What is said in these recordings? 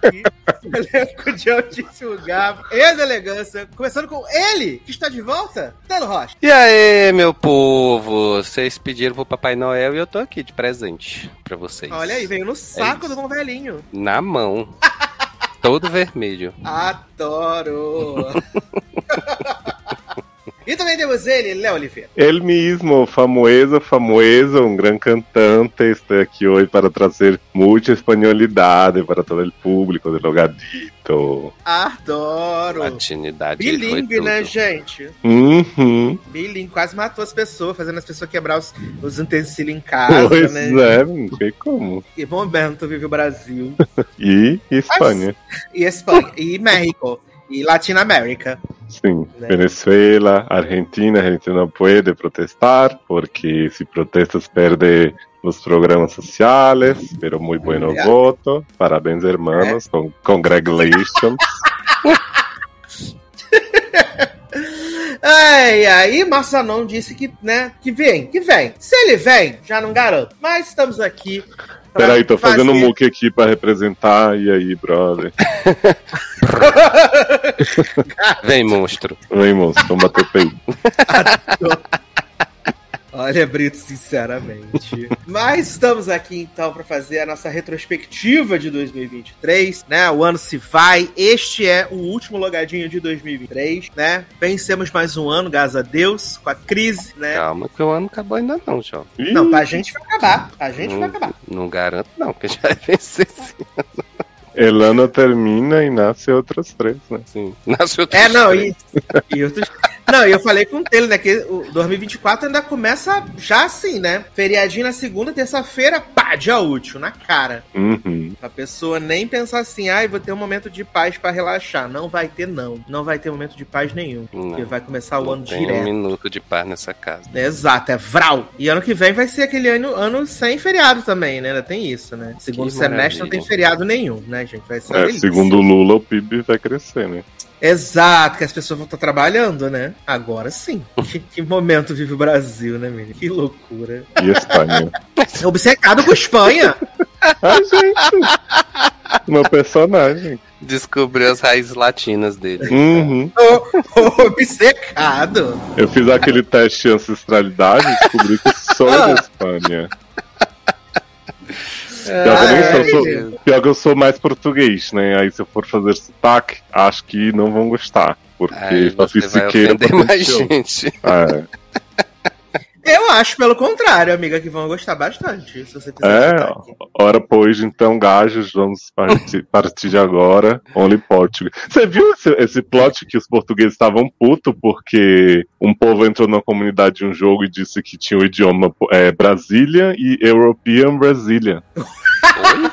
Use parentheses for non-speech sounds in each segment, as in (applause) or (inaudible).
comigo, (laughs) elenco de altíssimo gabo e de elegância, começando com ele, que está de volta, Telo Rocha. E aí, meu povo? Vocês pediram pro Papai Noel e eu tô aqui de presente pra vocês. Olha aí, veio no saco isso. do bom velhinho. Na mão. (laughs) Todo vermelho. Adoro! (laughs) e também temos ele, Léo Oliveira. Ele mesmo, famoso, famoso, um grande cantante, está aqui hoje para trazer muita espanholidade para todo o público do Logadito. Adoro! Latinidade Bilingue, né, gente? Uhum. Bilingue, quase matou as pessoas, fazendo as pessoas quebrar os, os utensílios em casa, pois né? é, não sei como. Que momento vive o Brasil. (laughs) E Espanha, E Espanha, e México, e Latinoamérica. Sim. né? Venezuela, Argentina, a gente não pode protestar, porque se protestas perde os programas sociais, pero muy bueno voto. Parabéns, hermanos, con congratulations. Ai, aí Massanon disse que, né, que vem, que vem. Se ele vem, já não garanto. Mas estamos aqui. Peraí, tô fazendo um fazer- muque aqui pra representar. E aí, brother? Vem, monstro. Vem, moço, vamos bater peito. (laughs) Olha, Brito, sinceramente. (laughs) Mas estamos aqui então para fazer a nossa retrospectiva de 2023, né? O ano se vai. Este é o último logadinho de 2023, né? Vencemos mais um ano, graças a Deus, com a crise, né? Calma que o ano acabou ainda não. Ih, Não, pra gente vai acabar. A gente vai Não, acabar. não garanto não, porque já vai vencer sim. Elana termina e nasce outras três, né? sim. (laughs) Nasceu outro É, não, estranho. e, e outros. Não, e eu falei com ele, né? Que o 2024 ainda começa já assim, né? Feriadinho na segunda, terça-feira, pá, dia útil, na cara. Uhum. A pessoa nem pensar assim, ai, vou ter um momento de paz pra relaxar. Não vai ter, não. Não vai ter momento de paz nenhum. Porque Não, vai começar o não ano tem um direto. minuto de paz nessa casa. Exato, é vral. E ano que vem vai ser aquele ano, ano sem feriado também, né? Ainda tem isso, né? Segundo Que semestre não tem feriado nenhum, né, gente? Vai ser É, segundo o Lula, o PIB vai crescer, né? Exato, que as pessoas vão estar trabalhando, né? Agora sim. (laughs) que, que momento vive o Brasil, né, menino? Que loucura. E Espanha. É (laughs) obcecado com Espanha. Ai, gente! Uma personagem. Descobriu as raízes latinas dele. Uhum. Obcecado. Eu fiz aquele teste de ancestralidade e descobri que sou da Espanha. Pior que, eu nem sou, Ai, sou- pior que eu sou mais português, né? Aí se eu for fazer sotaque, acho que não vão gostar. Porque você vai Siqueira ofender mais gente. É. (laughs) Eu acho, pelo contrário, amiga, que vão gostar bastante. Se você fizer É, ora pois, então, gajos, vamos partir, (laughs) partir de agora. Only Portugal. Você viu esse, esse plot que os portugueses estavam putos porque um povo entrou na comunidade de um jogo e disse que tinha o idioma é, Brasília e European Brasília. (laughs)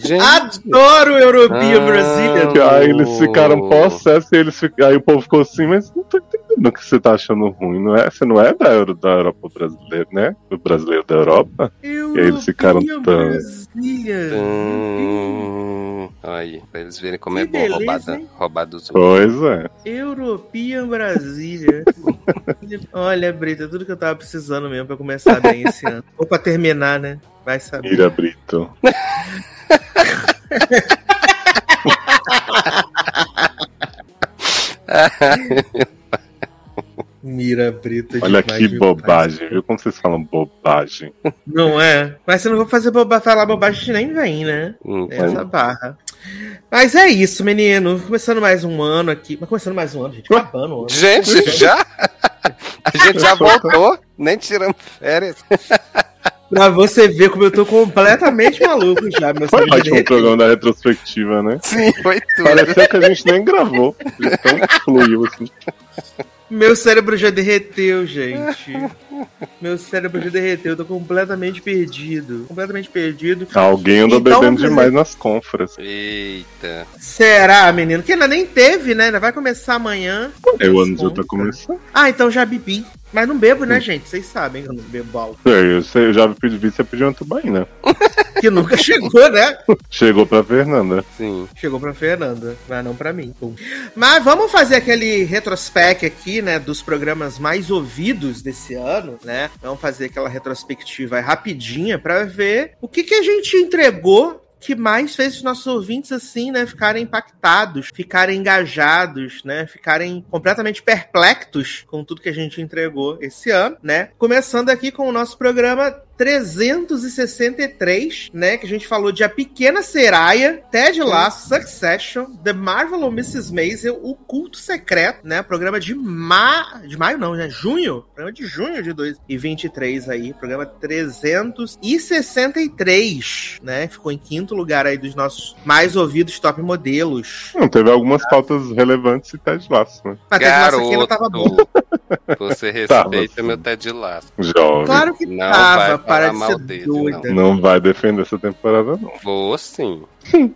Gente. Adoro o European Ah. Brasília. Que aí eles ficaram possessos e eles aí o povo ficou assim, mas não tô entendendo o que você tá achando ruim, não é? Você não é da, Euro, da Europa brasileira, né? Do brasileiro da Europa? European eles ficaram tão- Brasília. Hum, aí, pra eles verem como é Que bom beleza, roubar, roubar dos outros. Pois é. European Brasília. (laughs) Olha, Brita, tudo que eu tava precisando mesmo pra começar bem esse ano. Ou pra terminar, né? Vai saber. Mira Brito. (laughs) Mira, Brita. Olha demais, que viu, bobagem, viu como vocês falam bobagem? pai? Não é? Mas se eu não vou fazer boba, falar bobagem, a gente nem vem, né? Hum, Essa barra. Mas é isso, menino. Começando mais um ano aqui. Mas começando mais um ano, gente. Acabando o ano. Gente, já? (laughs) A gente já voltou, nem tiramos férias. Pra você ver como eu tô completamente maluco já, meu Foi ótimo o programa da retrospectiva, né? Sim, foi tudo. Pareceu que a gente nem gravou. De tão fluiu assim. Meu cérebro já derreteu, gente. Meu cérebro já derreteu, eu tô completamente perdido. Completamente perdido. Alguém andou Então, bebendo demais nas confras. Eita. Será, menino? Que ainda nem teve, né? Ainda vai começar amanhã. É, o ano já tá começando. Ah, então já bebi. Mas não bebo, né, gente? Vocês sabem que eu não bebo álcool. É, eu, eu já pedi, vi você pedir uma tubaína. (laughs) Que nunca chegou, né? Chegou pra Fernanda. Sim. Chegou pra Fernanda, mas não pra mim. Pum. Mas vamos fazer aquele retrospect aqui, né, dos programas mais ouvidos desse ano, né? Vamos fazer aquela retrospectiva rapidinha pra ver o que, que a gente entregou que mais fez os nossos ouvintes assim, né, ficarem impactados, ficarem engajados, né, ficarem completamente perplexos com tudo que a gente entregou esse ano, né? Começando aqui com o nosso programa 363, né? Que a gente falou de A Pequena Seraya, Ted Lasso, Succession, The Marvel ou Mrs. Maisel, O Culto Secreto, né? Programa de, ma... de maio, não, né? Junho. Programa de junho de 2023 aí. Programa 363, né? Ficou em quinto lugar aí dos nossos mais ouvidos top modelos. Não, teve algumas pautas relevantes e Ted Laço, né? Mas Ted Lasso aqui não tava bom. Garoto, você respeita Tá, meu Ted Lasso. Jovem. Claro que Não tava, vai para falar de ser doida. Não vai defender essa temporada, não. Vou sim. (laughs)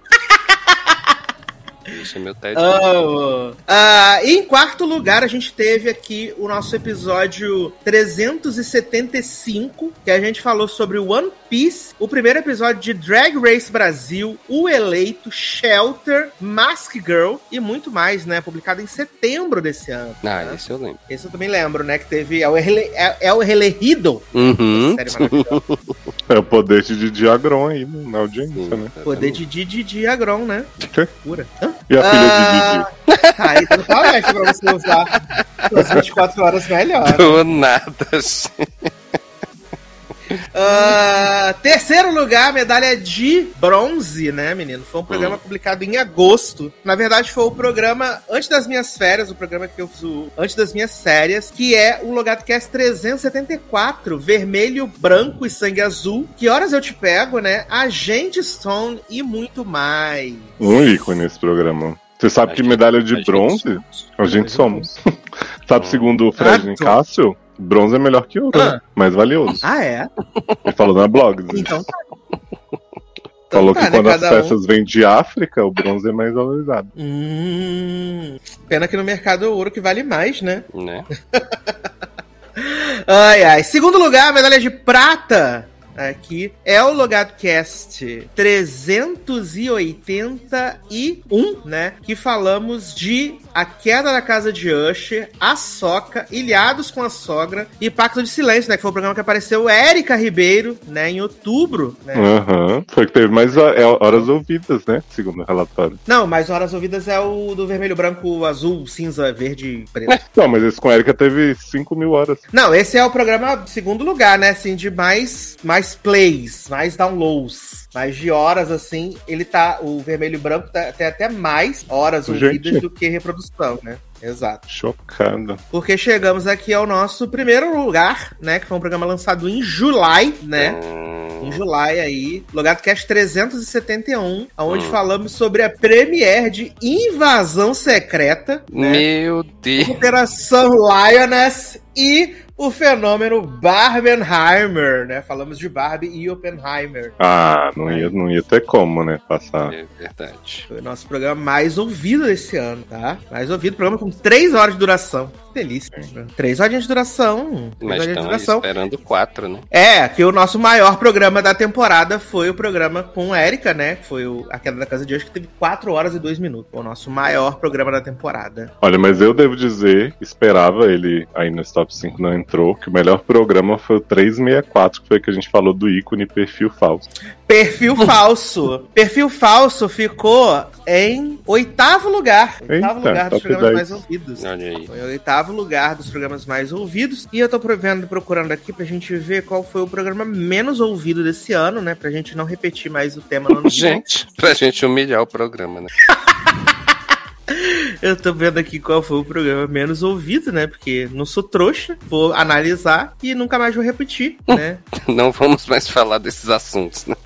Deixa meu Ted Oh. Ah, e em quarto lugar, a gente teve aqui o nosso episódio 375, que a gente falou sobre One Piece, o primeiro episódio de Drag Race Brasil, O Eleito, Shelter, Mask Girl e muito mais, né? Publicado em setembro desse ano. Ah, né? esse eu lembro. Esse eu também lembro, né? Que teve El, Rele- El, El Relehido, Uhum. série maravilhosa. (laughs) É o poder de Didi Agron aí na audiência, né? Poder de Didi Agron, né? Que? Pura. Hã? E a filha Ah, de Didi? Tá aí, tá honesto pra você usar as (laughs) 24 horas melhor. Do nada, gente. Ah, terceiro lugar, medalha de bronze, né, menino? Foi um programa publicado em agosto. Na verdade, foi o programa antes das minhas férias, o programa que eu fiz o- antes das minhas férias, que é o Logado Cast 374, vermelho, branco e sangue azul. Que horas eu te pego, né? Agente Stone e muito mais. Um ícone esse programa. Você sabe A que gente- medalha de bronze, somos. a gente somos. (laughs) sabe, segundo o Fred Ah, Nicásio, bronze é melhor que ouro, Ah. né? mais valioso. Ah, é? Ele falou na blog. né? Então tá. (laughs) falou tá, que né, quando as cada um. peças vêm de África, o bronze é mais valorizado. Hum, pena que no mercado é o ouro que vale mais, né? Né? (laughs) Ai, ai. Segundo lugar, medalha de prata. Aqui é o Logado Cast 381, né? Que falamos de A Queda da Casa de Usher, A Soca, Ilhados com a Sogra e Pacto de Silêncio, né? Que foi o programa que apareceu Érica Ribeiro, né? Em outubro, né? Aham. Foi que teve mais é, horas ouvidas, né? Segundo o relatório. Não, mas Horas Ouvidas é o do vermelho, branco, azul, cinza, verde preto. (laughs) Não, mas esse com a Erika teve 5 mil horas. Não, esse é o programa de segundo lugar, né? Assim, de mais, mais plays, mais downloads, mais de horas, assim. Ele tá. O vermelho e branco tá, tem até mais horas Gente. ouvidas do que reprodução, né? Exato. Chocado. Porque chegamos aqui ao nosso primeiro lugar, né? Que foi um programa lançado em July, né? Hum, Em July aí, Logado Cast 371, onde Hum. falamos sobre a premiere de Invasão Secreta, né? Meu Deus. Operação Lioness e o fenômeno Barbenheimer, né? Falamos de Barbie e Oppenheimer. Ah, não ia, não ia ter como, né? Passar. É verdade. Foi o nosso programa mais ouvido desse ano, tá? Mais ouvido, programa com 3 horas de duração. Que delícia. né? 3 horas de duração. 3 Mas horas de estão duração. esperando quatro, né? É, que o nosso maior programa da temporada foi o programa com a Erika, né? Que foi o, a queda da casa de hoje, que teve 4 horas e 2 minutos. Foi o nosso maior programa da temporada. Olha, mas eu devo dizer, esperava ele aí no top 5 não entrou, que o melhor programa foi o 364, que foi que a gente falou do ícone perfil falso. Perfil (laughs) falso. Perfil falso ficou em oitavo lugar. Oitavo Eita, lugar dos programas 10. mais ouvidos. Olha aí. Foi oitavo lugar dos programas mais ouvidos. E eu tô provendo, procurando aqui pra gente ver qual foi o programa menos ouvido desse ano, né? Pra gente não repetir mais o tema no ano que vem. Gente, pra gente humilhar o programa, né? (laughs) (laughs) Eu tô vendo aqui qual foi o programa menos ouvido, né? Porque não sou trouxa, vou analisar e nunca mais vou repetir, (laughs) né? Não vamos mais falar desses assuntos, né?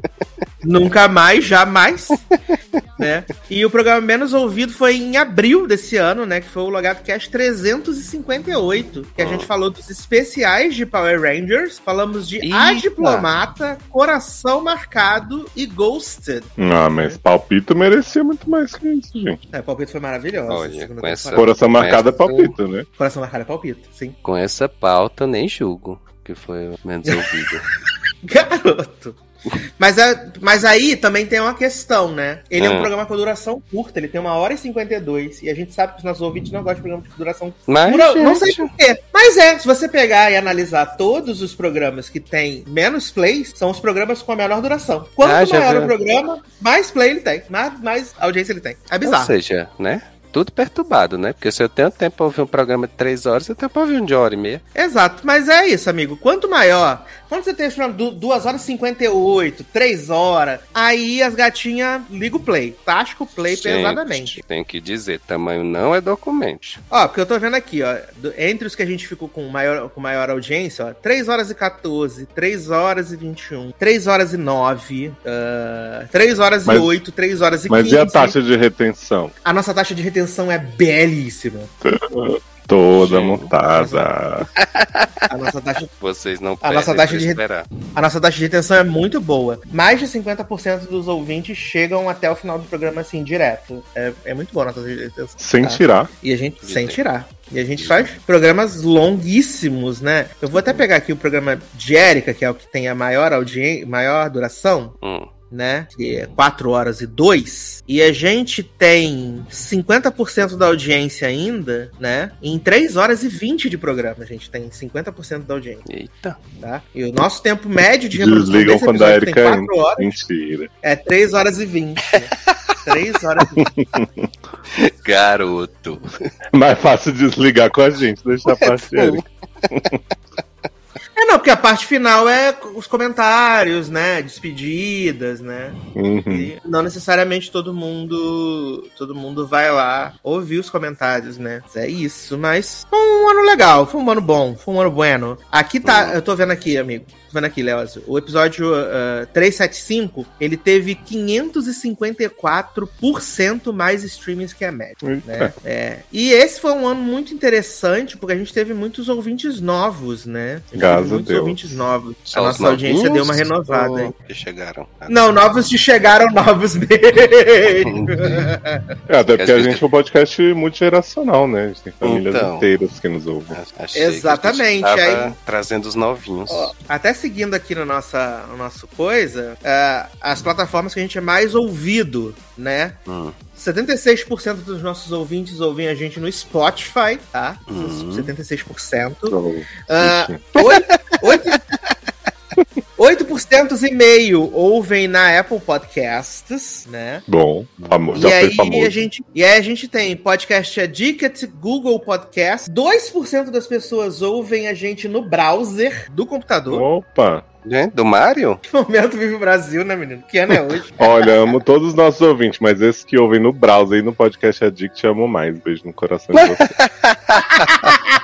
Nunca mais, jamais. (laughs) né? E o programa menos ouvido foi em abril desse ano, né? Que foi o Logado Cast 358. Que a gente falou dos especiais de Power Rangers. Falamos de A Eita. Diplomata, Coração Marcado e Ghosted. Ah, mas palpito merecia muito mais que isso, gente. É, palpito foi maravilhoso. Olha, com essa-. Coração marcado é palpito, né? Coração Marcado é palpito, sim. Com essa pauta, nem julgo que foi o menos ouvido. (laughs) Garoto. Mas, é, mas aí também tem uma questão, né? Ele é um Ah. programa com duração curta, ele tem uma hora e 52. E a gente sabe que os nossos ouvintes não gostam de programa de duração Mas, Por- não sei porquê. Mas é, se você pegar e analisar todos os programas que tem menos plays, são os programas com a menor duração. Quanto Ah, maior viu. o programa, mais play ele tem. Mais, mais audiência ele tem. É Ou bizarro. seja, né? Tudo perturbado, né? Porque se eu tenho tempo pra ouvir um programa de três horas, eu tenho pra ouvir um de hora e meia. Exato, mas é isso, amigo. Quanto maior, quando você tem esse programa 2 horas e 58, 3 horas, aí as gatinhas ligam o play. Tasca o play Gente, pesadamente. Tem que dizer, tamanho não é documento. Ó, porque eu tô vendo aqui, ó, do- entre os que a gente ficou com maior, com maior audiência, ó, 3 horas e 14, 3 horas e 21, 3 horas e 9, uh, 3 horas Mas- e 8, 3 horas e Mas 15. e a taxa de retenção? A nossa taxa de retenção é belíssima. (laughs) Toda Gente. montada. A nossa taxa, Vocês não A nossa taxa de esperar. a nossa taxa de retenção é muito boa. Mais de 50% dos ouvintes chegam até o final do programa assim, direto. É, é muito boa a nossa taxa de retenção. Sem tá? tirar. E a gente, sem tirar. E a gente faz programas longuíssimos, né? Eu vou até pegar aqui o programa de Érica, que é o que tem a maior audiência, maior duração, Hum. Né? Que é 4 horas e 2. E a gente tem 50% da audiência ainda, né? Em 3 horas e 20 de programa, a gente tem 50% da audiência, Eita. tá? E o nosso tempo médio de reprodução Desligam desse quando a episódio tem Erika 4 horas, Mentira. é 3 horas e 20. Né? (laughs) 3 horas e 20. Garoto. Mais fácil desligar com a gente, deixar a parte Erika. Não, porque a parte final é os comentários, né? Despedidas, né? Uhum. E não necessariamente todo mundo todo mundo vai lá ouvir os comentários, né? É isso, mas foi um ano legal, foi um ano bom, foi um ano bueno. Aqui tá, eu tô vendo aqui, amigo. Vendo aqui, Leózio. O episódio ah, 375, ele teve 554% mais streamings que a média. Né? É. E esse foi um ano muito interessante, porque a gente teve muitos ouvintes novos, né? Graças muitos Deus. ouvintes novos. Só a os nossa audiência deu uma renovada. Que chegaram. Não, novos que chegaram, novos mesmo. (laughs) É, até porque a gente é um podcast multigeracional, né? A gente tem famílias Então. inteiras que nos ouvem. Exatamente, Que a gente tava aí- trazendo os novinhos. Ó, até seguindo aqui no, nossa, no nosso coisa, é, as plataformas que a gente é mais ouvido, né? Hum. 76% dos nossos ouvintes ouvem a gente no Spotify, tá? Uhum. 76%. Então, Ah, ixi, 8% (laughs) e meio ouvem na Apple Podcasts, né? bom, famoso, E já foi aí, famoso. a gente, e aí a gente tem podcast Addict, Google Podcast. 2% das pessoas ouvem a gente no browser do computador. Opa! Gente, do Mario? (laughs) Que momento vive o Brasil, né, menino? Que ano é hoje? (laughs) Olha, amo todos os nossos ouvintes, mas esses que ouvem no browser e no podcast Addict amo mais. Beijo no coração de vocês. (laughs)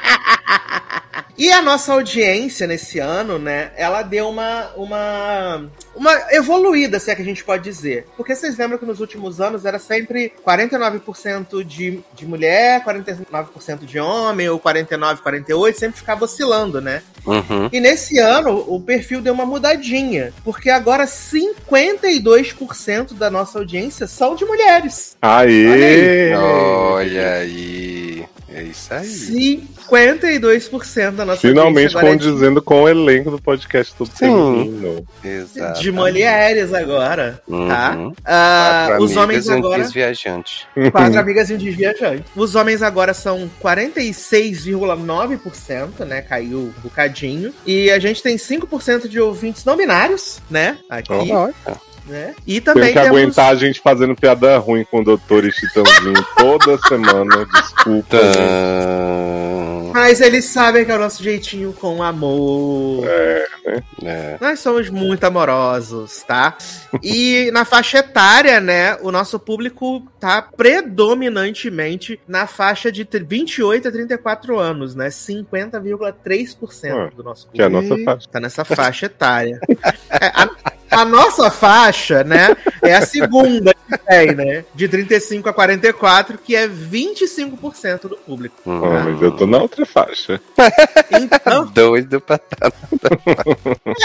E a nossa audiência nesse ano, né, ela deu uma, uma, uma evoluída, se é que a gente pode dizer. Porque vocês lembram que nos últimos anos era sempre 49% de, de mulher, 49% de homem, ou 49, 48, sempre ficava oscilando, né? Uhum. E nesse ano o perfil deu uma mudadinha, porque agora 52% da nossa audiência são de mulheres. Aê! Olha aí. É isso aí. 52% da nossa Finalmente audiência agora é de condizendo com o elenco do podcast todo feminino. Exato. De mulheres agora, tá? Uhum. Ah, Quatro os homens amigas e um agora. desviajante. Quatro amigas e um desviajante. Os homens agora são 46,9%, né? Caiu um bocadinho. E a gente tem 5% de ouvintes não binários, né? Aqui, Olha. Né? E Tem também que temos. aguentar a gente fazendo piada ruim com o doutor e Chitãozinho toda semana. (laughs) Desculpa, gente. Mas eles sabem que é o nosso jeitinho com amor. É. Nós somos muito amorosos, tá? E na faixa etária, né, o nosso público tá predominantemente na faixa de 28 a 34 anos, né? 50,3% Ah, do nosso Que é a público nossa faixa. tá nessa faixa etária. (laughs) É, a, A nossa faixa, né, é a segunda que tem, né? De 35 a 44, que é 25% do público. Hum. Ah, mas eu tô na outra faixa. Então, (laughs) Doido pra tá.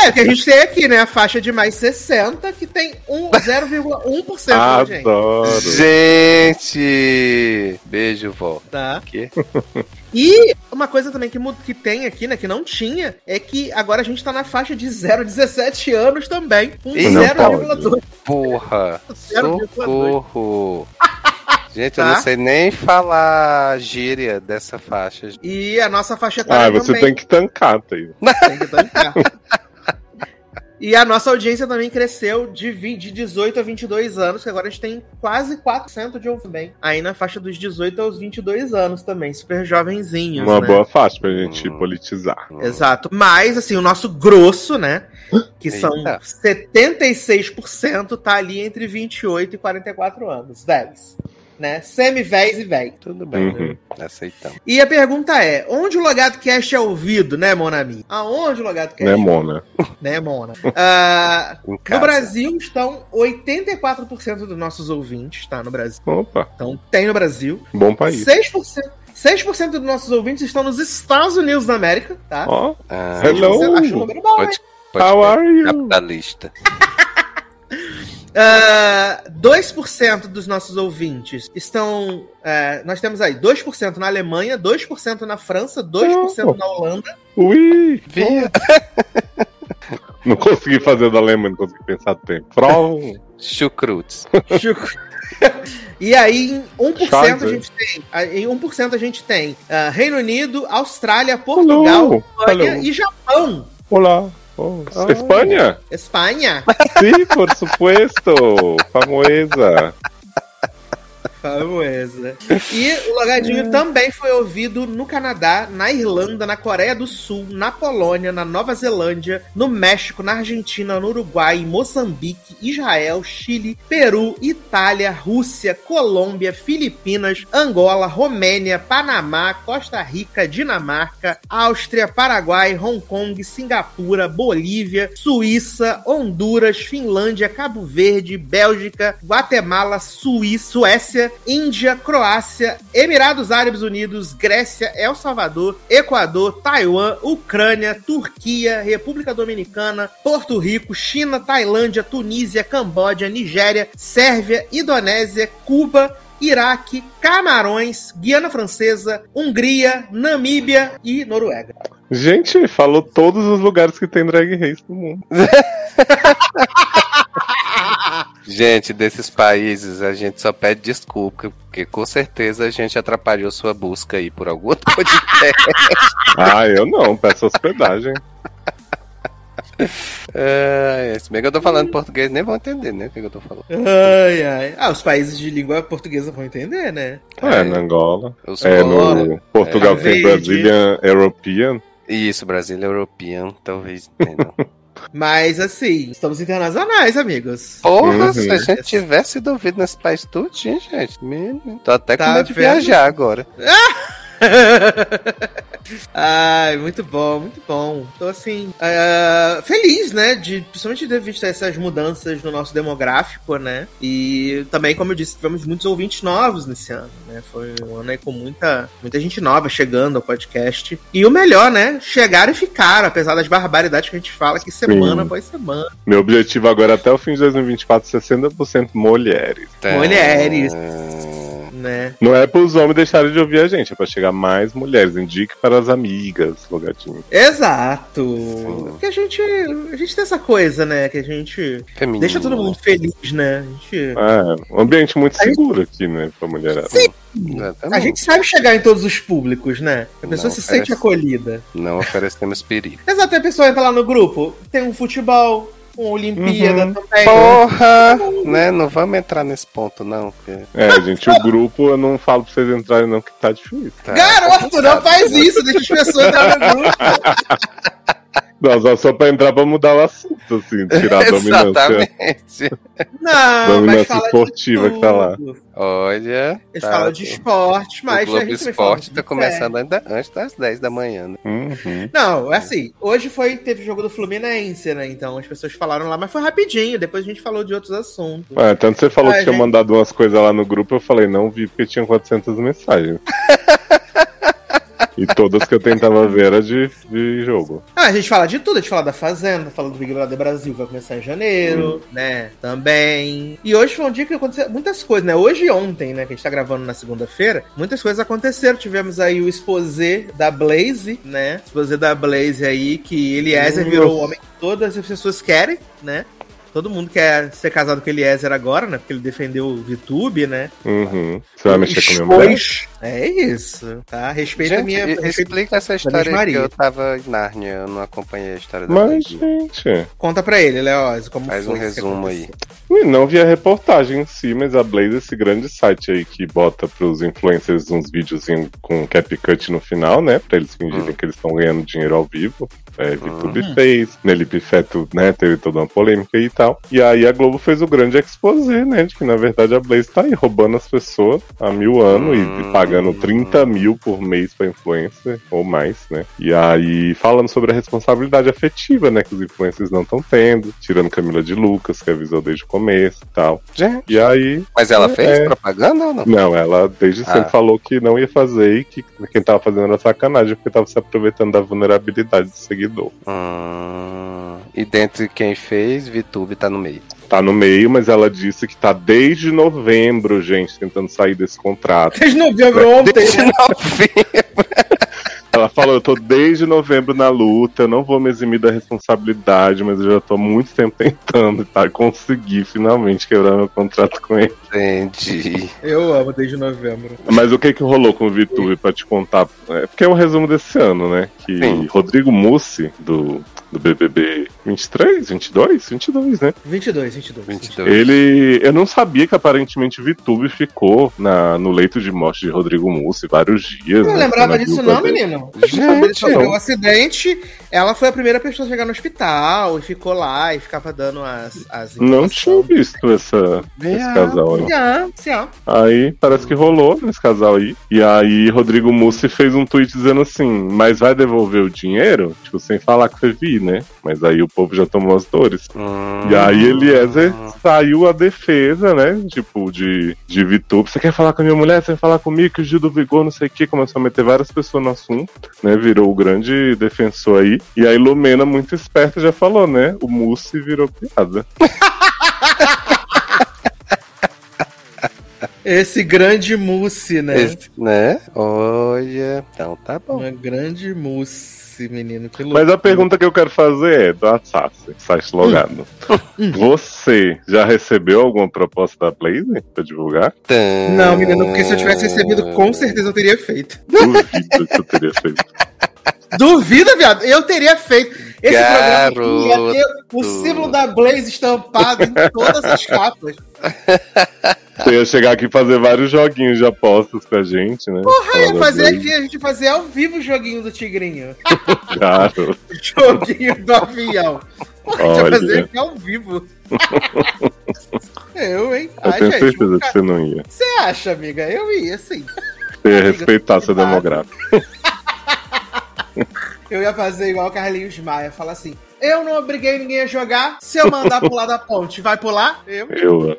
é que a gente tem aqui, né? A faixa de mais 60, que tem um, 0,1% da gente. Adoro. Gente! Beijo, vó. Tá? Que? (laughs) E uma coisa também que, que tem aqui, né, que não tinha, é que agora a gente tá na faixa de 0 a 17 anos também. Um não 0,2. Porra! 0,2. Socorro! (laughs) Gente, eu Tá? não sei nem falar gíria dessa faixa. E a nossa faixa etária Ah, você também. tem que tancar, tá aí. Tem que tancar. (laughs) E a nossa audiência também cresceu de, vi- de 18 a 22 anos, que agora a gente tem quase 4% de ouvir bem. Aí na faixa dos 18 aos 22 anos também, super jovenzinhos, Uma né? boa faixa pra gente Hum. politizar. Exato. Mas, assim, o nosso grosso, né? Que são Eita. 76%, tá ali entre 28 e 44 anos. 10. Né? Semi-véis e véi. Tudo bem, Uhum. aceitamos. E a pergunta é: onde o Logado Cast é ouvido, né, Monami? Aonde o Logado Cast Né, Mona? né, Mona? (laughs) Em no. Brasil estão 84% dos nossos ouvintes, tá? No Brasil. Opa, Então tem no Brasil. bom país. 6%. 6% dos nossos ouvintes estão nos Estados Unidos da América, tá? Ó, Ah, Hello. Acho um número bom, hein? Pode, pode how are you? capitalista. (laughs) Ah, 2% dos nossos ouvintes estão. é, nós temos aí 2% na Alemanha, 2% na França, 2% Oh. na Holanda. Ui, Via. (laughs) não consegui fazer da Alemanha, não consegui pensar do tempo. From. Chucrutes. (laughs) e aí, em 1% a Scheiße. gente tem. Em 1% a gente tem ah, Reino Unido, Austrália, Portugal, Hello. Espanha Hello. e Japão. Olá. Oh, Oh. Espanha? Espanha. Sim, por supuesto. Famosa. Famosa. E o Logadinho também foi ouvido no Canadá, na Irlanda, na Coreia do Sul, na Polônia, na Nova Zelândia, no México, na Argentina, no Uruguai, Moçambique, Israel, Chile, Peru, Itália, Rússia, Colômbia, Filipinas, Angola, Romênia, Panamá, Costa Rica, Dinamarca, Áustria, Paraguai, Hong Kong, Singapura, Bolívia, Suíça, Honduras, Finlândia, Cabo Verde, Bélgica, Guatemala, Suíça, Suécia, Índia, Croácia, Emirados Árabes Unidos, Grécia, El Salvador, Equador, Taiwan, Ucrânia, Turquia, República Dominicana, Porto Rico, China, Tailândia, Tunísia, Camboja, Nigéria, Sérvia, Indonésia, Cuba, Iraque, Camarões, Guiana Francesa, Hungria, Namíbia e Noruega. Gente, falou todos os lugares que tem drag race no mundo. (laughs) Gente, desses países a gente só pede desculpa, porque com certeza a gente atrapalhou sua busca aí por algum outro (laughs) podcast. Ah, eu não, peço hospedagem. é, se bem que eu tô falando português, nem vão entender, né? O que eu tô falando. Ai, ai. Ah, os países de língua portuguesa vão entender, né? É, na Angola. Os É, no Portugal É. tem. Brazilian European. Isso, Brasil European, talvez entendam. (laughs) Mas assim, estamos internacionais, amigos. Porra, Uhum. se a gente tivesse duvido nesse país tudinho, gente. Menino, Tô até com Tá medo de viajar agora. (laughs) (laughs) Ai, muito bom, muito bom. Tô assim, ah, feliz, né? De principalmente ter visto essas mudanças no nosso demográfico, né? E também, como eu disse, tivemos muitos ouvintes novos nesse ano, né? Foi um ano aí com muita, muita gente nova chegando ao podcast. E o melhor, né? Chegaram e ficaram, apesar das barbaridades que a gente fala aqui semana Sim. após semana. Meu objetivo agora até o fim de 2024 é 60% mulheres. Mulheres. Ah, Né? Não é para os homens deixarem de ouvir a gente, é para chegar mais mulheres. Indique para as amigas, Logatinho. Exato. Porque a gente, a gente tem essa coisa, né? Que a gente feminino. deixa todo mundo feliz, né? A gente, É, um ambiente muito seguro aqui, né, pra mulherada. Sim. Exatamente. a gente sabe chegar em todos os públicos, né? A pessoa Não, se sente parece- acolhida. Não oferecemos perigo. Exato, a pessoa entra lá no grupo, tem um futebol, uma Olimpíada Uhum. também. Porra! né? Não vamos entrar nesse ponto, não. Porque É, gente, o grupo eu não falo pra vocês entrarem, não, que tá difícil. tá Garoto, não complicado. faz isso, deixa as pessoas entrar no grupo. Nossa, só pra entrar pra mudar o assunto, assim, (laughs) tirar a dominância, Exatamente. Não, mas dominância fala esportiva de que tá lá. Olha. Eles tá- falam de esporte, O mas a Globo gente também fala Esporte tá começando ainda antes das 10 da manhã, né? Uhum. Não, é assim, hoje foi, teve o jogo do Fluminense, né? Então as pessoas falaram lá, mas foi rapidinho, depois a gente falou de outros assuntos. É, tanto você falou Ai, que tinha gente. mandado umas coisas lá no grupo, eu falei, não vi porque tinha 400 mensagens. (laughs) e todas que eu tentava ver era de, de jogo. Ah, a gente fala de tudo, a gente fala da Fazenda, fala do Big Brother Brasil, que vai começar em janeiro, né? Também. E hoje foi um dia que aconteceu muitas coisas, né? Hoje e ontem, né? Que a gente tá gravando na segunda-feira, muitas coisas aconteceram. Tivemos aí o exposé da Blaze, né? Exposé da Blaze aí, que Eliezer virou o homem que todas as pessoas querem, né? Todo mundo quer ser casado com Eliezer agora, né? Porque ele defendeu o VTube, né? Uhum. Você vai mexer com a minha mulher? É isso, tá? Respeita a Gente, minha. e- respeita- explica essa história que eu tava em Nárnia, eu não acompanhei a história da Mas, gente, Conta pra ele, Leoz, como Faz foi um resumo aí. não vi a reportagem em si, mas a Blaze, esse grande site aí que bota pros influencers uns videozinhos com CapCut no final, né? Pra eles fingirem Hum. que eles estão ganhando dinheiro ao vivo. É, VTube Hum. fez, Nelipe Feto, né, teve toda uma polêmica e tal. E aí a Globo fez o grande exposé, né, de que na verdade a Blaze tá aí roubando as pessoas há mil anos Hum. e pagando 30 mil por mês pra influencer, ou mais, né. E aí falando sobre a responsabilidade afetiva, né, que os influencers não estão tendo, tirando Camila de Lucas, que avisou desde o começo e tal. Gente, E aí, mas ela fez É. propaganda ou não? não, ela desde Ah. sempre falou que não ia fazer e que quem tava fazendo era sacanagem, porque tava se aproveitando da vulnerabilidade do seguidor. Hum, e dentre quem fez, VTube tá no meio. Tá no meio, mas ela disse que tá desde novembro, gente, tentando sair desse contrato. Desde novembro ontem, (laughs) Desde né? novembro. Ela falou: eu tô desde novembro na luta, eu não vou me eximir da responsabilidade, mas eu já tô há muito tempo tentando, tá? Consegui finalmente quebrar meu contrato com ele. Entendi. Eu amo desde novembro. Mas o que que rolou com o VTube pra te contar? É porque é um resumo desse ano, né? Que Sim. Rodrigo Mussi, do, do BBB 23, 22? 22, né? 22, 22. 22. Ele. Eu não sabia que aparentemente VTube ficou na, no leito de morte de Rodrigo Mussi vários dias. Não né? lembrava disso não, dele. menino. Gente, sofreu não. um acidente, ela foi a primeira pessoa a chegar no hospital e ficou lá e ficava dando as, as Não tinha visto essa, esse Ah, casal aí. Sim, ó. Aí parece que rolou nesse casal aí. E aí Rodrigo Mussi fez um tweet dizendo assim: Mas vai devolver o dinheiro? Tipo, sem falar que foi vi, né? Mas aí o povo já tomou as dores. Hum, E aí Eliezer saiu a defesa, né? Tipo, de, de VTube. Você quer falar com a minha mulher? Você vai falar comigo? Que o Gil do Vigor, não sei o que. Começou a meter várias pessoas no assunto, né? Virou o grande defensor aí. E aí Lumena, muito esperta, já falou, né? O Mussi virou piada. Esse grande mousse, né? Esse, né? Olha. Então tá bom. Uma grande mousse, menino. Que Mas loucura. a pergunta que eu quero fazer é do Assassin, site logado. Você já recebeu alguma proposta da Blaze pra divulgar? Não, menino, porque se eu tivesse recebido, com certeza eu teria feito. Duvido que eu teria feito. (laughs) Duvida, viado? Eu teria feito. Esse Garoto. programa ia ter o símbolo da Blaze estampado em todas as (laughs) capas. Você ia chegar aqui e fazer vários joguinhos de apostas com a gente, né? Porra, ia fazer aqui, a gente fazer ao vivo o joguinho do Tigrinho. (laughs) Claro. (laughs) Joguinho do avião. Porra, a gente ia Olha. fazer aqui ao vivo. Eu, hein? Eu Ai, tenho gente, certeza que você não ia. Você acha, amiga? Eu ia, sim. Você ia respeitar seu demográfico. Eu ia fazer igual o Carlinhos Maia, falar assim: eu não obriguei ninguém a jogar. Se eu mandar pular da ponte, vai pular? Eu. Eu.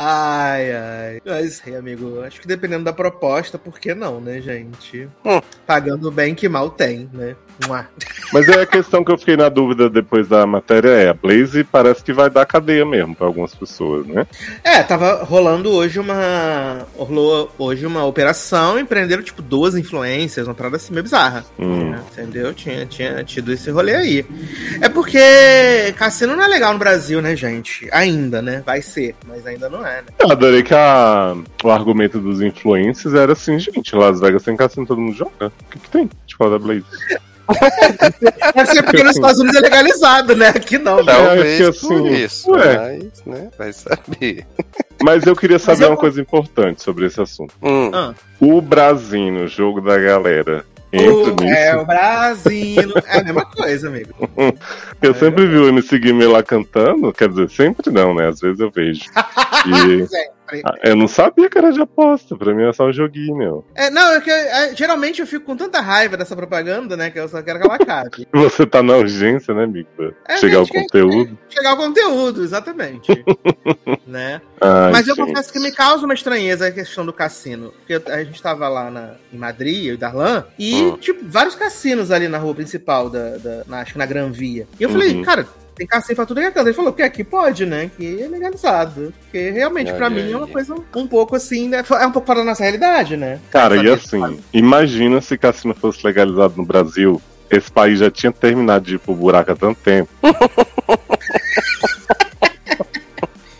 Ai, ai. Mas, aí, amigo, acho que dependendo da proposta, por que não, né, gente? Hum. Pagando bem que mal tem, né? Mua. Mas é a questão que eu fiquei na dúvida depois da matéria é, a Blaze parece que vai dar cadeia mesmo pra algumas pessoas, né? É, tava rolando hoje uma. Rolou hoje uma operação e prenderam, tipo, duas influências, uma parada assim meio bizarra. Hum. né? Entendeu? Tinha, tinha tido esse rolê aí. É porque cassino não é legal no Brasil, né, gente? Ainda, né? Vai ser, mas ainda não é, né? Eu adorei que a, o argumento dos influencers era assim, gente, Las Vegas tem cassino, todo mundo joga. O que, que tem de falar da Blaze? (laughs) Deve ser porque nos Estados Unidos é legalizado, né? Aqui não, né? Talvez É, que por assim, isso, ué. mas, né? Vai saber. Mas eu queria saber eu- uma coisa importante sobre esse assunto. Hum, Ah, O Brasil, no jogo da galera, nisso. é o Brasil. É a mesma coisa, amigo. (laughs) Eu sempre vi o MC Guimê lá cantando, quer dizer, sempre não, né? Às vezes eu vejo. (laughs) E eu não sabia que era de aposta, pra mim é só um joguinho. É, não, é que é, geralmente eu fico com tanta raiva dessa propaganda, né? Que eu só quero que ela acabe. (laughs) Você tá na urgência, né, amigo? pra É, Chegar o gente, que- conteúdo. Chegar ao conteúdo, exatamente. (laughs) né? Ai, Mas eu gente. confesso que me causa uma estranheza a questão do cassino. Porque eu- a gente tava lá na, em Madrid, eu e Darlan, e, Hum. tipo, vários cassinos ali na rua principal, da, da- na- acho que na Gran Via. E eu falei, Uhum. cara, tem cassino pra tudo que é canto. Ele falou que aqui pode, né? Que é legalizado. Porque realmente, pra Olha mim, é uma aí. coisa um pouco assim, né? É um pouco fora da nossa realidade, né? Cara, e assim, imagina se cassino fosse legalizado no Brasil. Esse país já tinha terminado de ir pro buraco há tanto tempo. (laughs)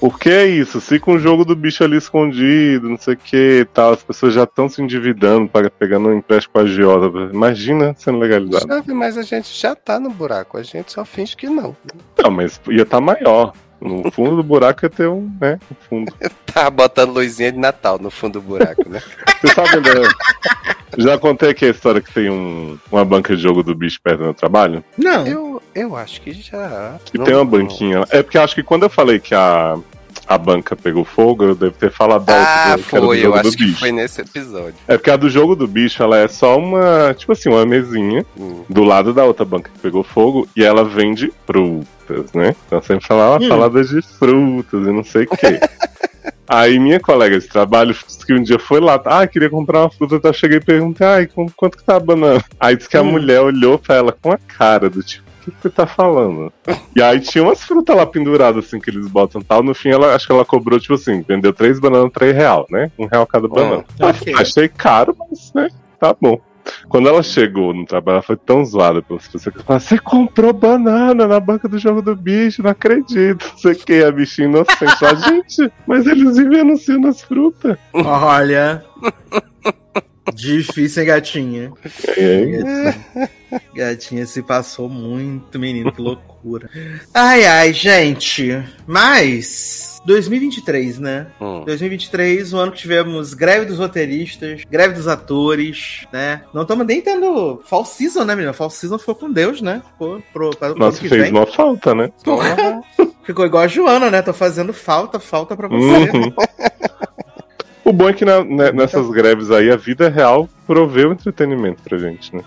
Porque é isso, fica um jogo do bicho ali escondido, não sei o que e tal, as pessoas já estão se endividando, paga- pegando um empréstimo com a agiota. Imagina sendo legalizado. Vi, mas a gente já tá no buraco, a gente só finge que não. Não, mas ia estar maior. No fundo do buraco ia ter um, né? Um fundo. (laughs) Tá botando luzinha de Natal no fundo do buraco, né? Você sabe, né? Já contei aqui a história que tem um, uma banca de jogo do bicho perto do meu trabalho? Não. eu, eu acho que já. Que Não- tem uma banquinha. É porque eu acho que quando eu falei que a, a banca pegou fogo, eu devo ter falado da Ah, era do foi, eu acho que bicho. foi nesse episódio. É porque a do jogo do bicho, ela é só uma, tipo assim, uma mesinha Hum. do lado da outra banca que pegou fogo e ela vende frutas, né? Então sempre falava uma Hum. salada de frutas e não sei o quê. (laughs) Aí minha colega de trabalho disse que um dia foi lá, ah, queria comprar uma fruta, então eu cheguei e perguntei, ai, quanto que tá a banana? Aí disse que a Hum. mulher olhou pra ela com a cara do tipo, que que você tá falando? E aí tinha umas frutas lá penduradas, assim, que eles botam e tal. No fim, ela, acho que ela cobrou, tipo assim, vendeu três bananas, três real, né? Um real cada banana. ok. Achei caro, mas, né, tá bom. Quando ela chegou no trabalho, ela foi tão zoada pelas pessoas que falaram: Você comprou banana na banca do jogo do bicho, não acredito. Não sei o que, a bichinha inocente. Fala, (laughs) gente, mas eles vivem anunciando as frutas. Olha. Difícil, hein, gatinha? Aí, Gatinha se passou muito, menino, que loucura. Ai, ai, gente. Mas. 2023, né? Hum. 2023, o ano que tivemos greve dos roteiristas, greve dos atores, né? Não estamos nem tendo Fall Season, né, menina? Fall Season ficou com Deus, né? Ficou pro, pro nossa, que fez vem. uma falta, né? Porra. Ficou igual a Joana, né? Tô fazendo falta, falta pra você. Uhum. O bom é que na- né, nessas greves aí a vida real proveu entretenimento pra gente, né?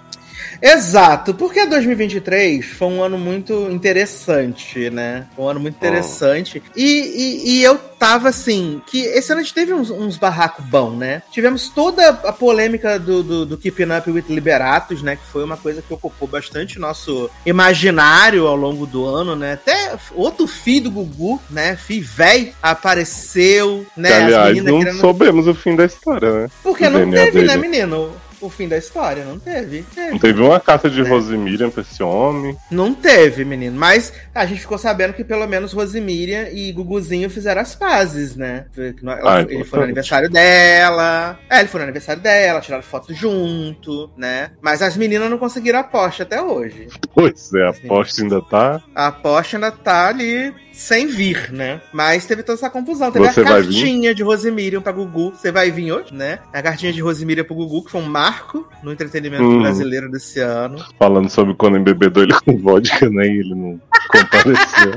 Exato, porque 2023 foi um ano muito interessante, né? Foi um ano muito interessante. E, e, e eu tava assim, que esse ano a gente teve uns, uns barracos bons, né? Tivemos toda a polêmica do, do, do Keeping Up with Liberatos, né? Que foi uma coisa que ocupou bastante nosso imaginário ao longo do ano, né? Até outro filho do Gugu, né? Filho véi, apareceu, né? que, aliás, não querendo- soubemos o fim da história, né? Porque não DNA teve, né, dele. menino? O fim da história, não teve. Teve. Não teve uma carta de É. Rosemiriam pra esse homem. Não teve, menino. Mas a gente ficou sabendo que pelo menos Rosemiriam e Guguzinho fizeram as pazes, né? Ela- Ah, ele foi no aniversário dela. É, ele foi no aniversário dela, tiraram foto junto, né? Mas as meninas não conseguiram a Porsche até hoje. Pois é, a aposta ainda tá. A Porsche ainda tá ali sem vir, né? Mas teve toda essa confusão. Teve Você a cartinha de Rosemiriam pra Gugu. Você vai vir hoje, né? A cartinha de Rosemiriam pro Gugu, que foi um marco no entretenimento Uhum. brasileiro desse ano. Falando sobre quando embebedou ele com vodka, né? E ele não compareceu.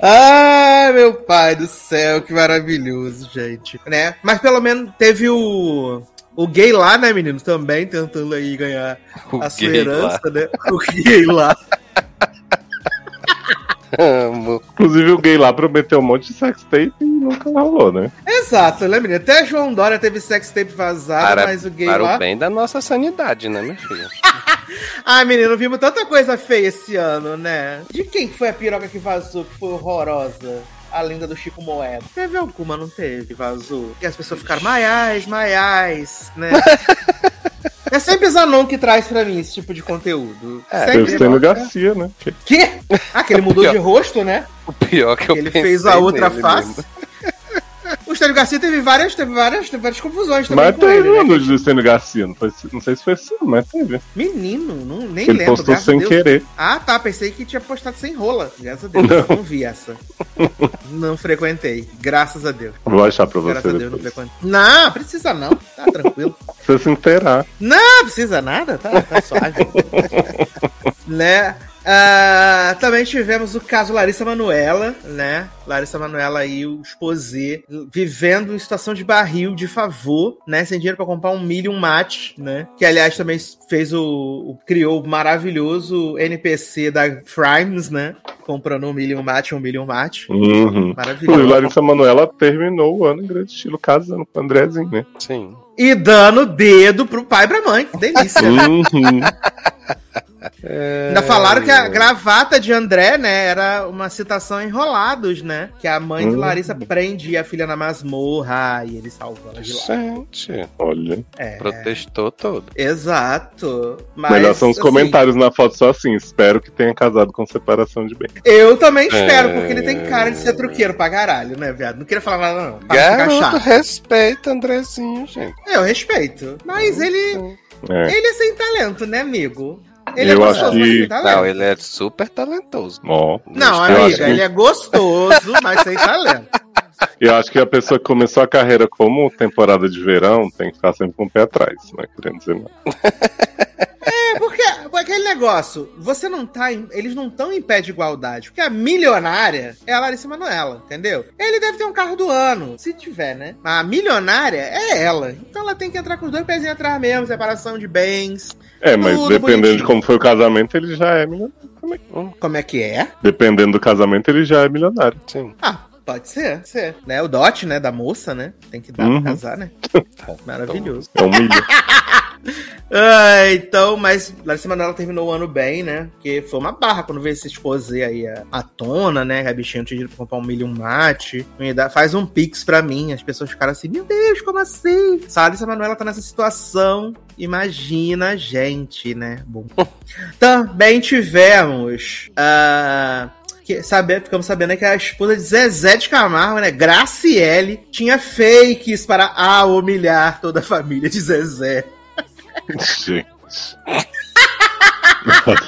Ai, meu pai do céu, que maravilhoso, gente. Né? Mas pelo menos teve o. O gay lá, né, menino? Também tentando aí ganhar O a sua herança, né? O gay lá. Amo. Inclusive, o gay lá prometeu um monte de sex tape e nunca rolou, né? Exato, né, menino? Até João Dória teve sex tape vazado, Para, mas o gay para lá. o bem da nossa sanidade, né, minha filha? (laughs) Ai, menino, vimos tanta coisa feia esse ano, né? De quem foi a piroca que vazou, que foi horrorosa? A lenda do Chico Moeda. Teve alguma, não teve? Vazou. E as pessoas ficaram maiais, maiais, né? (laughs) é sempre Zanon que traz pra mim esse tipo de conteúdo. É, sempre. Stênio Garcia, né? Que- Quê? Ah, que ele mudou de rosto, né? O pior que eu Ele pensei fez a outra face. mesmo. O Estênio Garcia teve várias, teve várias, teve várias confusões também Mas teve ele, um né? do Estênio Garcia, não, foi, não sei se foi assim, mas teve. Menino, não, nem Ele lembro, postou graças a sem querer. Ah, tá, pensei que tinha postado sem rola. Graças a Deus, Não. não, vi essa. (laughs) não frequentei, graças a Deus. Vou achar pra Graças você a Deus, não frequentei. Não, precisa não, tá tranquilo. Você se inteirar. Não precisa nada, tá, tá suave. (laughs) né? Ah, também tivemos o caso Larissa Manuela, né? Larissa Manuela aí, o esposê, vivendo em situação de barril, de favor, né? Sem dinheiro pra comprar um milho e um mate, né? Que, aliás, também fez o... o- criou o maravilhoso NPC da Frimes, né? Comprando um milho e um mate, um milho e um mate. Uhum. Maravilhoso. Larissa Manoela terminou o ano em grande estilo, casando com o Andrezinho, né? Sim. E dando dedo pro pai e pra mãe. Que delícia. Uhum. (laughs) Ainda falaram que a gravata de André, né, era uma citação em Enrolados, né? Que a mãe de Hum. Larissa prende a filha na masmorra e ele salva ela de lá. Gente, Olha. É, protestou todo. exato. Mas, Melhor são os assim, comentários na foto só assim. Espero que tenha casado com separação de bem. Eu também espero, É. porque ele tem cara de ser truqueiro pra caralho, né, viado? Não queria falar nada, não. Garoto, respeita Andrezinho, gente. Eu respeito. Mas ele, É. ele é sem talento, né, amigo? Ele Eu é acho que- sem talento. Não, ele é super talentoso. Ó. Não, amiga, que- ele é gostoso, mas sem talento. (laughs) Eu acho que a pessoa que começou a carreira como temporada de verão tem que ficar sempre com o pé atrás, não é querendo dizer nada. (laughs) É aquele negócio, você não tá. em- eles não estão em pé de igualdade. Porque a milionária é a Larissa Manoela, entendeu? Ele deve ter um carro do ano, se tiver, né? Mas a milionária é ela. Então ela tem que entrar com os dois pezinhos atrás mesmo, separação de bens. É, mas Tudo dependendo bonitinho. de como foi o casamento, ele já é milionário. Como é que é? Dependendo do casamento, ele já é milionário. Sim. Ah, pode ser, pode ser. Né? O dote, né, da moça, né? Tem que dar Uhum. pra casar, né? (laughs) Maravilhoso. É um milho. (laughs) Ah, então, mas Larissa Manoela terminou o ano bem, né? Porque foi uma barra quando veio esse exposé aí à, à tona, né? Que a bichinha tinha dinheiro pra comprar um milho e um mate. Dá- Faz um pix pra mim. As pessoas ficaram assim, meu Deus, como assim? Se a Larissa Manoela tá nessa situação, imagina a gente, né? Bom. (laughs) Também tivemos. ah, que, sabe, ficamos sabendo que a esposa de Zezé de Camargo, né? Graciele, tinha fakes para ah, humilhar toda a família de Zezé. Gente.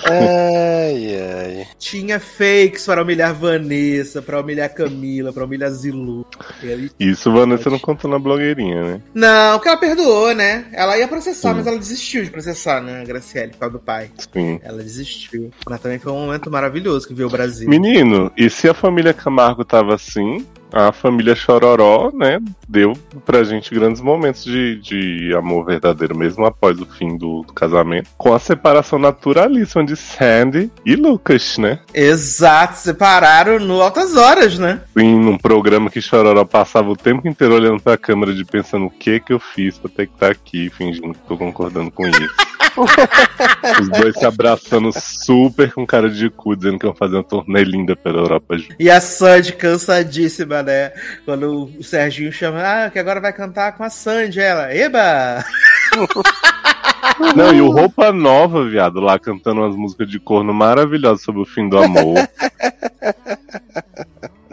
Ai, ai. Tinha fakes para humilhar Vanessa, para humilhar Camila, para humilhar Zilu. Isso Vanessa não contou na blogueirinha, né? Não, porque ela perdoou, né? Ela ia processar, Sim. mas ela desistiu de processar, né, Graciele, por causa do pai. Sim. Ela desistiu. Mas também foi um momento maravilhoso que viu o Brasil. Menino, e se a família Camargo tava assim, a família Chororó, né, deu pra gente grandes momentos de, de amor verdadeiro, mesmo após o fim do, do casamento, com a separação naturalíssima de Sandy e Lucas, né? Exato, separaram no Altas Horas, né? Em um programa que Chororó passava o tempo inteiro olhando pra câmera de pensando o que que eu fiz pra ter que estar aqui, fingindo que tô concordando com isso. (laughs) Os dois se abraçando super com cara de cu, dizendo que vão fazer uma turnê linda pela Europa juntos. E a Sandy cansadíssima, né? Quando o Serginho chama, ah, que agora vai cantar com a Sandy. Ela, eba! (laughs) Não, e o Roupa Nova, viado, lá cantando umas músicas de corno maravilhosas sobre o fim do amor.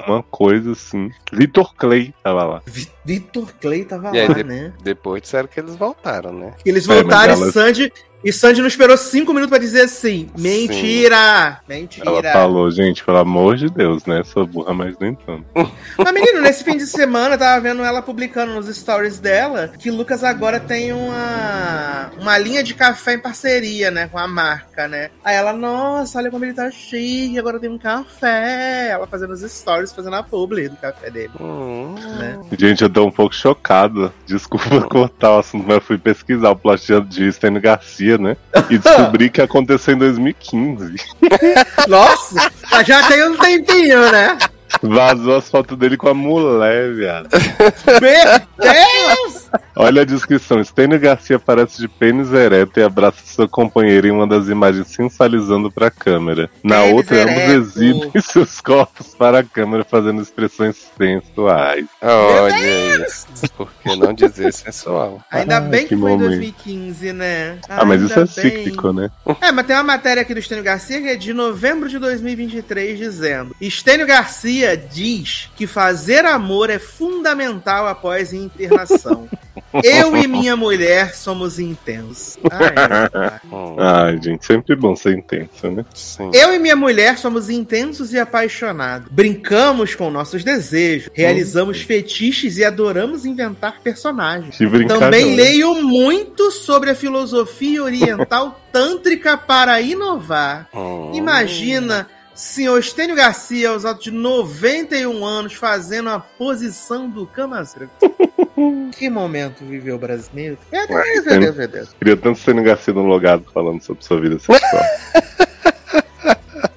Uma coisa assim. Vitor Clay tava lá. Vi- Vitor Clay tava E aí, lá, de- né? Depois disseram que eles voltaram, né? Eles É, voltaram ela- e Sandy. E Sandy não esperou cinco minutos pra dizer assim: mentira! Mentira! Ela falou, gente, pelo amor de Deus, né? Sou burra, mas nem tanto. (laughs) Mas, menino, nesse fim de semana eu tava vendo ela publicando nos stories dela que Lucas agora tem uma, uma linha de café em parceria, né? Com a marca, né? Aí ela, nossa, olha como ele tá chique, agora tem um café. Ela fazendo os stories, fazendo a publi do café dele, Hum, né? Gente, eu tô um pouco chocado. Desculpa (laughs) cortar o assunto, mas eu fui pesquisar o plot de Stênio Garcia, né? E descobri que aconteceu em 2015. (laughs) Nossa, já tem um tempinho, né? Vazou as fotos dele com a mulher, viado. (laughs) Meu Deus! Olha a descrição. Stênio Garcia aparece de pênis ereto e abraça sua companheira em uma das imagens sensualizando para a câmera. Na Pênis outra, ambos ereto. exibem (laughs) seus corpos para a câmera fazendo expressões sensuais. Olha isso. Por que não dizer sensual? (laughs) Ainda Ai, bem que, que foi em momento. 2015, né? Ah, mas isso é bem. cíclico, né? É, mas tem uma matéria aqui do Estênio Garcia que é de novembro de 2023 dizendo: Estênio Garcia diz que fazer amor é fundamental após internação. (laughs) Eu e minha mulher somos intensos. Ai. Hum, (laughs) Ai, gente, sempre bom ser intenso, né? sim. Eu e minha mulher somos intensos e apaixonados. Brincamos com nossos desejos, realizamos fetiches e adoramos inventar personagens. Também leio muito sobre a filosofia oriental tântrica para inovar. Hum. Imagina senhor Estênio Garcia, aos altos de 91 anos, fazendo a posição do Kamasutra. (laughs) que momento viveu o brasileiro? Meu Deus, meu Deus, meu Deus. Queria tanto ser Garcia no logado falando sobre sua vida sexual. (laughs)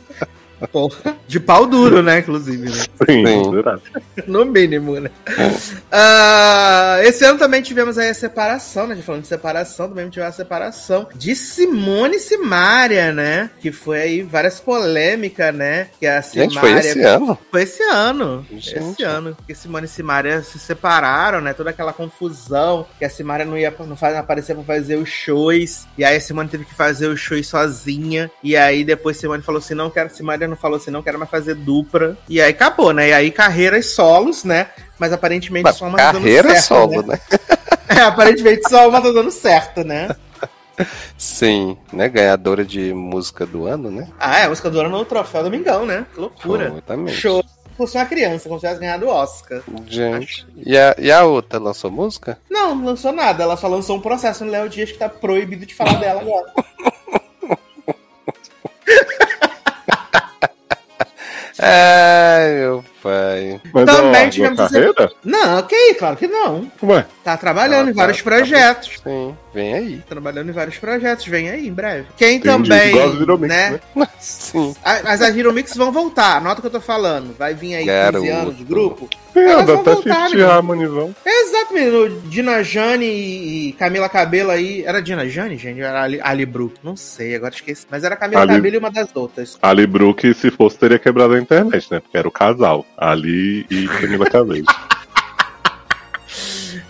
Porra. De pau duro, né, inclusive, né? Sim, Sim. No mínimo, né? Ah, esse ano também tivemos aí a separação, né? Já falando de separação, também tivemos a separação de Simone e Simária, né? Que foi aí várias polêmicas, né? Que a Simária. Gente, foi esse ano? Foi esse ano. Gente. Esse ano. Que Simone e Simária se separaram, né? Toda aquela confusão. Que a Simária não ia não faz, não aparecer pra fazer os shows. E aí a Simone teve que fazer os shows sozinha. E aí depois Simone falou assim: não quero. Simária não falou assim: não quero mais fazer dupla. E aí acabou, né? E aí carreiras solos, né? Mas aparentemente Mas só uma tá dando carreira certo, solo, né? né? (laughs) É, aparentemente só uma tá dando certo, né? Sim, né? Ganhadora de música do ano, né? Ah, é, música do ano no troféu Domingão, né? Que loucura. Exatamente. Show. Fosse uma criança, como se tivesse ganhado o Oscar. Gente. E a, e a outra lançou música? Não, não lançou nada. Ela só lançou um processo no Léo Dias que tá proibido de falar dela agora. (laughs) Ai, meu pai. Mas Também ó, tivemos a carreira? Não, ok, claro que não. Ué, Tá trabalhando Ela em vários tá- projetos. Sim, vem aí. Trabalhando em vários projetos. Vem aí em breve. Quem Entendi. também, Igual Mix, né? né? (laughs) Sim. A- Mas as Hero Mix vão voltar. Anota o que eu tô falando. Vai vir aí 15 Garoto. anos de grupo. Vão até voltar, 50 menino. Harmony vão. Exato, menino. Dina Jane e Camila Cabelo aí. Era Dina Jane, gente? Era Ali, Ali Bru? Não sei, agora esqueci. Mas era Camila Ali- Cabelo e uma das outras. Ali Brook, se fosse, teria quebrado a internet, né? Porque era o casal. Ali e Camila Cabello. (laughs)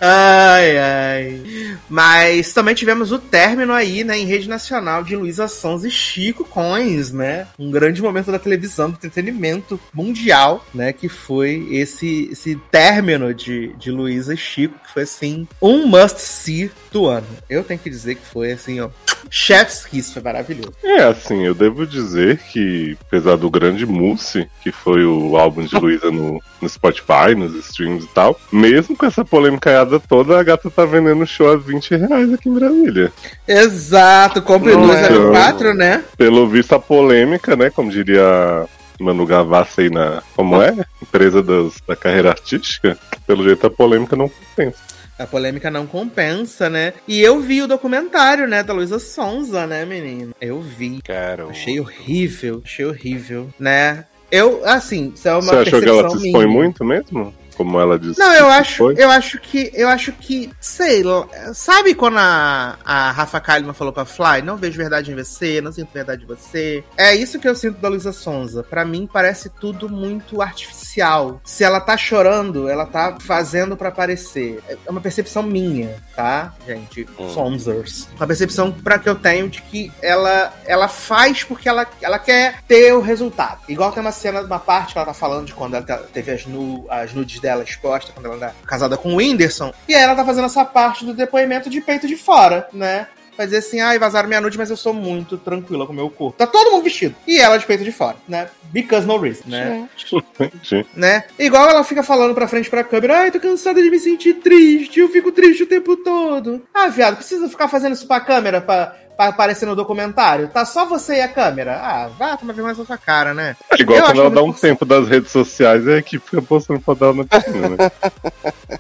Ai, ai. Mas também tivemos o término aí, né, em rede nacional de Luísa Sons e Chico Coins, né? Um grande momento da televisão, do entretenimento mundial, né? Que foi esse, esse término de, de Luísa e Chico, que foi assim, um must-see do ano. Eu tenho que dizer que foi assim, ó. Chef's Kiss, foi maravilhoso. É, assim, eu devo dizer que, apesar do grande Mousse, que foi o álbum de Luísa no, no Spotify, nos streams e tal, mesmo com essa polêmica toda, a gata tá vendendo show a 20 reais aqui em Brasília. Exato, compre dois, é, eu- quatro, né? Pelo visto, a polêmica, né, como diria Manu Gavassi aí na, como é? Empresa da carreira artística, pelo jeito a polêmica não compensa. A polêmica não compensa, né? E eu vi o documentário, né, da Luísa Sonza, né, menino? Eu vi. Cara, Achei horrível, achei horrível, né? Eu, assim, isso é uma Você achou que ela se expõe minha. muito mesmo? Como ela disse. Não, eu acho, foi? eu acho que, eu acho que, sei lá, sabe quando a, a Rafa Kalimann falou pra Fly, não vejo verdade em você, não sinto verdade em você? É isso que eu sinto da Luísa Sonza. Pra mim parece tudo muito artificial. Se ela tá chorando, ela tá fazendo pra aparecer. É uma percepção minha, tá, gente? Hum. Sonzers. Uma percepção pra que eu tenho de que ela, ela faz porque ela, ela quer ter o resultado. Igual tem uma cena, uma parte que ela tá falando de quando ela te- teve as, nu, as nudes dela expostas, quando ela era casada com o Whindersson. E aí ela tá fazendo essa parte do depoimento de peito de fora, né? Vai dizer assim, ai, vazaram minha nude, mas eu sou muito tranquila com o meu corpo. Tá todo mundo vestido. E ela de peito de fora, né? Because no reason, né? Entendi. né? Igual ela fica falando pra frente pra câmera, ai, tô cansada de me sentir triste, eu fico triste o tempo todo. Ah, viado, precisa ficar fazendo isso pra câmera pra, pra aparecer no documentário? Tá só você e a câmera? Ah, vá tomar vergonha na sua cara, né? É igual Eu quando ela que dá um tempo das redes sociais e a equipe fica postando foto dela na piscina, né?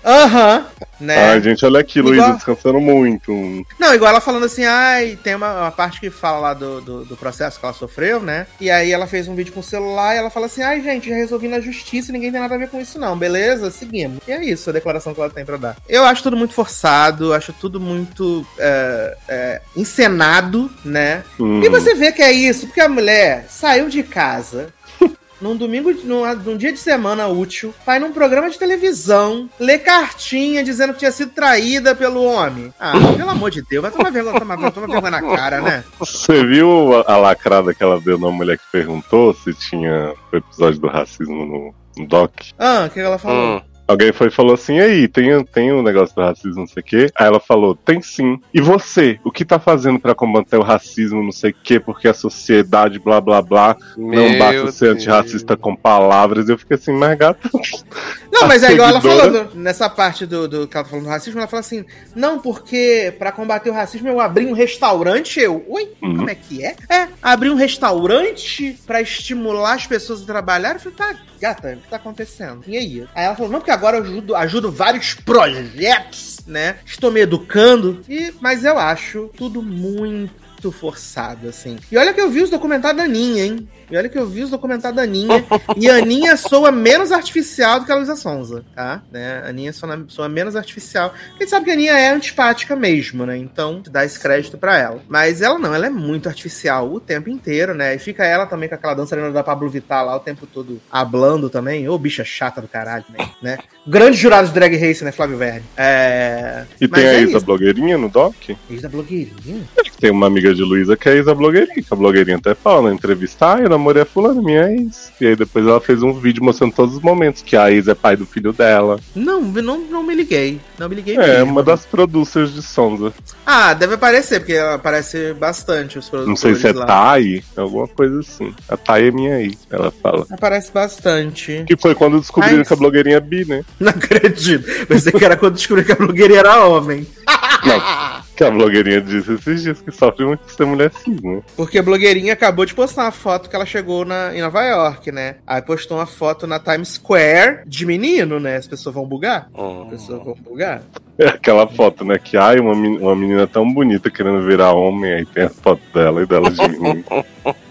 Aham, né? Ai, gente, olha aqui, Igual- Luísa descansando muito. Não, igual ela falando assim, ai, tem uma, uma parte que fala lá do, do, do processo que ela sofreu, né? E aí ela fez um vídeo com o celular e ela fala assim, ai, gente, já resolvi na justiça e ninguém tem nada a ver com isso não, beleza? Seguimos. E é isso, a declaração que ela tem pra dar. Eu acho tudo muito forçado, acho tudo muito é, é, encenado, né? Hum. E você vê que é isso, porque a mulher saiu de casa num domingo, num, num dia de semana útil, vai num programa de televisão, lê cartinha dizendo que tinha sido traída pelo homem. Ah, (laughs) pelo amor de Deus, vai tomar vergonha, tomar, tomar vergonha na cara, né? Você viu a, a lacrada que ela deu na mulher que perguntou se tinha o episódio do racismo no, no doc? Ah, o que ela falou? Hum. Alguém foi e falou assim: e aí, tem, tem um negócio do racismo, não sei o quê? Aí ela falou: tem sim. E você, o que tá fazendo pra combater o racismo, não sei o quê? Porque a sociedade, blá blá blá, não Meu basta ser antirracista com palavras. Eu fiquei assim, mas gata. Não, mas é igual ela no- nessa parte do, do que ela tá falando do racismo, ela fala assim: não, porque pra combater o racismo eu abri um restaurante. Eu, oi? Uhum. Como é que é? É, abri um restaurante pra estimular as pessoas a trabalhar. Eu falei, tá, gata, o que tá acontecendo? E aí? Aí ela falou, não, porque agora eu ajudo, ajudo vários projetos, né? Estou me educando. E, mas eu acho tudo muito forçado, assim. E olha que eu vi os documentários da Aninha, hein? E olha que eu vi os documentários da Aninha. e a Aninha soa menos artificial do que a Luísa Sonza, tá? Né? A Aninha soa, soa menos artificial. A gente sabe que a Aninha é antipática mesmo, né? Então, dá esse crédito pra ela. Mas ela não, ela é muito artificial o tempo inteiro, né? E fica ela também com aquela dançarina da Pablo Vittar lá o tempo todo hablando também. Ô, bicha chata do caralho, né? né? Grande jurado de drag race, né, Flávio Verne? É... E Mas tem a é Isa blogueirinha no doc? Da blogueirinha? Tem uma amiga de Luísa que é Isa blogueirinha. Que a blogueirinha até fala na entrevista: ah, eu namorei a fulana, minha ex. E aí depois ela fez um vídeo mostrando todos os momentos que a ex é pai do filho dela. Não, não, não me liguei. Não me liguei É, mesmo. uma das producers de Sonza. Ah, deve aparecer, porque aparece bastante os produtores Não sei se é lá. Thay, alguma coisa assim. A Thay é minha ex, ela fala. Aparece bastante. Que foi quando descobriram que a blogueirinha é bi, né? Não acredito. Pensei que era quando descobri que a blogueira era homem. Não, (laughs) que a blogueirinha disse esses dias que sofre muito por ser mulher cis, né? Porque a blogueirinha acabou de postar uma foto que ela chegou na, em Nova York, né? Aí postou uma foto na Times Square de menino, né? As pessoas vão bugar? As Hum. pessoas vão bugar? É aquela foto, né? Que ai, uma, uma menina tão bonita querendo virar homem, aí tem a foto dela e dela de menino. (laughs)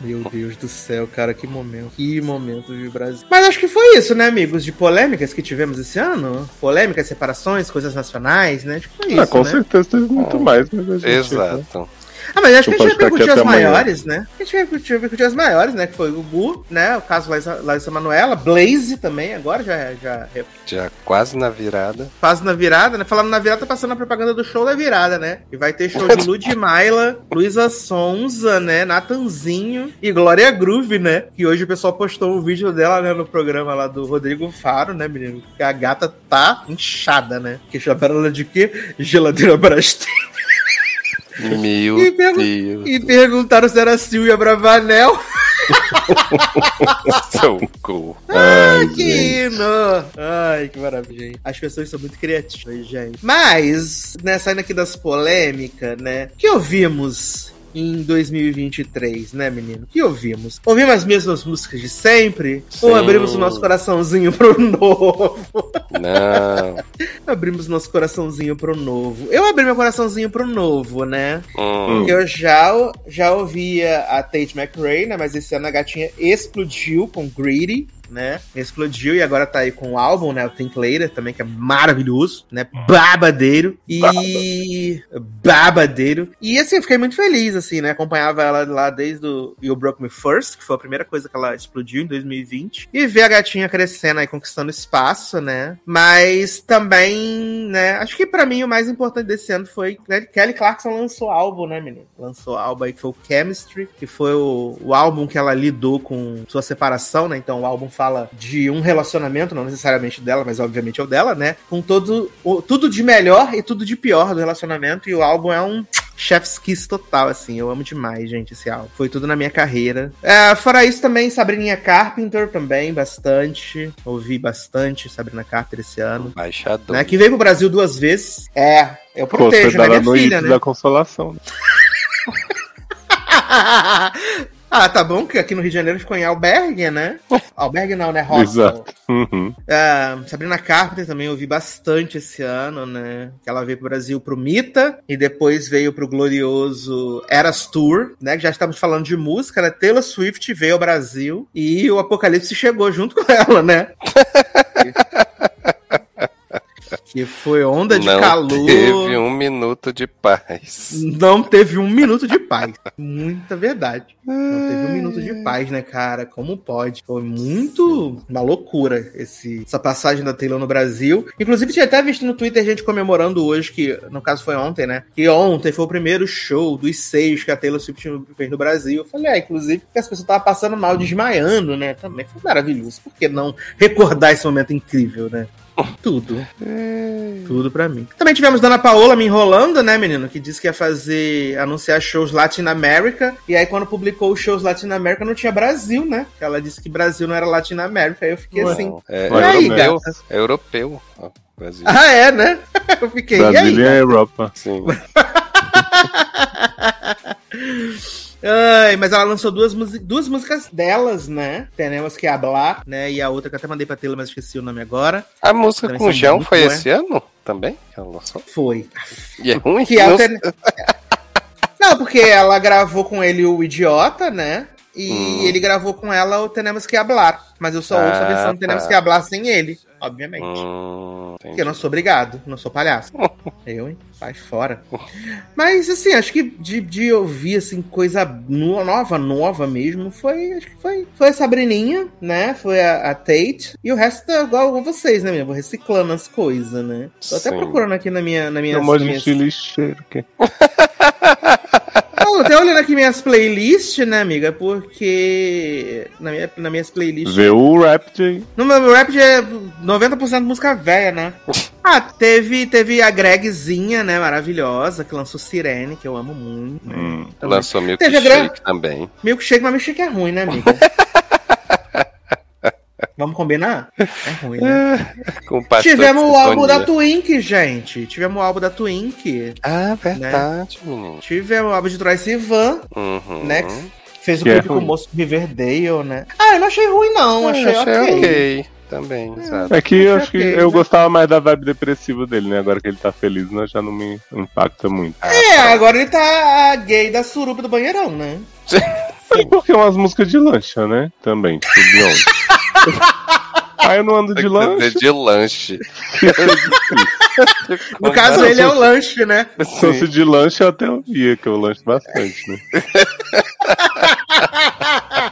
Meu Deus do céu, cara, que momento. Que momento de Brasil. Mas acho que foi isso, né, amigos? De polêmicas que tivemos esse ano. Polêmicas, separações, coisas nacionais, né? Acho que foi isso, ah, com né? certeza teve muito mais, mas a gente. né? Exato. Ah, mas acho que a gente vai aqui as até amanhã. maiores, né? A gente vai repercutir, repercutir as maiores, né? Que foi o Gu, né? O caso Laísa, Laísa Manuela, Blaze também, agora já, já Já quase na virada. faz na virada, né? Falando na virada, tá passando a propaganda do show da virada, né? E vai ter show de (laughs) Ludmilla, Luísa Sonza, né? Natanzinho e Glória Groove, né? Que hoje o pessoal postou um vídeo dela, né? No programa lá do Rodrigo Faro, né, menino? Que a gata tá inchada, né? Que chamaram ela de quê? Geladeira Brastemp. (laughs) Meu E Deus. E perguntaram se era Silvia Bravanel. (laughs) Socorro. Ai, Que gente. hino! Ai, que maravilha. gente. As pessoas são muito criativas, gente. Mas, né, saindo aqui das polêmicas, né? O que ouvimos em 2023, né, menino? O que ouvimos? Ouvimos as mesmas músicas de sempre? Ou Sim. abrimos o nosso coraçãozinho pro novo? Não. (laughs) abrimos nosso coraçãozinho pro novo. Eu abri meu coraçãozinho pro novo, né? Hum. Eu já, já ouvia a Tate McRae, né? Mas esse ano a gatinha explodiu com Greedy, né? Explodiu e agora tá aí com o álbum, né? O Think Later também, que é maravilhoso, né? Babadeiro. E. Babadeiro. E assim, eu fiquei muito feliz, assim, né? Acompanhava ela lá desde o You Broke Me First, que foi a primeira coisa que ela explodiu em 2020. E ver a gatinha crescendo aí, conquistando espaço, né? Mas também, né? Acho que pra mim o mais importante desse ano foi né, Kelly Clarkson lançou álbum, né, menino? Lançou álbum aí que foi o Chemistry, que foi o, o álbum que ela lidou com sua separação, né? Então o álbum fala de um relacionamento, não necessariamente dela, mas obviamente é o dela, né? Com todo, o- tudo de melhor e tudo de pior do relacionamento. E o álbum é um Chef's Kiss total, assim. Eu amo demais, gente, esse álbum. Foi tudo na minha carreira. É, fora isso, também Sabrina Carpenter, também, bastante. Ouvi bastante Sabrina Carpenter esse ano. Baixador. Né, que veio pro Brasil duas vezes. É, eu Pô, protejo, você né? dá Minha filha, né? da consolação. né? (laughs) Ah, tá bom que aqui no Rio de Janeiro ficou em albergue, né? (laughs) Albergue não, né? Hostel. Exato. Uhum. Ah, Sabrina Carpenter também ouvi bastante esse ano, né? Que ela veio pro Brasil pro Mita e depois veio pro glorioso Eras Tour, né? Que já estamos falando de música, né? Taylor Swift veio ao Brasil e o Apocalipse chegou junto com ela, né? (laughs) que foi onda de não calor. teve um minuto de paz. Não teve um minuto de paz. Muita verdade. Não teve um minuto de paz, né, cara? Como pode? Foi muito uma loucura esse, essa passagem da Taylor no Brasil. Inclusive, tinha até visto no Twitter gente comemorando hoje, que no caso foi ontem, né? Que ontem foi o primeiro show dos seis que a Taylor Swift fez no Brasil. Eu falei, ah, inclusive, porque as pessoas estavam passando mal, desmaiando, né? Também foi maravilhoso. Por que não recordar esse momento incrível, né? Tudo. Tudo pra mim. Também tivemos Dana Paola me enrolando, né, menino? Que disse que ia fazer, anunciar shows Latin America. E aí, quando publicou os shows Latin America, não tinha Brasil, né? Ela disse que Brasil não era Latin America. Aí eu fiquei Ué. assim. É, E aí, europeu, gata? é europeu. ó, Brasil. Ah, é, né? (laughs) Eu fiquei. E aí? É Europa. Sim. (laughs) Ai, mas ela lançou duas, duas músicas delas, né? Temos que hablar, né? E a outra que eu até mandei pra Taylor, mas esqueci o nome agora. A música Também com o João foi é. esse ano também? Ela lançou? Foi. E é ruim? Que é Não (laughs) Não, porque ela gravou com ele o Idiota, né? E Hum. ele gravou com ela o Tenemos que Hablar. Mas eu só ouço a Ah, versão do Tenemos tá. que Hablar sem ele, obviamente. Hum, Porque eu não sou obrigado, não sou palhaço. (laughs) eu, hein? Sai fora. Mas, assim, acho que de, de ouvir, assim, coisa no- nova, nova mesmo, foi, acho que foi, foi a Sabrininha, né? Foi a, a Tate. E o resto é igual a vocês, né, minha? Vou reciclando as coisas, né? Tô até Sim. procurando aqui na minha... Na minha na de minha- lixeiro. Que... (laughs) Não, até olhando aqui minhas playlists, né, amiga? Porque na minha, nas minhas playlists. Vê o Rapt aí. No meu rap já é 90% música velha, né? Ah, teve, teve a Gregzinha, né? Maravilhosa, que lançou Sirene, que eu amo muito. Né? Hum. Também. Lançou Milkshake também. Milkshake, mas milkshake é ruim, né, amiga? (laughs) Vamos combinar? É ruim, né? Com pastor Tivemos o álbum da sintonia. Twink, gente. Tivemos o álbum da Twink. Ah, verdade, menino. Tivemos o álbum de Troye Sivan. Uhum. né? Fez o Que é clipe com o moço Riverdale, né? Ah, eu não achei ruim, não. Achei, Eu ok. ok. Também, sabe? É que eu acho que eu né? gostava mais da vibe depressiva dele, né? Agora que ele tá feliz, né? Já não me impacta muito. É, agora ele tá gay da suruba do banheirão, né? (laughs) É porque é umas músicas de lancha, né? Também, tipo. (laughs) Aí eu não ando de lancha. de lanche. (laughs) No caso, ele é o lanche, né? Se fosse de lanche, eu até ouvia, que eu lancho bastante, né?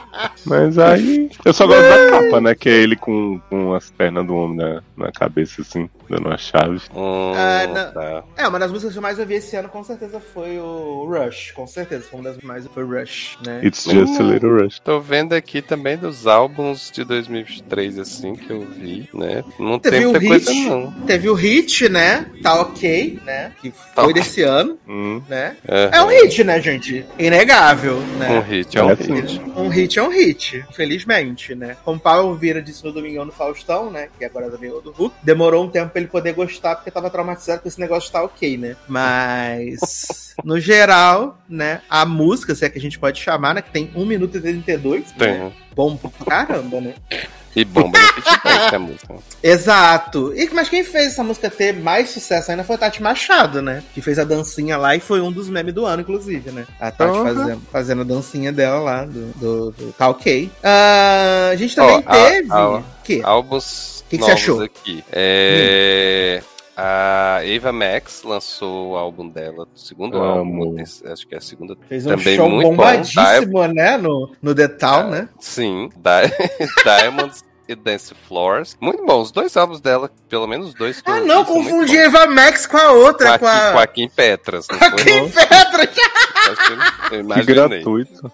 (laughs) Mas aí. Eu só gosto da capa, né? Que é ele com, com as pernas do homem na, na cabeça, assim, dando uma chave. Hum, Ah, não. tá. É, uma das músicas que eu mais ouvi esse ano, com certeza, foi o Rush. Com certeza, foi uma das mais foi Rush, né? It's just a little rush. Tô vendo aqui também dos álbuns de 2023, assim, que eu vi, né? Não Teve tem muita coisa, hit. não. Teve o hit, né? Tá ok, né? Que Tá foi ok. desse ano, Hum. né? Aham. É um hit, né, gente? Inegável, né? Um hit, é um É, hit. Um hit é um hit, infelizmente, né? Como Paulo Vieira disse no Domingão do Faustão, né? Que agora também é o do Hulk. Demorou um tempo pra ele poder gostar, porque tava traumatizado com esse negócio de tá ok, né? Mas, (laughs) no geral, né? A música, se é que a gente pode chamar, né? Que tem 1 minuto e 32. Né? Tem. Bom pra caramba, né? E bomba no feedback a música. (laughs) Exato. E, mas quem fez essa música ter mais sucesso ainda foi a Tati Machado, né? Que fez a dancinha lá e foi um dos memes do ano, inclusive, né? A Tati Uhum. fazendo, fazendo a dancinha dela lá, do, do, do Tá Ok. Ah, a gente também a- teve. a- o quê? Álbuns Que que você achou? aqui. É... A Ava Max lançou o álbum dela, o segundo Amo. álbum, acho que é a segunda. Fez um também show muito bom, bombadíssimo, né? No, no The Town, né? Sim, Di- (laughs) Diamonds e Dance Floors. Muito bom, os dois álbuns dela, pelo menos os dois. Ah, não, confundi. Eva Max com a outra, Com com a, a. com a Kim Petras, Com a foi? Kim Petras. (laughs) Acho que eu- eu Que imaginei. gratuito.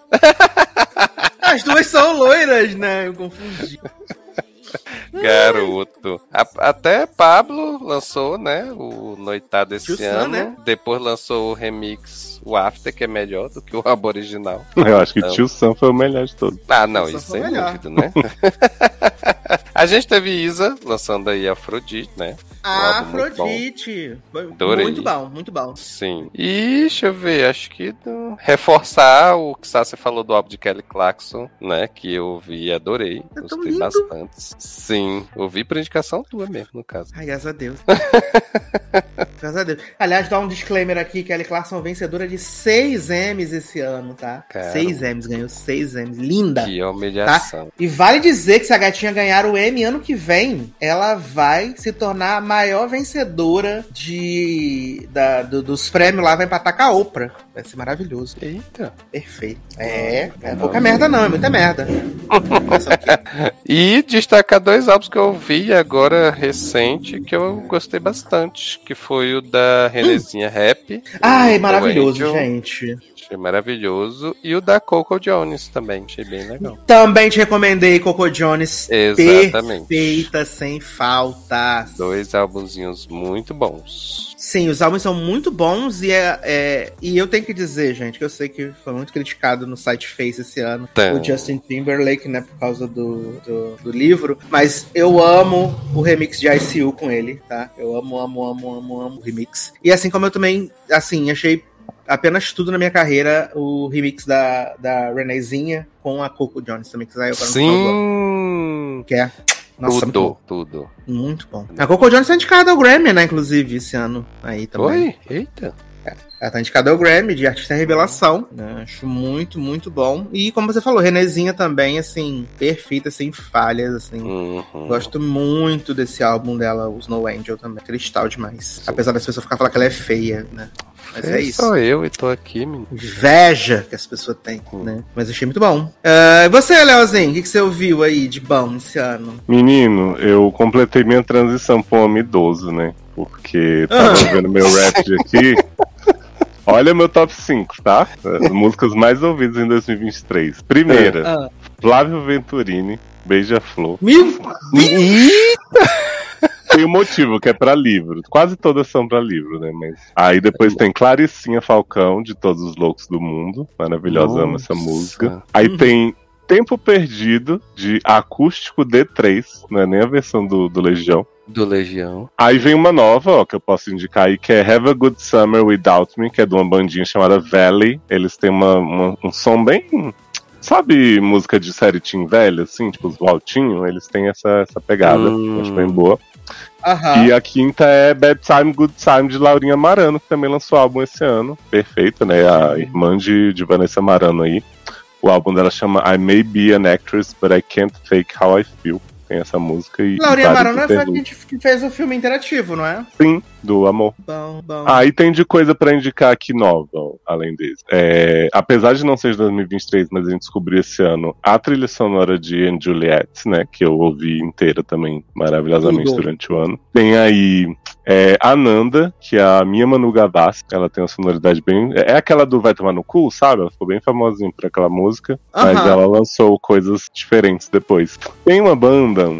As duas são loiras, né? Eu confundi. (laughs) (laughs) Garoto. A- até Pablo lançou, né? O Noitado esse ano. né? Depois lançou o remix, o After, que é melhor do que o álbum original. Eu acho que Não. Tio Sam foi o melhor de todos. Ah, não, isso sem dúvida, né? (laughs) (laughs) A gente teve Isa lançando aí Afrodite, né? Ah, álbum muito Afrodite. Adorei. Muito bom, muito bom. Sim. E deixa eu ver, acho que reforçar o que você falou do álbum de Kelly Clarkson, né? Que eu ouvi e adorei. É Gostei bastante. Sim, ouvi por indicação tua mesmo, no caso. Ai, graças a Deus. (laughs) graças a Deus. Aliás, dá um disclaimer aqui: Kelly Clarkson vencedora de 6 M's esse ano, tá? Caramba. 6 M's, ganhou 6 M's. Linda. Que humilhação. E vale dizer que se a gatinha ganhar o M ano que vem, ela vai se tornar a maior vencedora de da- do- dos prêmios lá, vai empatar com a Oprah. Vai ser maravilhoso. Eita. Perfeito. É, é pouca merda não, é muita merda. (laughs) E destacar dois álbuns que eu ouvi agora recente que eu gostei bastante, que foi o da Renezinha Rap. Ai, maravilhoso, Angel, gente. Achei maravilhoso. E o da Coco Jones também, achei bem legal. Também te recomendei Coco Jones. Exatamente. Perfeita, sem faltas. Dois álbumzinhos muito bons. Sim, os álbuns são muito bons e, é, é- e eu tenho que dizer, gente, que eu sei que foi muito criticado no site Face esse ano, o Justin Timberlake, né, por causa do, do, do livro, mas eu amo o remix de ICU com ele, tá? Eu amo, amo, amo, amo, amo o remix. E assim como eu também, assim, achei apenas tudo na minha carreira o remix da, da Renezinha com a Coco Jones também, que saiu ano, Sim! que é... Nossa, muito tudo, bom. tudo. Muito bom. A Coco Jones tá indicada ao Grammy, né, inclusive, esse ano aí também. Oi? Eita. Ela tá indicada ao Grammy de Artista Revelação. Né? Acho muito, muito bom. E como você falou, Renezinha também, assim, perfeita, sem falhas, assim. Uhum. Gosto muito desse álbum dela, o Snow Angel também. Cristal demais. Apesar das pessoas ficarem falando que ela é feia, né? Mas é, É, isso. Sou eu e tô aqui, menino. Inveja que as pessoas têm, né? Mas achei muito bom. E você, Leozinho, o que, que você ouviu aí de bom esse ano? Menino, eu completei minha transição um homem idoso, né? Porque tava Ah. vendo meu rap (laughs) aqui. Olha meu top 5, tá? As músicas mais ouvidas em 2023. Primeira, Ah. Flávio Venturini, Beija-Flor. Mil... Tem um motivo, que é pra livro. Quase todas são pra livro, né? Mas. Aí depois tem Claricinha Falcão, de Todos os Loucos do Mundo. Maravilhosa, amo essa música. Aí Uhum. tem Tempo Perdido, de Acústico D3, não é nem a versão do, do Legião. Do Legião. Aí vem uma nova, ó, que eu posso indicar aí, que é Have a Good Summer Without Me, que é de uma bandinha chamada Valley. Eles têm uma, uma- um som bem. Sabe música de série Team velha, assim, tipo os Valtinho? Eles têm essa, essa pegada, Hum. acho bem boa. Aham. E a quinta é Bad Time, Good Time, de Laurinha Marano, que também lançou álbum esse ano. Perfeito, né? A irmã de, de Vanessa Marano aí. O álbum dela chama I May Be an Actress, But I Can't Fake How I Feel. Tem essa música e. Laurinha Marano foi a que fez o filme interativo, não é? Sim, do amor. Bom, bom. Aí tem de coisa pra indicar aqui nova, além desse. É, apesar de não ser de 2023, mas a gente descobriu esse ano a trilha sonora de Anne Juliet, né? Que eu ouvi inteira também, maravilhosamente, Tudo. durante o ano. Tem aí é, Ananda, que é a minha Manu Gavassi. Ela tem uma sonoridade bem. É aquela do Vai Tomar no Cu, sabe? Ela ficou bem famosinha por aquela música. Mas Aham. ela lançou coisas diferentes depois. Tem uma banda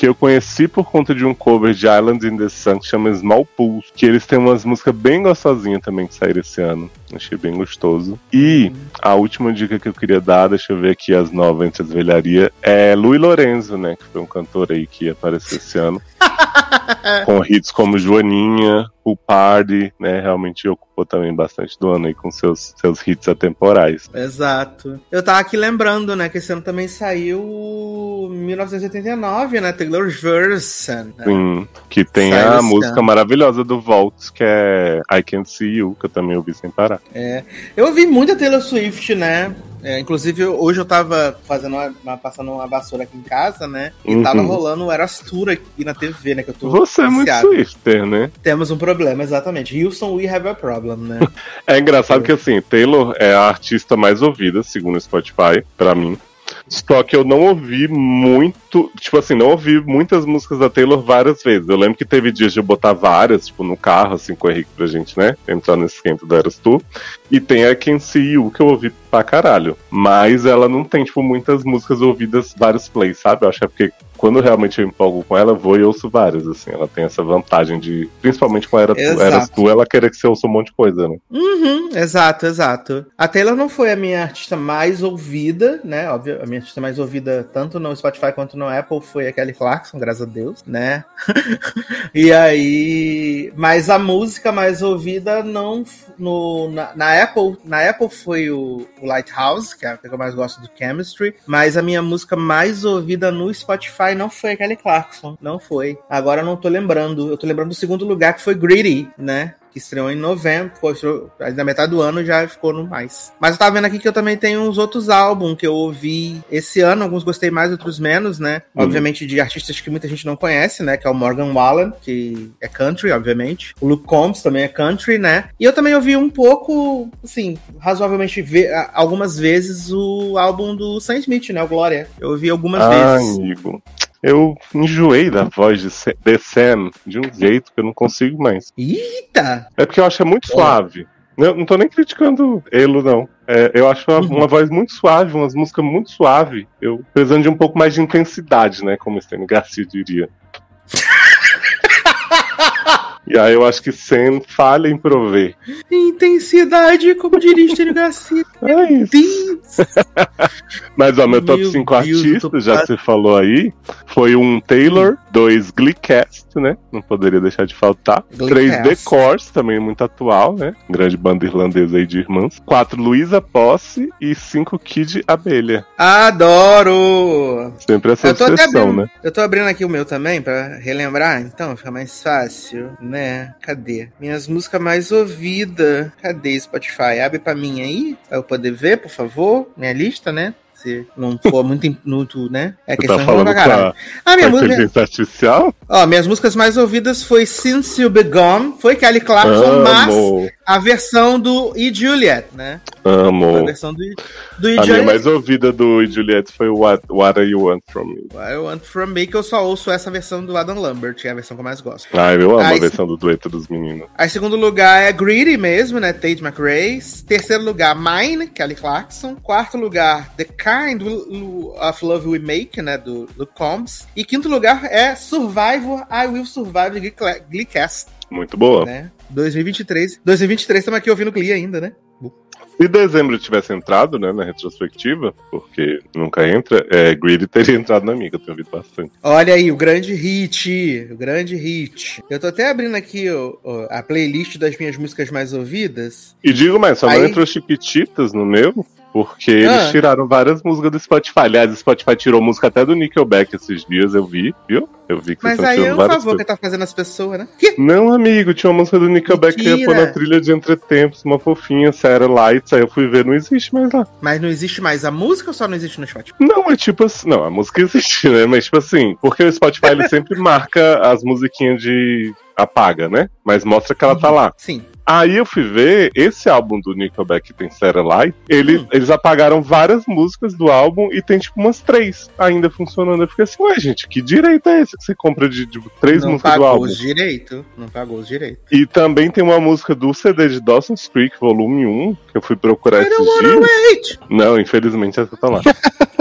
que eu conheci por conta de um cover de Island in the Sun que chama Small Pools, que eles têm umas músicas bem gostosinhas também que saíram esse ano. Achei bem gostoso. E a última dica que eu queria dar, deixa eu ver aqui as novas entre as velharias, é Louis Lorenzo, né? Que foi um cantor aí que apareceu esse ano. (laughs) com hits como Joaninha, o Party, né? Realmente ocupou também bastante do ano aí com seus, seus hits atemporais. Exato. Eu tava aqui lembrando, né, que esse ano também saiu 1989, né, Taylor's Version. Né? Sim, que tem Saiu a música ano. maravilhosa do Volts, que é I Can't See You, que eu também ouvi sem parar. Eu ouvi muita Taylor Swift, né? É, inclusive, hoje eu tava fazendo uma, uma- passando uma vassoura aqui em casa, né? E Uhum. tava rolando o Eras Tour aqui na TV, né? Que eu tô Você é muito. Swifter, né? Temos um problema, exatamente. Houston, we have a problem, né? (laughs) É engraçado que assim, Taylor é a artista mais ouvida, segundo o Spotify, pra mim. Só que eu não ouvi muito, tipo assim, não ouvi muitas músicas da Taylor várias vezes. Eu lembro que teve dias de eu botar várias, tipo, no carro, assim, com o Henrique pra gente, né? Entrar nesse esquenta do Eras Tour. E tem a Can See You, que eu ouvi pra caralho. Mas ela não tem, tipo, muitas músicas ouvidas, vários plays, sabe? Eu acho que é porque quando realmente eu empolgo com ela, eu vou e ouço várias, assim. Ela tem essa vantagem de, principalmente com Era Exato. Eras Tu, ela querer que você ouça um monte de coisa, né? Uhum, exato, exato. A Taylor não foi a minha artista mais ouvida, né? Óbvio, a minha artista mais ouvida tanto no Spotify quanto no Apple foi a Kelly Clarkson, graças a Deus, né? (laughs) e aí, mas a música mais ouvida não no na, na Apple, na Apple foi o, o Lighthouse, que é a que eu mais gosto do Chemistry, mas a minha música mais ouvida no Spotify não foi a Kelly Clarkson, não foi. Agora eu não tô lembrando, eu tô lembrando do segundo lugar que foi Greedy, né? Que estreou em novembro, aí na metade do ano já ficou no mais. Mas eu tava vendo aqui que eu também tenho uns outros álbuns que eu ouvi esse ano, alguns gostei mais, outros menos, né? Uhum. Obviamente de artistas que muita gente não conhece, né? Que é o Morgan Wallen, que é country, obviamente. O Luke Combs também é country, né? E eu também ouvi um pouco, assim, razoavelmente ve algumas vezes o álbum do Sam Smith, né? O Glória. Eu ouvi algumas Ah, vezes. amigo. Eu enjoei da voz de Sa- The Sam de um jeito que eu não consigo mais. Eita! É porque eu acho é muito suave. Eu não tô nem criticando ele, não. É, eu acho uma, Uhum. uma voz muito suave, umas músicas muito suave. Eu precisando de um pouco mais de intensidade, né? Como o Stênio Garcia diria. E aí eu acho que Sam falha em prover. Intensidade, como diria Estênio Garcia. (laughs) É isso. Mas ó, meu top Meu 5 Deus, eu tô artistas, já você falou aí, foi um Taylor, dois Gleecast, né? Não poderia deixar de faltar. Três The. Course, também muito atual, né? Grande banda irlandesa aí de irmãs. Quatro Luísa Posse e cinco Kid Abelha. Adoro! Sempre essa obsessão, abrindo, né? eu tô abrindo aqui o meu também pra relembrar, então fica mais fácil, né? Cadê? Minhas músicas mais ouvidas. Cadê Spotify? Abre pra mim aí, pra eu poder ver, por favor, minha lista, né? Se não for muito, muito né? É Você questão tá falando pra caralho. Ah, minha música. inteligência artificial? Ó, minhas músicas mais ouvidas foi Since You Be Gone, foi Kelly Clarkson, mas Amo, a versão do E Juliet, né? A amo. versão do, do E A minha Juliet. mais ouvida do Juliette foi What, What You Want From Me? I Want From Me, que eu só ouço essa versão do Adam Lambert, que é a versão que eu mais gosto. Ai, eu amo Ai, a versão do dueto dos meninos. Aí, segundo lugar é Greedy mesmo, né? Tate McRae. Terceiro lugar, Mine, Kelly Clarkson. Quarto lugar, The Kind of Love We Make, né? Do Luke Combs. E quinto lugar é Survivor, I Will Survive, de Glee- Gleecast, Muito boa. né? 2023. 2023 estamos aqui ouvindo Glee ainda, né? Se dezembro tivesse entrado, né, na retrospectiva, porque nunca entra, é, Greedy teria entrado na minha, que eu tenho ouvido bastante. Olha aí, o grande hit, o grande hit. Eu tô até abrindo aqui ó, ó, a playlist das minhas músicas mais ouvidas. E digo mais, só não Aí- entrou Chiquititas no meu, porque eles Ah. tiraram várias músicas do Spotify. Aliás, o Spotify tirou música até do Nickelback esses dias, eu vi, viu? Eu vi que Mas aí é um favor coisas. que tá fazendo as pessoas, né? Que? Não, amigo, tinha uma música do Nickelback que ia pôr Mentira. na trilha de Entretempos, uma fofinha, Sarah Lights, aí eu fui ver, não existe mais lá. Mas não existe mais a música ou só não existe no Spotify? Não, é tipo assim. Não, a música (laughs) existe, né? Mas tipo assim, porque o Spotify ele sempre marca as musiquinhas de apaga, né? Mas mostra que ela tá lá. Sim. Aí eu fui ver esse álbum do Nickelback que tem Light, ele, Hum. eles apagaram várias músicas do álbum e tem tipo umas três ainda funcionando. Eu fiquei assim, ué, gente, que direito é esse que você compra de, de três não músicas do pagou álbum? os direitos. Não pagou os direitos. E também tem uma música do CD de Dawson's Creek, volume 1, que eu fui procurar I esses dias. wait. Não, infelizmente essa tá lá.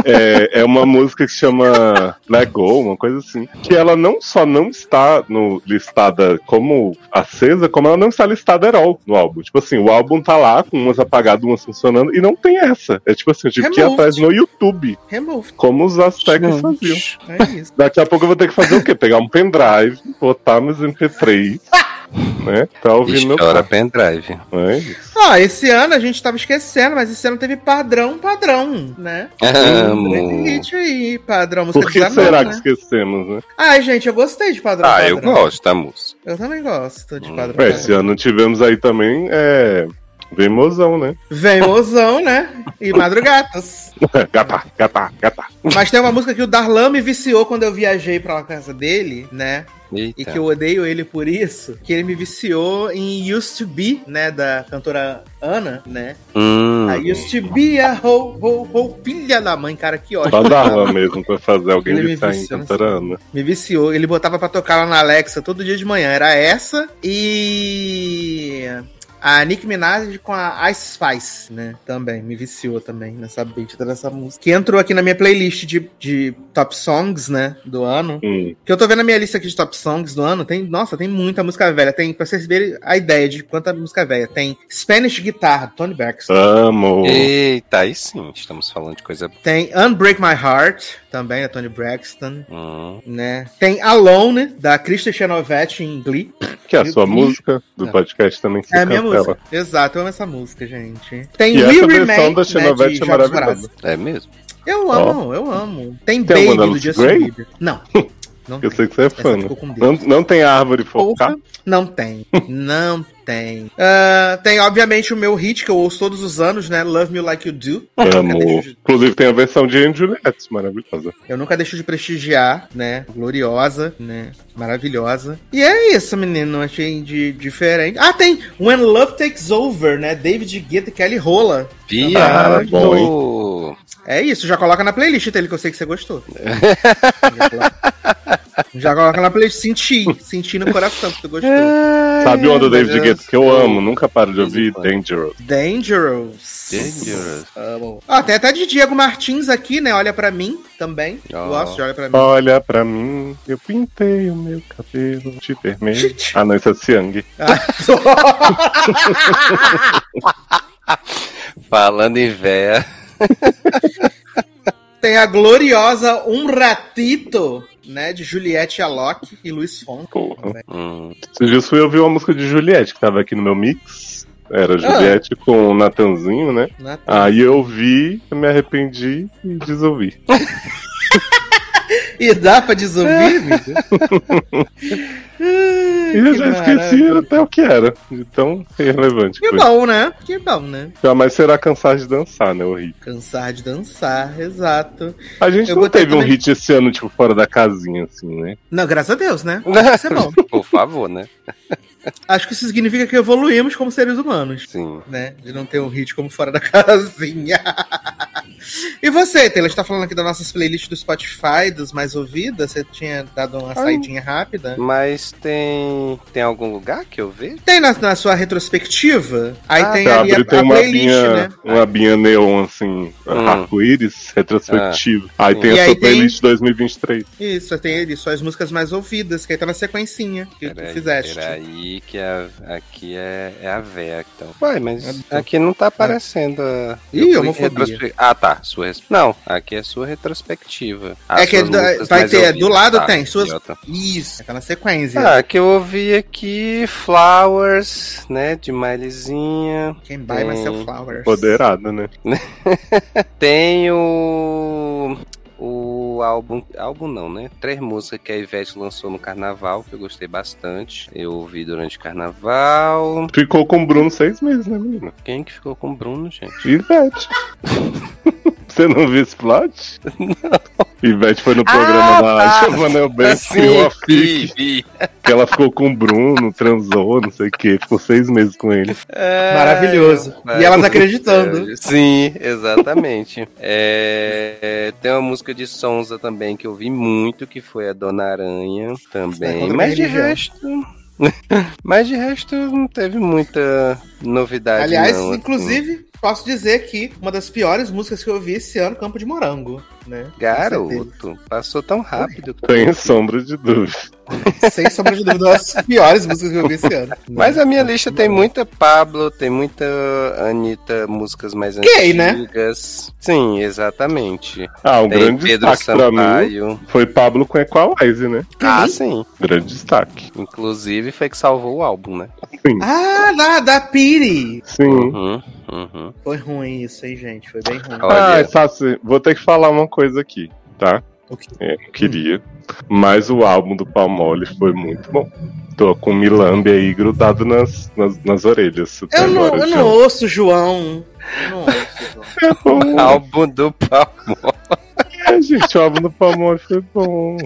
é, é uma música que se chama Let Go, uma coisa assim. Que ela não só não está no, listada como acesa, como ela não está listada at no álbum. Tipo assim, o álbum tá lá, com umas apagadas, umas funcionando, e não tem essa. É tipo assim, eu tive que ir atrás no YouTube, Removed. como os Aztecas faziam. É isso. Daqui a pouco eu vou ter que fazer o quê? Pegar um pendrive, botar meus MP3, (laughs) né? E no meu chora pendrive. É isso. Ó, esse ano a gente tava esquecendo, mas esse ano teve padrão, padrão, né? (laughs) Amo. Grande hit aí, padrão, música Por que será né? que esquecemos, né? Ai, gente, eu gostei de padrão. Ah, eu padrão. gosto da música. Eu também gosto de Hum. padrão. É, esse ano tivemos aí também, é. Vem mozão, né? Vem mozão, né? E madrugatas. (laughs) gata, gata, gata. Mas tem uma música que o Darlan me viciou quando eu viajei pra casa dele, né? E Eita. que eu odeio ele por isso, que ele me viciou em Used to Be, né, da cantora Ana, né? Hum. A Used to Be a ho, ho, ho, filha da mãe, cara, que ótimo. Só dava (laughs) mesmo pra fazer alguém Ele me gritar em viciou cantarana. Me viciou, ele botava pra tocar lá na Alexa todo dia de manhã. Era essa e. A Nicki Minaj com a Ice Spice, né? Também, me viciou também nessa beat dessa música. Que entrou aqui na minha playlist de, de top songs, né? Do ano. Hum. Que eu tô vendo a minha lista aqui de top songs do ano. Tem, nossa, tem muita música velha. Tem, pra vocês verem a ideia de quanta música velha. Tem Spanish Guitar, Tony Braxton. Amo. Eita, aí sim, estamos falando de coisa. Tem Unbreak My Heart, também, da Tony Braxton. Hum, Né? Tem Alone, da Krista Chenovetti em Glee. Que é a sua música do É. podcast também É a minha. Música. Exato, eu amo essa música, gente. Tem E We essa versão Remain, da né, Chenovetti de é maravilhosa. É mesmo? Eu amo, eu amo. Tem, Tem Baby do Justin Gray? Bieber. Não. (laughs) Não Eu tem. sei que você é fã. né? Não, não tem árvore focar. Não tem. Não tem. Ah, tem, obviamente, o meu hit que eu ouço todos os anos, né? Love Me Like You Do. Amo. de- Inclusive tem a versão de Anne Juliette, maravilhosa. Eu nunca deixo de prestigiar, né? Gloriosa, né? Maravilhosa. E é isso, menino. Achei de diferente. Ah, tem When Love Takes Over, né? David Guetta e Kelly Rola. Ah, bom, É isso, já coloca na playlist dele que eu sei que você gostou. já, (laughs) coloca, já coloca na playlist. Senti, senti no coração que tu gostou. Sabe uma do David. Guetta que eu amo, nunca paro de ouvir? Dangerous. Dangerous. Dangerous. Amo. Ó, tem até de Diego Martins aqui, né? Olha pra mim também. Ó. Gosto de Olha pra mim. Olha pra mim, eu pintei o meu cabelo de vermelho. Ah, não, isso é Siang. (laughs) (laughs) Falando em véia. (laughs) Tem a gloriosa Um Ratito, né? De Juliette Alok e Luiz Fonte. Porra. Hum, Esses dias fui ouvir uma música de Juliette, que tava aqui no meu mix. Era Juliette com o Natanzinho, né? Né? Aí eu vi, me arrependi e desouvi. (laughs) E dá pra desouvir, amigo? (laughs) E eu já esqueci até o que era, de tão irrelevante. Que foi. bom, né? Que bom, né? Jamais será cansar de dançar, né, horrível. Cansar de dançar, exato. A gente Eu não teve um também- hit esse ano, tipo, fora da casinha, assim, né? Não, graças a Deus, né? (laughs) Isso é bom. Por favor, né? (laughs) Acho que isso significa que evoluímos como seres humanos. Sim. né? De não ter um hit como fora da casinha. E você, Taylor, está falando aqui das nossas playlists do Spotify, dos mais ouvidas? Você tinha dado uma Ai. saidinha rápida? Mas tem. Tem algum lugar que eu vejo? Tem na, na sua retrospectiva? Aí Ah, tem Você ali a, tem a uma playlist, abinha, né? uma abinha neon, assim, Hum. arco-íris, retrospectivo. aí Sim. tem E a aí sua tem- playlist 2023. Isso, tem ali só as músicas mais ouvidas, que aí tá na sequencinha que tu Peraí, fizeste. peraí, que a, aqui é, é a véia. Então. Uai, mas aqui não tá aparecendo a. Ih, eu fui homofobia. Ah, tá. Sua res- Não, aqui é sua retrospectiva. As É que é do- músicas vai ter, do lado tá, tem suas- idiota. Isso, tá na sequência. Ah, que eu ouvi aqui Flowers, né, de Mileyzinha. Quem buy myself tem- flowers. Poderada, né? (laughs) Tem o. O álbum. Álbum não, né? Três músicas que a Ivete lançou no carnaval, que eu gostei bastante. Eu ouvi durante o carnaval. Ficou com o Bruno seis meses, né, menina? Quem que ficou com o Bruno, gente? Ivete. (laughs) (laughs) Você não viu esse plot? (laughs) Não. Ivete foi no programa Ah, da tá. Giovanna Banks, criou a vi, fic, vi. que ela ficou com o Bruno, transou, não sei o que, ficou seis meses com ele. Maravilhoso. Ai, E elas meu acreditando. Deus. Sim, exatamente. É, tem uma música de Sonza também que eu vi muito, que foi a Dona Aranha também. a Mas de resto. (laughs) Mas de resto não teve muita novidade. Aliás, não, assim. inclusive, posso dizer que uma das piores músicas que eu ouvi esse ano, Campo de Morango, né? Garoto, passou tão rápido. que- Tem sombra de dúvida. (laughs) Sem sombra de dúvida, uma das piores músicas que eu ouvi esse ano. Mas a minha lista tem muita Pablo, tem muita Anitta, músicas mais Gay, né? antigas. Sim, exatamente. Ah, um Tem grande Pedro destaque pra mim Sampaio. foi Pablo com Equalize, né? Ah, Quem? sim. Grande destaque. Inclusive foi que salvou o álbum, né? Ah, da, da Piri! Sim. Uhum, uhum. Foi ruim isso, hein, gente? Foi bem ruim. Olha. Ah, Sassi, vou ter que falar uma coisa aqui, tá? O quê? É, não queria. Mas o álbum do Palmole foi muito bom. Tô com o Milambi aí grudado nas, nas, nas orelhas. Eu não, agora, eu não ouço, João. Eu não ouço, João. (laughs) É bom. Álbum do Palmo. É, gente, o álbum do Palmole foi bom.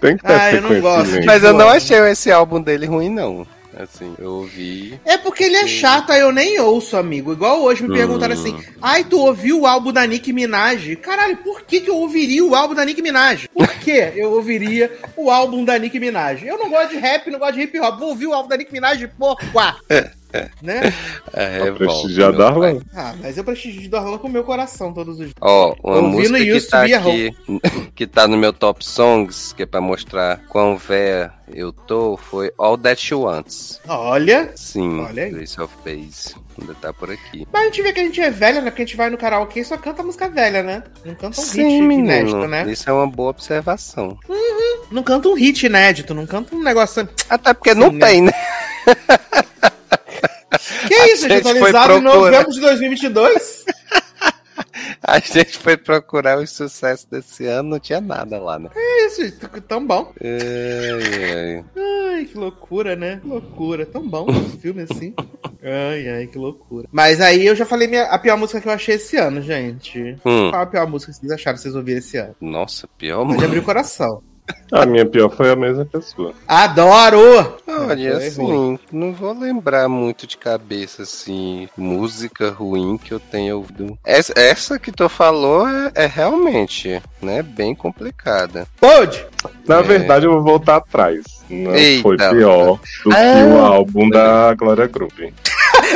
Tem que ter Ah, eu não gosto. Mas eu não achei esse álbum dele ruim, não. Assim, eu ouvi. É porque ele é chato, aí eu nem ouço, amigo. Igual hoje me perguntaram Hum. assim: ai, tu ouviu o álbum da Nicki Minaj? Caralho, por que, que eu ouviria o álbum da Nicki Minaj? Por que eu ouviria o álbum da Nicki Minaj? Eu não gosto de rap, não gosto de hip hop. Vou ouvir o álbum da Nicki Minaj, porra! Né? (laughs) É Pra revolta, prestigiar. Darlan. Ah, mas eu prestigio Darlan com o meu coração todos os dias. Ó, uma Ouvindo música que tá aqui, (laughs) que tá no meu top songs, que é pra mostrar quão véia eu tô, foi All That She Wants. Olha. Sim, Olha aí. do Ace of Base. Ainda tá por aqui. Mas a gente vê que a gente é velha, né? Porque a gente vai no karaokê e só canta música velha, né? Não canta um hit Sim, inédito, menino, né? isso é uma boa observação. Não canta um hit inédito, não canta um negócio. Até porque Sim, não né? tem, né? (laughs) Que isso, gente foi atualizado em novembro de 2022? A gente foi procurar os sucessos desse ano, não tinha nada lá, né? É isso, tão bom. Ai, ai. Ai, que loucura, né? Que loucura. Tão bom (laughs) esse filme assim. Ai, ai, que loucura. Mas aí eu já falei minha, a pior música que eu achei esse ano, gente. Hum, Qual a pior música que vocês acharam que vocês ouviram esse ano? nossa, pior Pode abrir o coração. A minha pior foi a mesma pessoa. Adoro! Olha, ruim. assim, não vou lembrar muito de cabeça, assim, música ruim que eu tenha ouvido. Essa, essa que tu falou é, é realmente, né, bem complicada. Pode! Na É. verdade, eu vou voltar atrás. Não Eita. foi pior do que Ah. o álbum da Glória Groove. (laughs)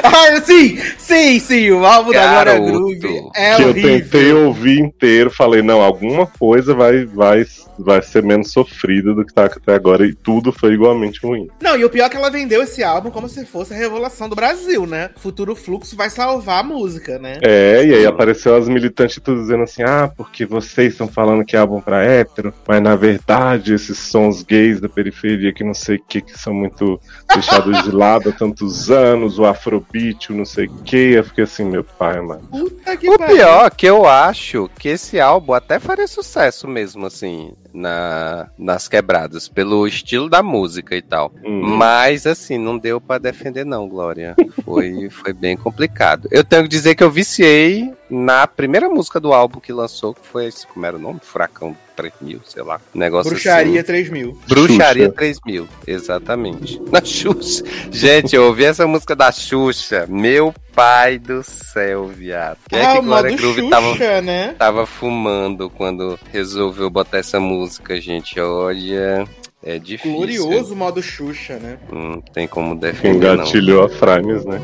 Ah, sim! Sim, sim! O álbum da Glória Garoto. Groove é que eu horrível. tentei ouvir inteiro, falei, não, alguma coisa vai, vai, vai ser menos sofrida do que tá até agora, e tudo foi igualmente ruim. Não, e o pior é que ela vendeu esse álbum como se fosse a revelação do Brasil, né? Futuro Fluxo vai salvar a música, né? É, e aí apareceu as militantes tudo dizendo assim, ah, porque vocês estão falando que é álbum pra hétero, mas na verdade esses sons gays da periferia que não sei o que, que são muito deixados de lado há tantos anos, o afrobeat, o não sei o que, eu fiquei assim, meu pai, mano. Puta que O pior é que eu acho que esse álbum até faria sucesso mesmo, assim, na, nas quebradas, pelo estilo da música e tal. Hum. Mas, assim, não deu pra defender, não, Glória. Foi, (laughs) foi bem complicado. Eu tenho que dizer que eu viciei na primeira música do álbum que lançou, que foi esse, como era o nome? Furacão 3000, sei lá. Um negócio Bruxaria assim. 3000. Bruxaria Xuxa. 3000, exatamente. (laughs) Na Xuxa. Gente, eu ouvi essa música da Xuxa. Meu pai do céu, viado. Quem é ah, que o Glória modo Groove Xuxa, tava, né? tava fumando quando resolveu botar essa música, gente? Olha, é difícil. Glorioso modo Xuxa, né? Não tem como defender, não. Engatilhou a Frames, né?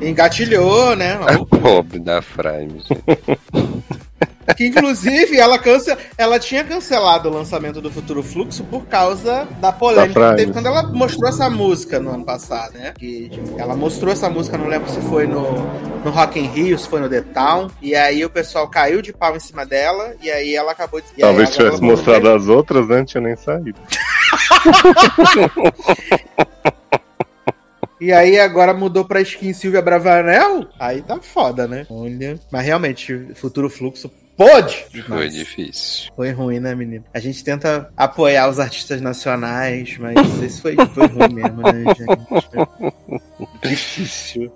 Engatilhou, né? (laughs) Pobre da Frame, gente. (laughs) Que inclusive ela, cance... ela tinha cancelado o lançamento do Futuro Fluxo por causa da polêmica Da que teve quando ela mostrou essa música no ano passado, né? Que tipo, ela mostrou essa música, não lembro se foi no, no Rock in Rio, se foi no The Town, e aí o pessoal caiu de pau em cima dela, e aí ela acabou de. Talvez tivesse mostrado as outras, né? Não tinha nem saído. (laughs) E aí agora mudou pra skin Silvia Bravanel? Aí tá foda, né? Olha. Mas realmente, Futuro Fluxo pode! Foi difícil. Foi ruim, né, menino? A gente tenta apoiar os artistas nacionais, mas esse foi, foi ruim mesmo, né, gente? (laughs) Difícil.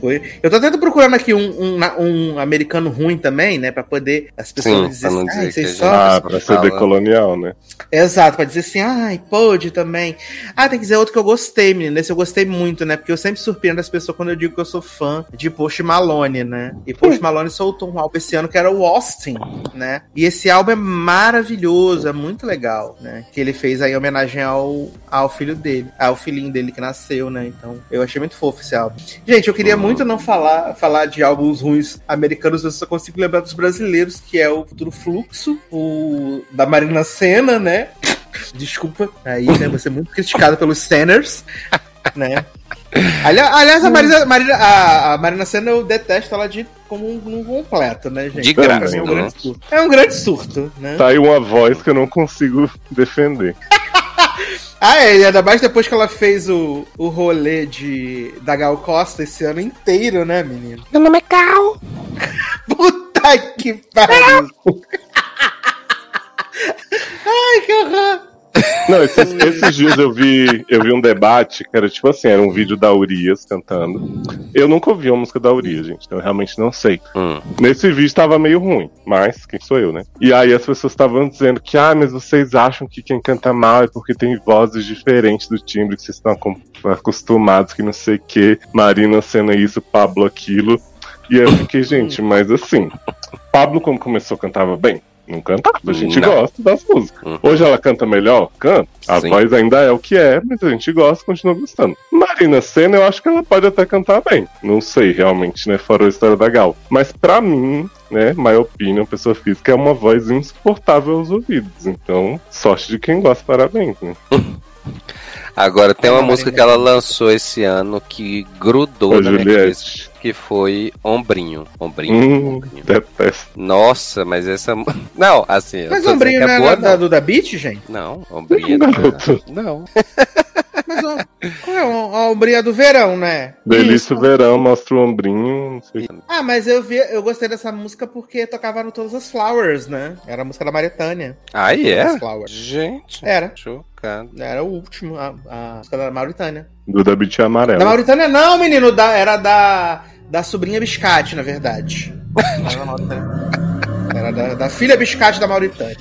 Foi. Eu tô tentando procurando aqui um, um, um americano ruim também, né? Pra poder as pessoas Sim, pra não dizerem, dizer ai, que vocês a só. Ah, pra ser fala. decolonial, né? Exato, pra dizer assim, ai, pode também. Ah, tem que dizer outro que eu gostei, menino. Esse eu gostei muito, né? Porque eu sempre surpreendo as pessoas quando eu digo que eu sou fã de Post Malone, né? E Post Malone soltou um álbum esse ano que era o Austin, né? E esse álbum é maravilhoso, é muito legal, né? Que ele fez aí em homenagem ao, ao filho dele, ao filhinho dele que nasceu, né? Então, eu achei muito fofo álbum. Gente, eu queria muito não falar, falar de álbuns ruins americanos, eu só consigo lembrar dos brasileiros, que é o Futuro Fluxo, o da Marina Senna, né? Desculpa, aí, né? Você é muito criticado pelos Senners, né? Ali- Aliás, a Marina, Marina- a, a Marina Senna eu detesto ela de como um, um completo, né, gente? De graça, é um né? grande surto. É um grande surto, né? Tá aí uma voz que eu não consigo defender. (laughs) Ah, é, e ainda mais depois que ela fez o, o rolê de, da Gal Costa esse ano inteiro, né, menino? Meu nome é Cal. (laughs) Puta que pariu! (laughs) Ai, que horror! Não, esses, esses dias eu vi, eu vi um debate que era tipo assim, era um vídeo da Urias cantando. Eu nunca ouvi uma música da Urias, gente, então eu realmente não sei. Hum. Nesse vídeo tava meio ruim, mas quem sou eu, né? E aí as pessoas estavam dizendo que, ah, mas vocês acham que quem canta mal é porque tem vozes diferentes do timbre que vocês estão acostumados, que não sei o que, Marina sendo isso, Pablo aquilo. E aí eu fiquei, gente, mas assim, Pablo quando começou cantava bem. Não cantava, a gente Não. gosta das músicas. Uhum. Hoje ela canta melhor? Canta. A Sim. voz ainda é o que é, mas a gente gosta e continua gostando. Marina Senna, eu acho que ela pode até cantar bem. Não sei realmente, né? Fora a história da Gal. Mas pra mim, né, my opinion, pessoa física, é uma voz insuportável aos ouvidos. Então, sorte de quem gosta, parabéns, né? Agora, tem uma música que ela lançou esse ano que grudou Ô, na minha cabeça, Juliette. Que foi Ombrinho. Ombrinho. Hum, Ombrinho. detesto. Nossa, mas essa. (laughs) Não, assim. Mas ombrinho dizendo não é é boa, da, não. do da Beat, gente? Não, ombrinho é Garoto. da... Não. (laughs) Mas qual é a ombrinha do verão, né? Delícia verão, mostra o ombrinho, não sei. Ah, mas eu vi, eu gostei dessa música porque tocava no Todas as Flowers, né? Era a música da Maritânia. Todas é? Flowers. Gente. Era. Chocado. Era o último, a, a música da Mauritânia. Do da Beat Da amarelo. Mauritânia não, menino, da, era da, da sobrinha Biscate, na verdade. (laughs) Era da. Era da, da filha Biscate da Mauritânia.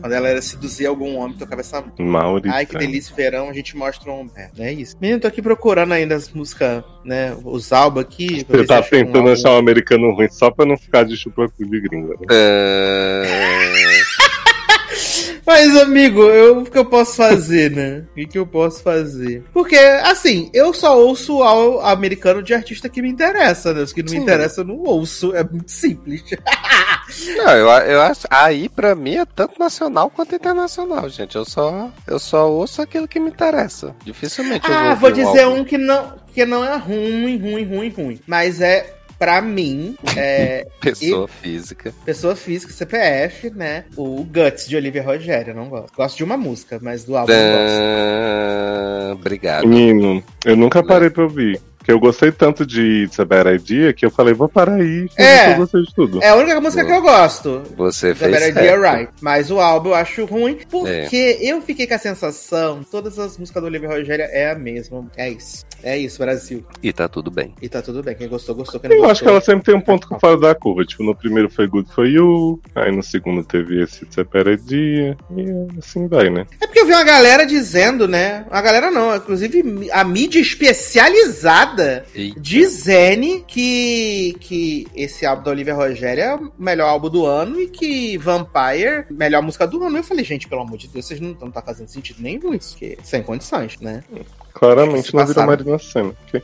Quando ela era seduzir algum homem, tocava essa música. Mauritânia. Ai, que delícia, verão, a gente mostra um. É, é isso. Menino, tô aqui procurando ainda as músicas, né? Os álbuns aqui. Você tá um tentando álbum- achar um americano ruim só pra não ficar de chupacu de gringa. Né? ah, (laughs) Mas, amigo, eu, o que eu posso fazer, né? O que, que eu posso fazer? Porque, assim, eu só ouço ao americano de artista que me interessa, né? Os que não Sim. me interessam, eu não ouço. É muito simples. (laughs) Não, eu, eu acho. Aí pra mim é tanto nacional quanto internacional, gente. Eu só, eu só ouço aquilo que me interessa. Dificilmente eu vou ah, vou dizer um que não, que não é ruim, ruim, ruim, ruim. Mas é, pra mim, é (laughs) Pessoa física. pessoa física, CPF, né? O Guts de Olivia Rogério, eu não gosto. Gosto de uma música, mas do álbum eu não gosto. Ah, obrigado. Menino, eu nunca parei pra ouvir. Porque eu gostei tanto de It's a Bad Idea que eu falei, vou parar aí. É. Eu gostei de tudo. É a única música que eu gosto. Você fez Better certo. Idea Right. Mas o álbum eu acho ruim, porque É. eu fiquei com a sensação, todas as músicas do Olivia Rogério é a mesma. É isso. É isso, Brasil. E tá tudo bem. E tá tudo bem. Quem gostou, gostou. Quem não Eu gostou. acho que ela sempre tem um ponto fora da curva. Tipo, no primeiro foi Good For You, aí no segundo teve esse It's a Bad Idea, e assim vai, né? É porque eu vi uma galera dizendo, né? A galera não, inclusive a mídia especializada E dizendo que, que esse álbum da Olivia Rogério é o melhor álbum do ano e que Vampire, melhor música do ano. Eu falei, gente, pelo amor de Deus, vocês não, não tá fazendo sentido nenhum isso, que sem condições, né? Claramente não virou. Marina Senna. ok?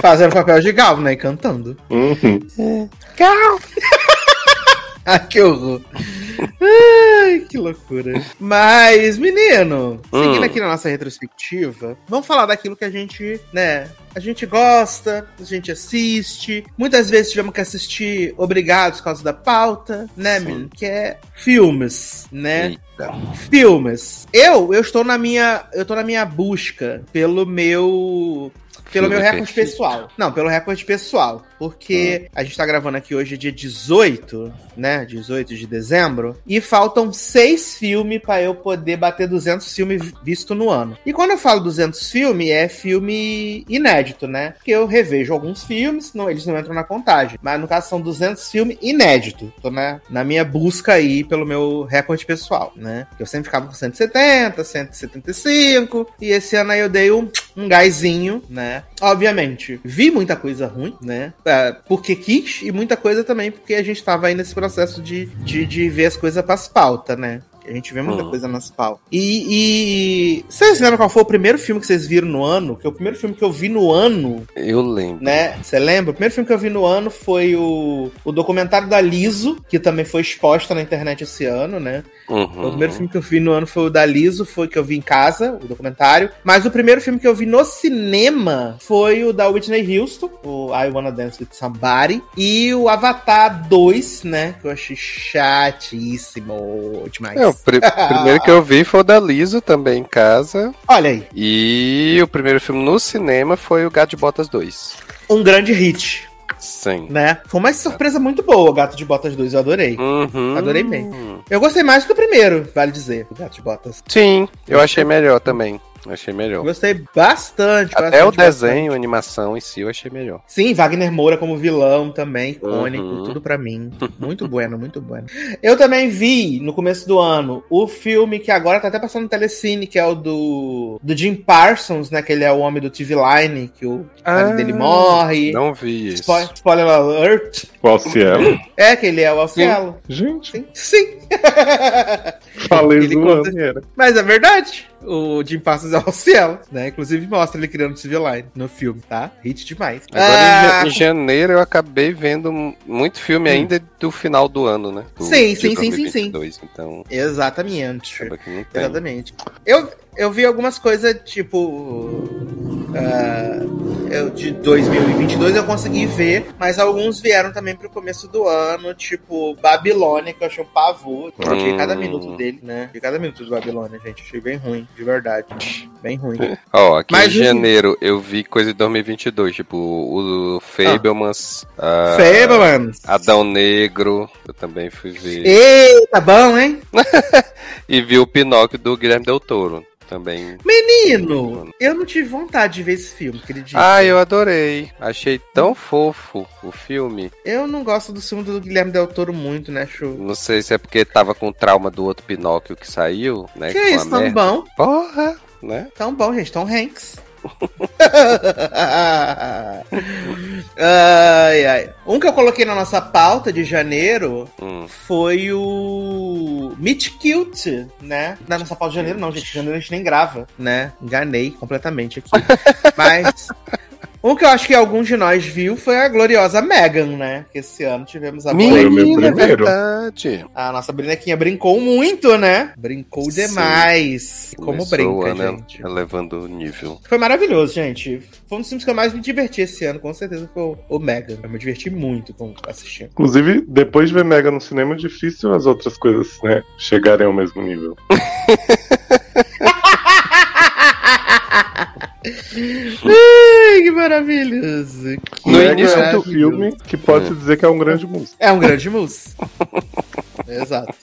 Fazendo papel de Gal, né? E cantando. Uhum. Ah, (laughs) que horror. Ai, que loucura. Mas, menino, seguindo Hum. aqui na nossa retrospectiva, vamos falar daquilo que a gente, né, a gente gosta, a gente assiste. Muitas vezes tivemos que assistir obrigados por causa da pauta, né, Sim. menino? Que é filmes, né? Eita. Filmes. Eu, eu estou na minha, eu tô na minha busca pelo meu pelo meu recorde pessoal. Não, pelo recorde pessoal. Porque a gente tá gravando aqui hoje dia 18, né? 18 de dezembro. E faltam seis filmes pra eu poder bater 200 filmes visto no ano. E quando eu falo 200 filmes, é filme inédito, né? Porque eu revejo alguns filmes, não, eles não entram na contagem. Mas no caso são 200 filmes inédito. Tô na, na minha busca aí pelo meu recorde pessoal, né? Eu sempre ficava com 170, 175. E esse ano aí eu dei um, um gásinho, né? Obviamente, vi muita coisa ruim, né? É, porque quis, e muita coisa também porque a gente tava aí nesse processo de, de, de ver as coisas pras pautas, né? A gente vê muita Hum. coisa nas pautas. E, e. Vocês lembram qual foi o primeiro filme que vocês viram no ano? Que o primeiro filme que eu vi no ano Eu lembro. né? Você lembra? O primeiro filme que eu vi no ano foi o, o documentário da Liso, que também foi exposta na internet esse ano, né? Uhum. O primeiro filme que eu vi no ano foi o da Liso, foi que eu vi em casa, o documentário. Mas o primeiro filme que eu vi no cinema foi o da Whitney Houston, o I Wanna Dance With Somebody. E o Avatar 2, né? Que eu achei chatíssimo demais. É, o pri- primeiro que eu vi foi o da Liso também em casa. Olha aí, E o primeiro filme no cinema foi o Gato de Botas 2. um grande hit, Sim. né? Foi uma surpresa muito boa, o Gato de Botas 2, eu adorei. Uhum. Adorei bem. Eu gostei mais do que o primeiro, vale dizer, o Gato de Botas. Sim, eu achei melhor também. Achei melhor. Gostei bastante. Até bastante, o desenho, a animação em si, eu achei melhor. Sim, Wagner Moura como vilão também, icônico, Uhum. tudo pra mim. (laughs) Muito bueno, muito bueno. Eu também vi, no começo do ano, o filme que agora tá até passando no Telecine, que é o do, do Jim Parsons, né? Que ele é o homem do TV Line, que o Ah, dele morre. Não vi isso. Spo- Spoiler alert. Qual Cielo? É, que ele é o Alcielo. Gente, Sim. Sim. (laughs) falei Ele zoando. conta- era. Mas é verdade. O Jim Parsons é o Alcielo, né? Inclusive mostra ele criando o TV Line no filme, tá? Hit demais. Agora Ah, em ja- em janeiro eu acabei vendo muito filme ainda do final do ano, né? Do- Sim, sim, sim, sim, sim. 2022, Então, Exatamente. Exatamente. Eu, eu vi algumas coisas, tipo. ah, eu, de 2022 eu consegui ver, mas alguns vieram também pro começo do ano, tipo Babilônia, que eu achei um pavor. Eu achei Hum. cada minuto dele, né? De cada minuto de Babilônia, gente. Achei bem ruim, de verdade. Bem ruim. Ó, aqui Mas, em janeiro eu vi coisa de 2022, tipo o Fablemans, ah, Fablemans. Adão Negro, eu também fui ver. Eita, bom, hein? (laughs) E vi o Pinóquio do Guilherme Del Toro, também. Menino, eu não tive vontade de ver esse filme, acredito. Ah, eu adorei. Achei tão fofo o filme. Eu não gosto do filme do Guilherme Del Toro muito, né, Chu? Não sei se é porque tava com trauma do outro Pinóquio que saiu, né? Que é isso, tão merda. bom? Porra, né? Tão bom, gente. Tom Hanks. (laughs) ai, ai. Um que eu coloquei na nossa pauta de janeiro Hum. foi o Meet Cute, né? Na nossa pauta de janeiro, não, gente. Janeiro a gente nem grava, né? Enganei completamente aqui. (laughs) Mas. Um que eu acho que algum de nós viu foi a gloriosa Megan, né? Que esse ano tivemos a Foi o meu Menina, é primeiro. verdade. A nossa bonequinha brincou muito, né? Brincou Sim. demais. Como Começou brinca, ano gente. elevando o nível. Foi maravilhoso, gente. Foi um dos filmes que eu mais me diverti esse ano, com certeza foi o- o Megan. Eu me diverti muito com assistindo. Inclusive, depois de ver Mega no cinema, é difícil as outras coisas, né, chegarem ao mesmo nível. (laughs) Ai, que maravilhoso. Que No início do filme que pode-se dizer que é um grande músico. É um grande mus. Exato.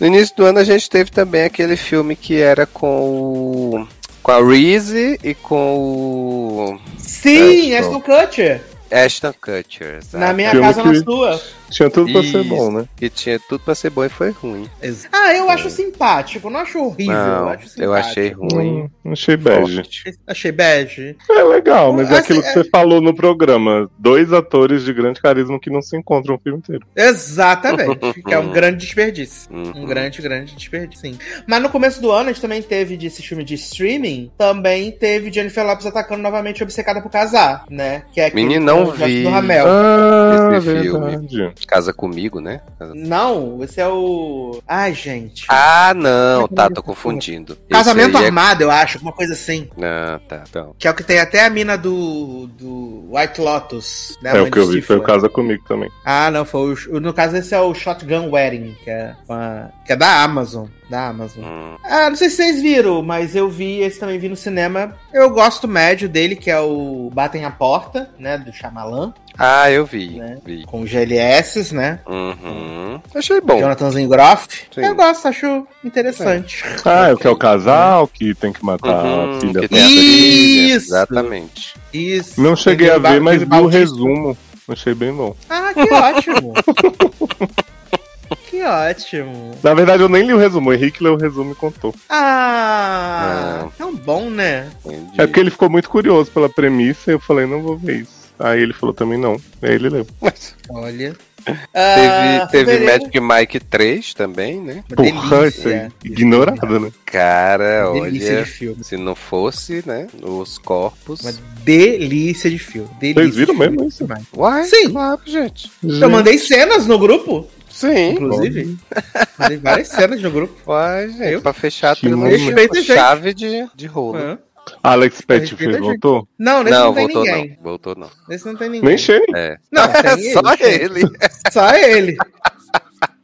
No início do ano a gente teve também aquele filme que era com o. Com a Reese e com o Sim, Ashton Kutcher. Ashton Kutcher. exato. Na minha Filme casa, na que- sua. Tinha tudo pra ser Isso. bom, né? Que tinha tudo pra ser bom e foi ruim. Ah, eu acho simpático. Não acho horrível. eu Não, acho simpático. eu achei ruim. Hum, achei bege. Forte. Achei bege. É legal, mas é Assim, aquilo que é- você falou no programa. Dois atores de grande carisma que não se encontram o filme inteiro. Exatamente. que é um (laughs) grande desperdício. Uhum. Um grande, grande desperdício, sim. Mas no começo do ano, a gente também teve desse filme de streaming, também teve Jennifer Lopes atacando novamente Obcecada por Casar, né? Que é aquele Menino, não vi. do Ramel. Ah, Esse verdade. Casa comigo, né? Não, esse é o. Ai, gente. Ah, não, tá, tô confundindo. Casamento é- Armado, eu acho, uma coisa assim. Ah, tá, então. Que é o que tem até a mina do, do White Lotus, né? É o que eu vi, foi o. Casa Comigo também. Ah, não, foi o, no caso esse é o Shotgun Wedding, que é, com a- que é da Amazon, da Amazon. Hum. Ah, não sei se vocês viram, mas eu vi, esse também vi no cinema. Eu gosto médio dele, que é o Batem a Porta, né, do Shyamalan, Ah, eu vi. Né? vi. com GLS, né? Uhum. Achei bom. Jonathan Zingroff. Sim. Eu gosto, acho interessante. Ah, é o que é o casal que tem que matar Uhum, a filha. que tem a Isso. Exatamente. Isso. Não cheguei a ver, mas vi o resumo. Achei bem bom. Ah, que ótimo. que ótimo. Na verdade, eu nem li o resumo. O Henrique leu o resumo e contou. Ah, Não. tão bom, né? Entendi. É porque ele ficou muito curioso pela premissa e eu falei, não vou ver isso. Aí ele falou também não. Aí ele leu. Olha. (laughs) Teve, Ah, teve Magic Mike 3 também, né? uma Porra, isso aí. Ignorado, né? Cara, Delícia olha. de filme. Se não fosse, né? Os corpos. Uma delícia de filme. Delícia Vocês viram de filme. mesmo isso? Uai, Sim. claro, gente. Eu mandei cenas no grupo, Sim. inclusive. mandei várias cenas no grupo. Uai, gente. Eu? Pra fechar respeita, com gente. chave de, de rolo. Alex Pet Respeita fez, a gente. voltou? Não, nesse não, Não, tem voltou ninguém. não. Voltou não. Nesse não tem ninguém. Nem cheio. É. Não, tem (laughs) Só ele. ele. Só ele. (laughs)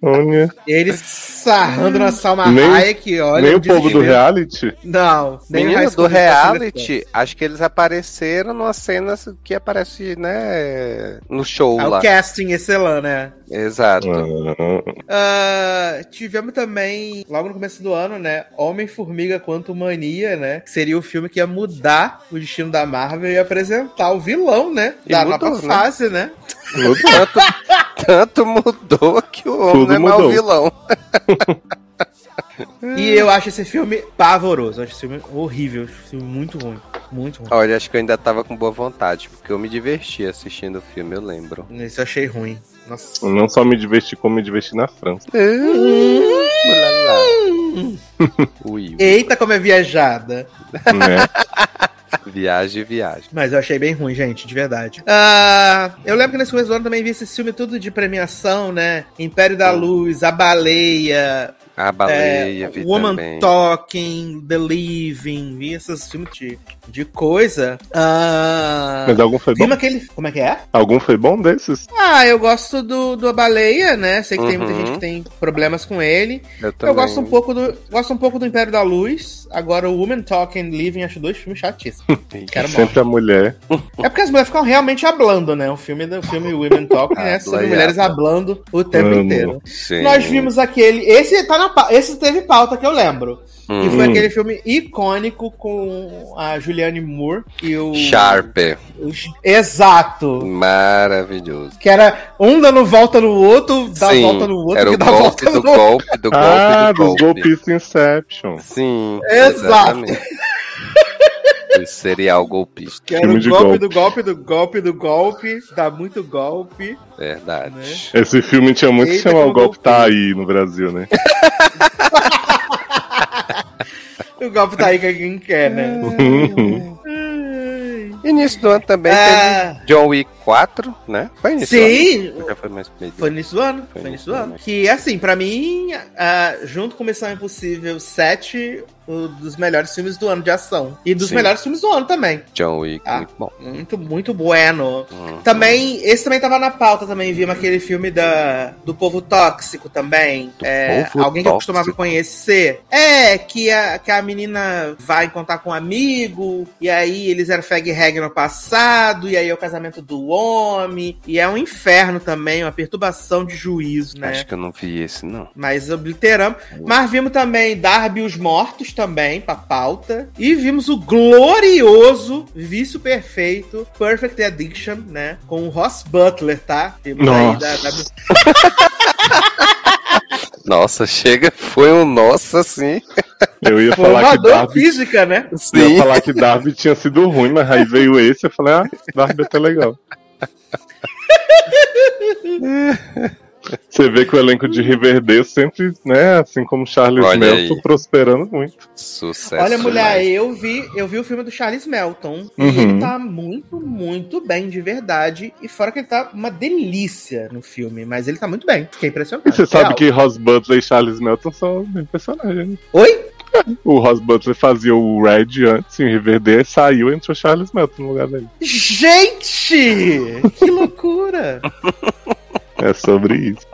Olha. Ele sarrando na Salma Nem- Hayek, olha. Nem o povo do desespero. reality? Não, nem o Menino do reality, acho que eles apareceram numa cena que aparece, né, no show É o lá. casting excelente, né? Exato. Ah, Ah, tivemos também, logo no começo do ano, né? Homem-Formiga Quanto Mania, né? Que seria o filme que ia mudar o destino da Marvel e apresentar o vilão, né? E da mudou, nova né? fase, né? Tanto, tanto mudou que o homem Tudo não é mau mudou. vilão. (laughs) E eu acho esse filme pavoroso. Eu acho esse filme horrível. Esse filme muito ruim. Muito ruim. Olha, acho que eu ainda tava com boa vontade, porque eu me diverti assistindo o filme, eu lembro. Esse eu achei ruim. Nossa. não só me diverti, como me diverti na França. (laughs) Ui, Eita, como é viajada. Né? (laughs) (laughs) viagem, viagem. Mas eu achei bem ruim, gente, de verdade. Ah, eu lembro que nesse começo do ano também vi esse filme tudo de premiação, né? Império da Luz, A Baleia, A baleia, é, vi Woman também. Talking, The Living, vi esses filmes de, de coisa. Ah, Mas algum foi bom? aquele. Como é que é? Algum foi bom desses? Ah, eu gosto do, do A Baleia, né? Sei que tem muita Uhum. gente que tem problemas com ele. Eu, também. Eu gosto um pouco do. Gosto um pouco do Império da Luz. Agora, o Woman Talking Living, acho dois filmes chatíssimos. (laughs) Quero morrer. Sempre a mulher. É porque as mulheres ficam realmente hablando, né? O filme do filme Women Talking (laughs) é sobre mulheres habla. hablando o tempo Amo. inteiro. Sim. Nós vimos aquele. Esse tá na Esse teve pauta que eu lembro. Que Hum. foi aquele filme icônico com a Julianne Moore e o. Sharp. o- Exato. Maravilhoso. Que era um dando volta no outro, dá Sim, volta no outro, era que o dá golpe volta do no outro. golpe, do golpe, ah, do dos golpe. golpistas Inception. Sim, Exato. serial golpista, Que era Filme o golpe, golpe. do golpe do golpe do golpe, dá muito golpe. verdade. Né? Esse filme tinha muito que Eita, chamar o como golpe golpe. tá aí no Brasil, né? (laughs) (laughs) O golpe tá aí que quem quer, né? (laughs) Ai. Início do ano também Ah. teve John Wick 4, né? Foi início Sim, do ano? Já foi mais. Foi início do ano. Foi Foi do ano. Que, assim, pra mim, ah, junto com Missão Impossível 7, um dos melhores filmes do ano de ação. E dos Sim. melhores filmes do ano também. John Wick, Ah. muito bom. Muito, muito bueno. Hum. Também, esse também tava na pauta também, vimos aquele filme da, do povo tóxico também. É, alguém que eu tóxico. costumava conhecer. É, que a, que a menina vai contar com um amigo, e aí eles eram fag reg no passado, e aí é o casamento do homem, e é um inferno também, uma perturbação de juízo, né? Acho que eu não vi esse, não. Mas obliteramos. Mas vimos também Darby e os Mortos também, pra pauta. E vimos o glorioso, vício perfeito, Perfect Addiction, né? Com o Ross Butler, tá? Temos aí Nossa. da, da- (laughs) Nossa, chega, foi um nossa, assim. Eu ia (laughs) Foi falar uma que dor Darby. física, né? Eu ia Sim. falar que Darby tinha sido ruim, mas aí veio esse, eu falei, ah, Darby é até legal. (laughs) Você vê que o elenco de Riverdale sempre, né, assim como Charles Olha Melton, aí. prosperando muito. Sucesso. Olha, mulher, demais. eu vi, eu vi o filme do Charles Melton. E Uhum. ele tá muito, muito bem, de verdade. E fora que ele tá uma delícia no filme. Mas ele tá muito bem. Fiquei impressionado. E você sabe Real. que Ross Butler e Charles Melton são bem personagens. né? Oi? O Ross Butler fazia o Red antes em Riverdale, saiu e entrou Charles Melton no lugar dele. Gente! Que loucura! É sobre isso.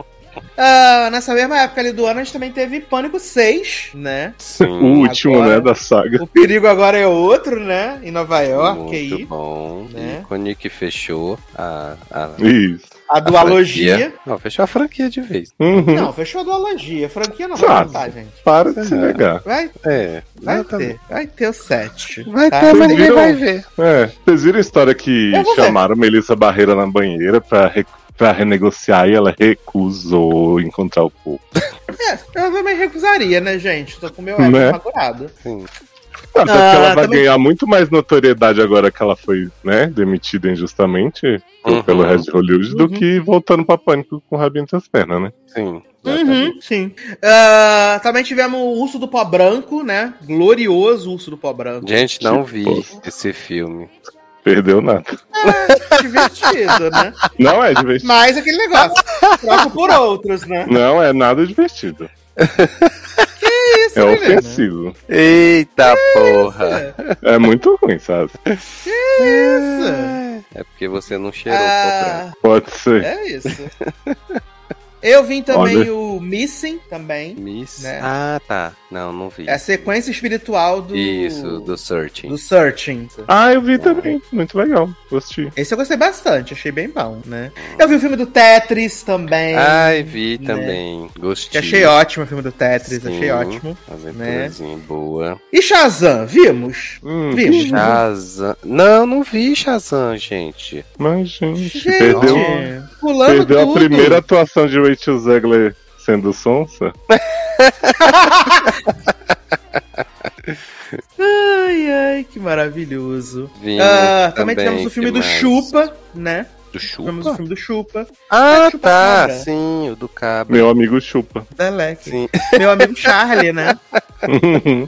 Ah, nessa mesma época ali do ano, a gente também teve Pânico 6, né? Sim, o último, agora- né, da saga. O perigo agora é outro, né? Em Nova York, muito aí. bom. né? Ícone que fechou a, a, Isso. A a dualogia. franquia. Não, fechou a franquia de vez. Uhum. Não, fechou a dualogia. Franquia não vai contar, gente. Para de se É. negar. Vai, É, vai ter. Vai ter o 7. Vai tá? ter, mas ninguém viram? vai ver. É, vocês viram a história que vou ver. chamaram Melissa Barreira na banheira pra, re- pra renegociar e ela recusou encontrar o povo. (laughs) É, eu também recusaria, né, gente? Tô com meu Né? ego magoado. Sim. Até porque Ah, ela vai também- ganhar muito mais notoriedade agora que ela foi, né, demitida injustamente Uhum. pelo Red Hollywood do Uhum. que voltando pra pânico com o rabinho entre as pernas, né? Sim. Uhum, sim. Ah, também tivemos o Urso do Pó Branco, né? Glorioso Urso do Pó Branco. Gente, não Tipo, vi esse filme. Perdeu nada. Divertido, né? Não é divertido. Mas aquele negócio. Troco por outros, né? Não é nada divertido. Isso, É ofensivo. Eita porra! É muito ruim, sabe? Isso. É porque você não cheirou. Ah, Pode ser. é isso. Eu vi também o Missing também. Miss. Né? Ah, tá. Não, não vi. É a sequência espiritual do. Isso, do Searching. Do Searching. Ah, eu vi também. Muito legal. Gostei. Esse eu gostei bastante, achei bem bom, né? Eu vi o filme do Tetris também. Ai, vi né? também. Gostei. Que achei ótimo o filme do Tetris, Sim, achei ótimo. Aventurazinha boa. E Shazam, vimos? Hum, Vimos. Shazam. Não, não vi Shazam, gente. Mas, gente, Gente, perdeu, pulando perdeu a tudo. primeira atuação de Rachel Zegler sendo sonsa. (laughs) Ai, ai, que maravilhoso. Vimos Ah, também, tivemos o filme do mais? Chupa, né? Do Tivemos o Chupa? filme do Chupa, Ah, Chupa tá. Cabra. Sim, o do Cabra. Meu amigo chupa. da. Sim. Meu amigo Charlie, né? (laughs)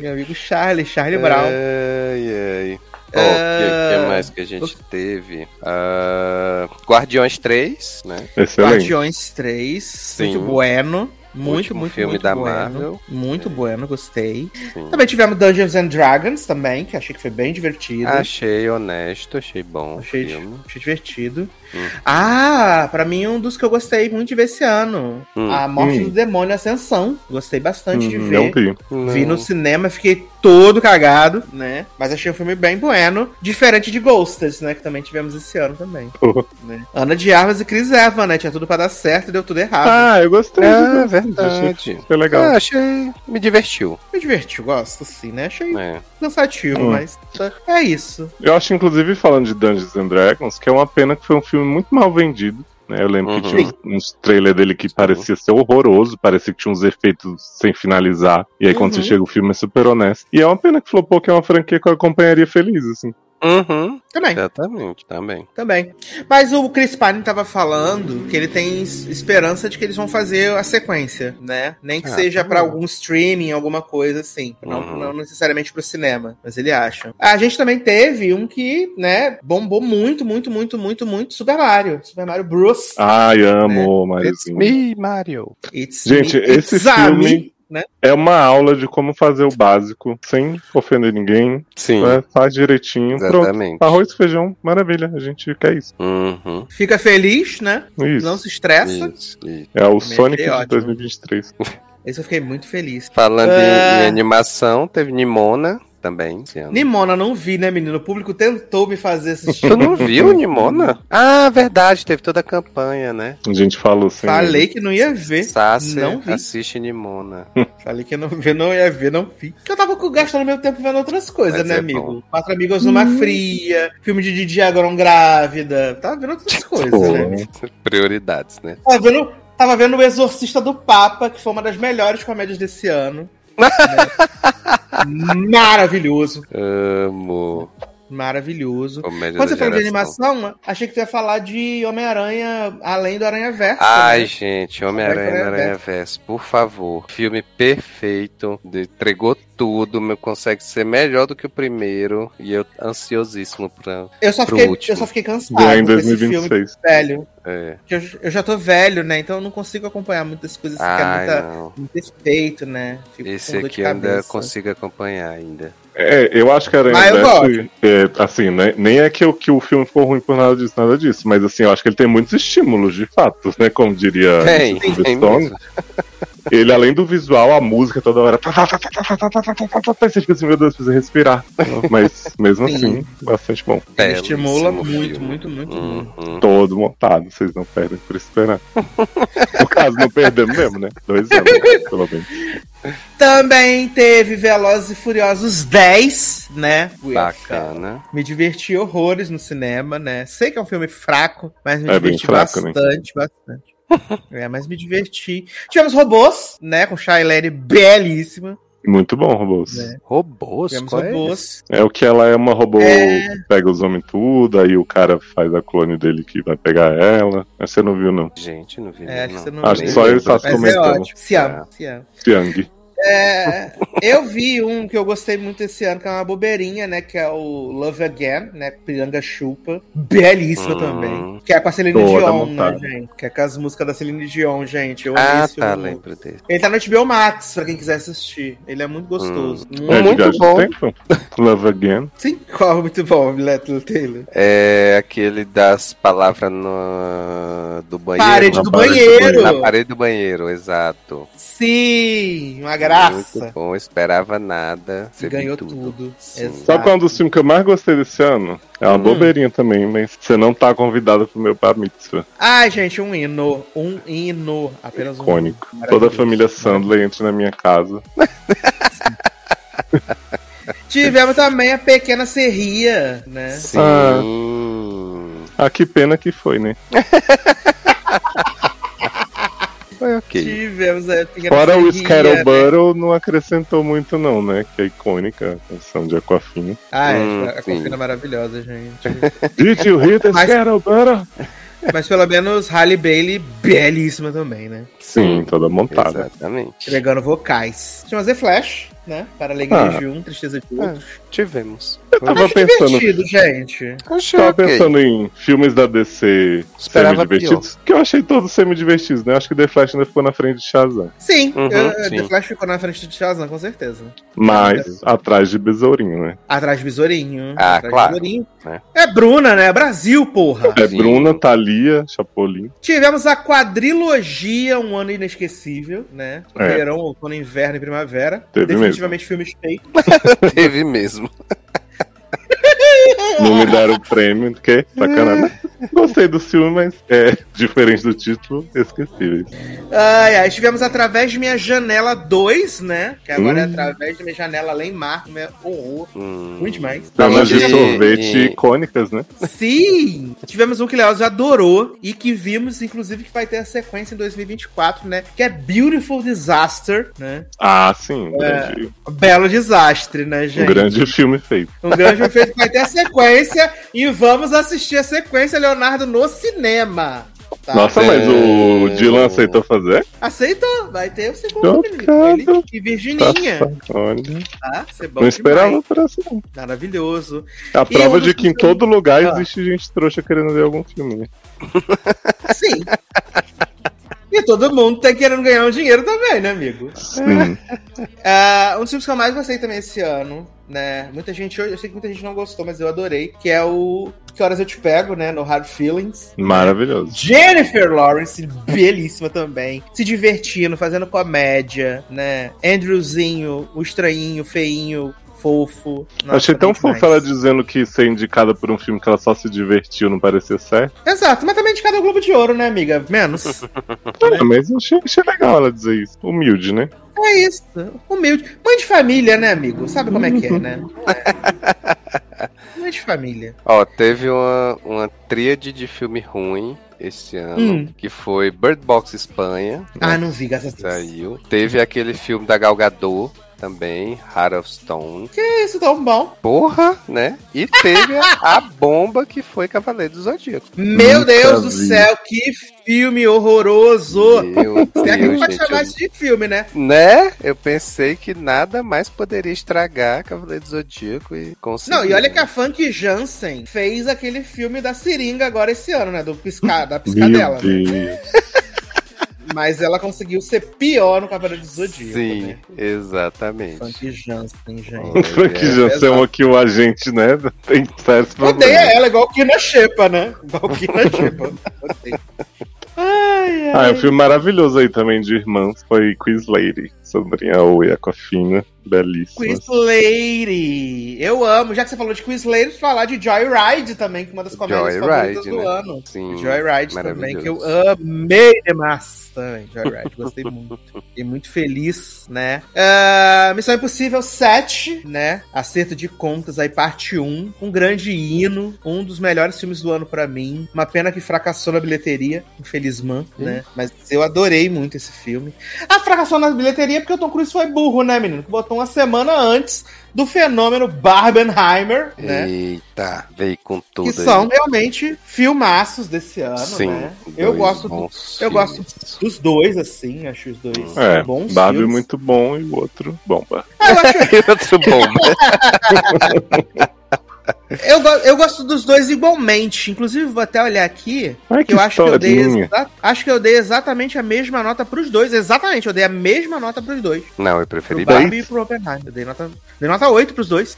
Meu amigo Charlie, Charlie Brown. Ai, ai. O Ah, que, que mais que a gente teve? Ah, Guardiões 3, né? Excelente. Guardiões 3, muito bueno. Muito, Último muito, filme muito da bueno. Marvel. Muito bueno, gostei. Sim. Também tivemos Dungeons and Dragons também, que achei que foi bem divertido. Achei honesto, achei bom o Achei, filme. achei divertido. Hum. Ah, pra mim um dos que eu gostei muito de ver esse ano. Hum. A Morte Hum. do Demônio Ascensão. Gostei bastante de Hum, ver. Não vi. Vi no cinema, fiquei todo cagado, né? Mas achei um filme bem bueno. Diferente de Ghosters, né? Que também tivemos esse ano também. Né? Ana de Armas e Chris Evans, né? Tinha tudo pra dar certo e deu tudo errado. Ah, eu gostei. É verdade. Foi legal. Ah, achei. Me divertiu. Me divertiu, gosto, sim, né? Achei É. cansativo, Hum. mas é isso. Eu acho, inclusive, falando de Dungeons and Dragons, que é uma pena que foi um filme muito mal vendido. né? Eu lembro que Uhum. tinha uns, uns trailers dele que parecia ser horroroso, parecia que tinha uns efeitos sem finalizar. E aí, quando Uhum. você chega, o filme é super honesto. E é uma pena que flopou, que é uma franquia que eu acompanharia feliz, assim. Uhum. Também. Exatamente, também. Também. Mas o Chris Pine tava falando que ele tem es- esperança de que eles vão fazer a sequência, né? Nem que Ah, seja tá pra bom. algum streaming, alguma coisa assim. Não, Uhum. não necessariamente pro cinema, mas ele acha. A gente também teve um que, né, bombou muito, muito, muito, muito, muito Super Mario. Super Mario Bros. Ai, amo, It's oh, Mariozinho. Me, Mario. It's Gente, me, esse it's a filme- me, né? É uma aula de como fazer o básico, sem ofender ninguém. Sim, né? Faz direitinho. Pronto. exatamente. Arroz e feijão, maravilha. A gente quer isso. Uhum. Fica feliz, né? Isso. Não se estressa. Isso, isso. É o Também Sonic de ótimo. 2023. Esse eu fiquei muito feliz. Falando em- Ah. em animação, teve Nimona também. Nimona não vi, né, menino? O público tentou me fazer assistir. Tu não viu Nimona? Ah, verdade, teve toda a campanha, né? A gente falou assim. Falei que não ia ver. Sassi Não vi. assiste Nimona. (laughs) Falei que não, vi, não ia ver, não vi. Porque eu tava com- gastando meu tempo vendo outras coisas, Mas né, é amigo? bom. Quatro amigos numa fria, filme de Didi Agron grávida. Tava vendo outras (laughs) coisas, Pô. né? Prioridades, né? Tava vendo, tava vendo O Exorcista do Papa, que foi uma das melhores comédias desse ano. (laughs) né? Maravilhoso. Amo. Maravilhoso. Comédia Quando você falou de animação, achei que você ia falar de Homem-Aranha além do Aranha Verso. Ai, né? gente, Homem-Aranha Aranha Aranha Verso, por favor. Filme perfeito, de- entregou tudo, meu, consegue ser melhor do que o primeiro. E eu ansiosíssimo pra. Eu só pro fiquei, último. eu só fiquei cansado Ganhar em com esse filme 2026. velho. É. Eu, eu já tô velho, né? Então eu não consigo acompanhar muitas coisas que é Ai, muita, não. muito respeito, né? Fico Esse aqui eu ainda consigo acompanhar ainda. É, eu acho que Aranha Ah, é, assim, né, nem é que, o- que o filme ficou ruim por nada disso, nada disso, mas assim, eu acho que ele tem muitos estímulos, de fato, né, como diria Tem, tem Stone. Ele, além do visual, a música toda hora. Você fica assim, meu Deus, precisa respirar. Mas mesmo Sim. assim, bastante bom. Ele estimula muito, muito, muito, muito, uhum. Todo montado, vocês não perdem por esperar. No caso, não perdemos mesmo, né? Dois anos, pelo menos. Também teve Velozes e Furiosos 10, né? Bacana. Me diverti horrores no cinema, né? Sei que é um filme fraco, mas me é diverti fraco, bastante, né? bastante. (laughs) É, mas me diverti. Tivemos robôs, né? Com Shailene belíssima. Muito bom, robôs. Né? Robôs, Tivemos qual é robôs. É o que ela é uma robô, É. pega os homens tudo, aí o cara faz a clone dele que vai pegar ela. Mas você não viu, não. Gente, não vi É, acho não. que você não Acho que viu. só ele tá é comentando. ótimo. Se ama, É. É, Eu vi um que eu gostei muito esse ano, que é uma bobeirinha, né? Que é o Love Again, né? Piranga Chupa. Belíssima Hum. também. Que é com a Celine Dion, né, montada. gente? Que é com as músicas da Celine Dion, gente. Eu Ah, tá, lembro dele. Ele tá no HBO Max, pra quem quiser assistir. Ele é muito gostoso. Hum. Muito- É muito bom. tempo? (laughs) Love Again. Sim, qual muito bom, Little Taylor. É aquele das palavras no... do banheiro. Parede do parede do banheiro. Na parede do banheiro, exato. Sim, uma graça. Muito bom, esperava nada. Ganhou tudo. Exato. Sabe qual é um dos filmes que eu mais gostei desse ano? É uma Hum. bobeirinha também, mas você não tá convidado pro meu bar mitzvah. Ai, gente, um hino. Um hino. Apenas um Icônico. hino. Toda a família Sandler entra na minha casa. (laughs) Tivemos também a Pequena Serria, né? Sim. Ah, que pena que foi, né? (laughs) Foi ok. Tivemos a Pequena Fora o Scattle né? Battle, não acrescentou muito não, né? Que é icônica, a canção de Aquafina. Ah, é, Hum, a sim. Confina é maravilhosa, gente. (laughs) Did you hit the Mas- Scattle Battle? Mas pelo menos Halle Bailey, belíssima também, né? Sim, toda montada. Exatamente. Entregando vocais. Tivemos The Flash, né? Para alegria Ah. de um, tristeza de Ah, outro. tivemos. Eu tava Acho pensando, divertido, gente. Achei tava ok. pensando em filmes da DC semi-divertidos, que eu achei todos semi-divertidos, né? Acho que The Flash ainda ficou na frente de Shazam. Sim, Uhum, eu- sim. The Flash ficou na frente de Shazam, com certeza. Mas atrás de Besourinho, né? Atrás de Besourinho. Ah, atrás de claro. Besourinho. né? É Bruna, né? Brasil, porra. É Sim. Bruna, Thalia, Chapolin. Tivemos a quadrilogia Um Ano Inesquecível, né? É. Verão, outono, inverno e primavera. Teve Definitivamente filmes feitos. Teve mesmo. (laughs) Não me deram o prêmio, porque sacanagem. Gostei do filme, mas é diferente do título, esquecíveis. Ai, ai, tivemos Através de Minha Janela 2, né? Que agora é Hum. Através de Minha Janela Além Mar, meu horror. Hum. Ruim demais. Cenas de sorvete e- icônicas, né? Sim! Tivemos um que Leoz adorou e que vimos, inclusive, que vai ter a sequência em 2024, né? Que é Beautiful Disaster, né? Ah, sim. Um, É. grande, Belo desastre, né, um gente? grande filme feito. Um grande efeito que vai ter a sequência e vamos assistir a sequência, Leonardo, no cinema. Tá? Nossa, mas o É. Dylan aceitou fazer? Aceitou, vai ter o segundo. Ele e Tá, Virgininha, olha. tá? Ser bom Não esperava por essa. não. Maravilhoso. A prova de que em todo lugar Ah. existe gente trouxa querendo ver algum filme, né? Sim. (laughs) E todo mundo tá querendo ganhar um dinheiro também, né, amigo? Sim. (laughs) Ah, um dos filmes que eu mais gostei também esse ano, né? Muita gente, eu sei que muita gente não gostou, mas eu adorei, que é o Que Horas Eu Te Pego, né? No Hard Feelings. Maravilhoso. Jennifer Lawrence, belíssima também. Se divertindo, fazendo comédia, né? Andrewzinho, o estranhinho, feinho, fofo. Nossa, Achei tão fofa ela dizendo que ser indicada por um filme que ela só se divertiu não parecia certo. Exato, mas também de cada Globo de Ouro, né, amiga? Menos. (laughs) Ah, mas eu achei, achei legal ela dizer isso. Humilde, né? é isso. Humilde. Mãe de família, né, amigo? Sabe como é que é, né? (laughs) Mãe de família. Ó, teve uma, uma tríade de filme ruim esse ano, Hum. que foi Bird Box Espanha. Ah, não vi, graças a Deus. Saiu. Teve aquele filme da Gal Gadot também, Heart of Stone. Que isso, tão bom. Porra, né? E teve a, a (laughs) bomba que foi Cavaleiro do Zodíaco. Meu Nunca Deus do vi. céu, que filme horroroso. Meu Tem aqui que Deus, pode gente. chamar eu- isso de filme, né? Né? Eu pensei que nada mais poderia estragar Cavaleiro do Zodíaco e conseguiu. Não, e olha que a Funk Jansen fez aquele filme da seringa agora esse ano, né? Do piscar, da piscadela. Meu Né? (laughs) Mas ela conseguiu ser pior no Cavaleiro do Zodíaco. Sim, Né? exatamente. Funk Jansen, gente. Olha, Frank é Jansen aqui, o agente, né? Tem Odeia problemas. ela, igual Kina Shepa, né? Igual Kina Shepa. Odeio. Ai, ai. Ah, é um filme maravilhoso aí também de irmãs. Foi Quiz Lady, sobre a Oi Aquafina. Belíssima. Quiz Lady. Eu amo. Já que você falou de Quiz Lady, falar de Joyride também, que é uma das comédias Joyride, favoritas do né? ano. Sim, Joyride também, que eu amei demais também. Joyride, gostei (laughs) muito. Fiquei muito feliz, né? Ah, Missão Impossível 7, né? Acerto de contas aí, parte 1. Um grande hino. Um dos melhores filmes do ano pra mim. Uma pena que fracassou na bilheteria, infelizmente, né? Mas eu adorei muito esse filme. Ah, fracassou na bilheteria porque o Tom Cruise foi burro, né, menino? Que botou uma semana antes do fenômeno Barbenheimer, né? Eita, veio com tudo que são realmente filmaços desse ano, Sim, né? Eu gosto, do- eu gosto dos dois, assim, acho os dois É, bons Barbie filmes. muito bom e o outro bomba. (laughs) E outro bom, né? (laughs) Eu, go- eu gosto dos dois igualmente. Inclusive, vou até olhar aqui. Ai, Que eu acho que eu dei, acho que eu dei exatamente a mesma nota pros dois. Exatamente, eu dei a mesma nota pros dois. Não, eu Pro preferi Barbie. Barbie e pro Oppenheimer. Eu dei nota, dei nota 8 pros dois.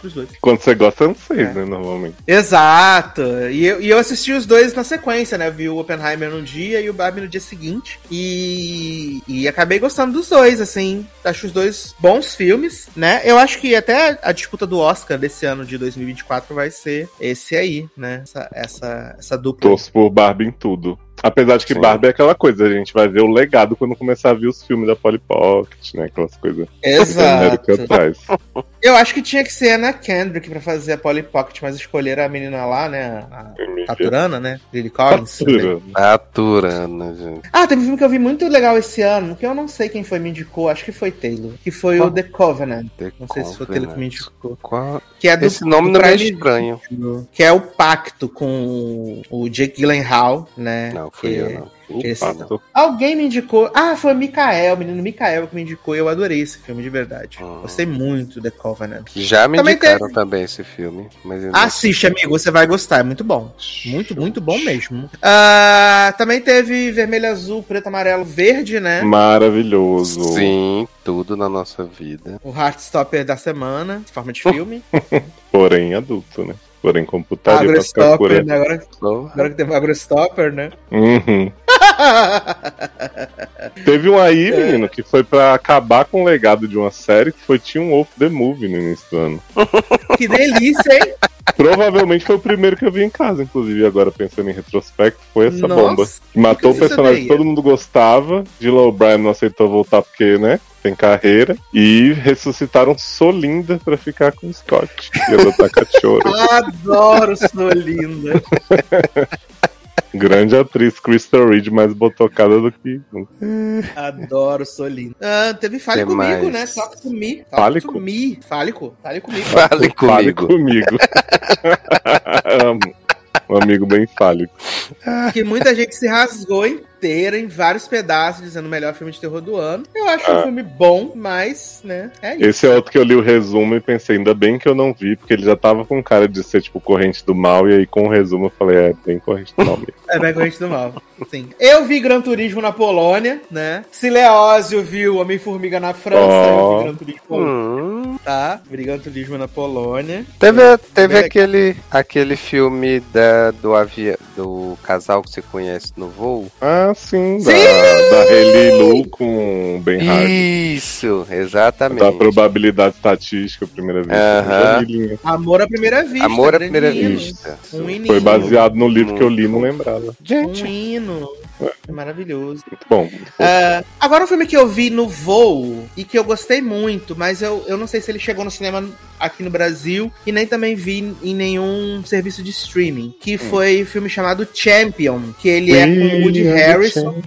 Pros dois. quando você gosta, não sei, É. né, normalmente. Exato. E eu, e eu assisti os dois na sequência, né? Vi o Oppenheimer num dia e o Barbie no dia seguinte. E, e acabei gostando dos dois, assim. Acho os dois bons filmes, né? Eu acho que até a disputa do Oscar desse ano de 2024 vai ser esse aí, né? Essa, essa, essa dupla. Torço por Barbie em tudo. Apesar de que Sim. Barbie é aquela coisa, a gente vai ver o legado quando começar a ver os filmes da Polly Pocket, né? Aquelas coisas que Exato. traz. Eu acho que tinha que ser a Anna Kendrick pra fazer a Polly Pocket, mas escolheram a menina lá, né? A Taturana, né? Lily Collins. Fatura. Aturana, gente. Ah, teve um filme que eu vi muito legal esse ano, que eu não sei quem foi me indicou, acho que foi Taylor, que foi Qual? o The Covenant. The Não sei se foi o Taylor que me Covenant. indicou. Qual... Que é do, Esse nome do não é estranho. Que é o pacto com o Jake Gyllenhaal, né? Não, fui que- eu, não. Alguém me indicou. Ah, foi o Mikael, o menino Mikael que me indicou. e Eu adorei esse filme, de verdade. Hum. Gostei muito The Covenant. Já me Também indicaram teve- também esse filme. Mas não Assiste, amigo, você vai gostar. É muito bom. Muito, muito bom mesmo. Ah, também teve vermelho, azul, preto, amarelo, verde, né? Maravilhoso. Sim, tudo na nossa vida. O Heartstopper da semana, em forma de (laughs) filme. Porém adulto, né? Porém computaria pra ficar AgroStopper, curando. né? Agora, agora que teve o AgroStopper, né? Uhum. Teve um aí, (laughs) É. menino, que foi pra acabar com o legado de uma série que foi Teen Wolf The Movie no início do ano. (laughs) que delícia, hein? Provavelmente foi o primeiro que eu vi em casa, inclusive, agora pensando em retrospecto, foi essa Nossa, bomba. Que matou o que você personagem que todo mundo gostava, Dylan O'Brien não aceitou voltar porque, né, tem carreira, e ressuscitaram Solinda pra ficar com o Scott e adotar cachorro. (laughs) Adoro Solinda. (laughs) Grande atriz, Crystal Reed, mais botocada do que. Adoro Solinda. Ah, teve Fale Que Comigo, mais? né? Talk to me. Talk Fálico? to me. Fálico. Fale comigo. Fale Fale comigo. comigo. (laughs) Amo. Um amigo bem fálico. que muita gente se rasgou inteira em vários pedaços, dizendo o melhor filme de terror do ano. Eu acho um Ah. filme bom, mas, né, é isso. Esse é outro que eu li o resumo e pensei, ainda bem que eu não vi, porque ele já tava com cara de ser, tipo, corrente do mal, e aí com o resumo eu falei, é, bem corrente do mal mesmo. (laughs) É bem corrente do mal. Sim. Eu vi Gran Turismo na Polônia, né? Sileósio viu Homem-Formiga na França. Ó. Eu vi Gran Turismo, Hum. Tá? Turismo na Polônia. Teve, teve aquele, aquele filme da, do, avia, do casal que você conhece no voo. Ah, sim, Sim! da, da Hayley Lu com o Ben Hard. Isso, exatamente. Da probabilidade estatística, primeira vez. Aham. Família. Amor à Primeira Vista. Amor à grande primeira vista. Um. Foi baseado no livro que eu li, não lembrava. Um Gente, hino. É maravilhoso. Muito bom. Ah, agora um filme que eu vi no voo e que eu gostei muito, mas eu, eu não sei se ele chegou no cinema aqui no Brasil e nem também vi em nenhum serviço de streaming, que foi o filme chamado Champion, que ele é com o Woody Harrison,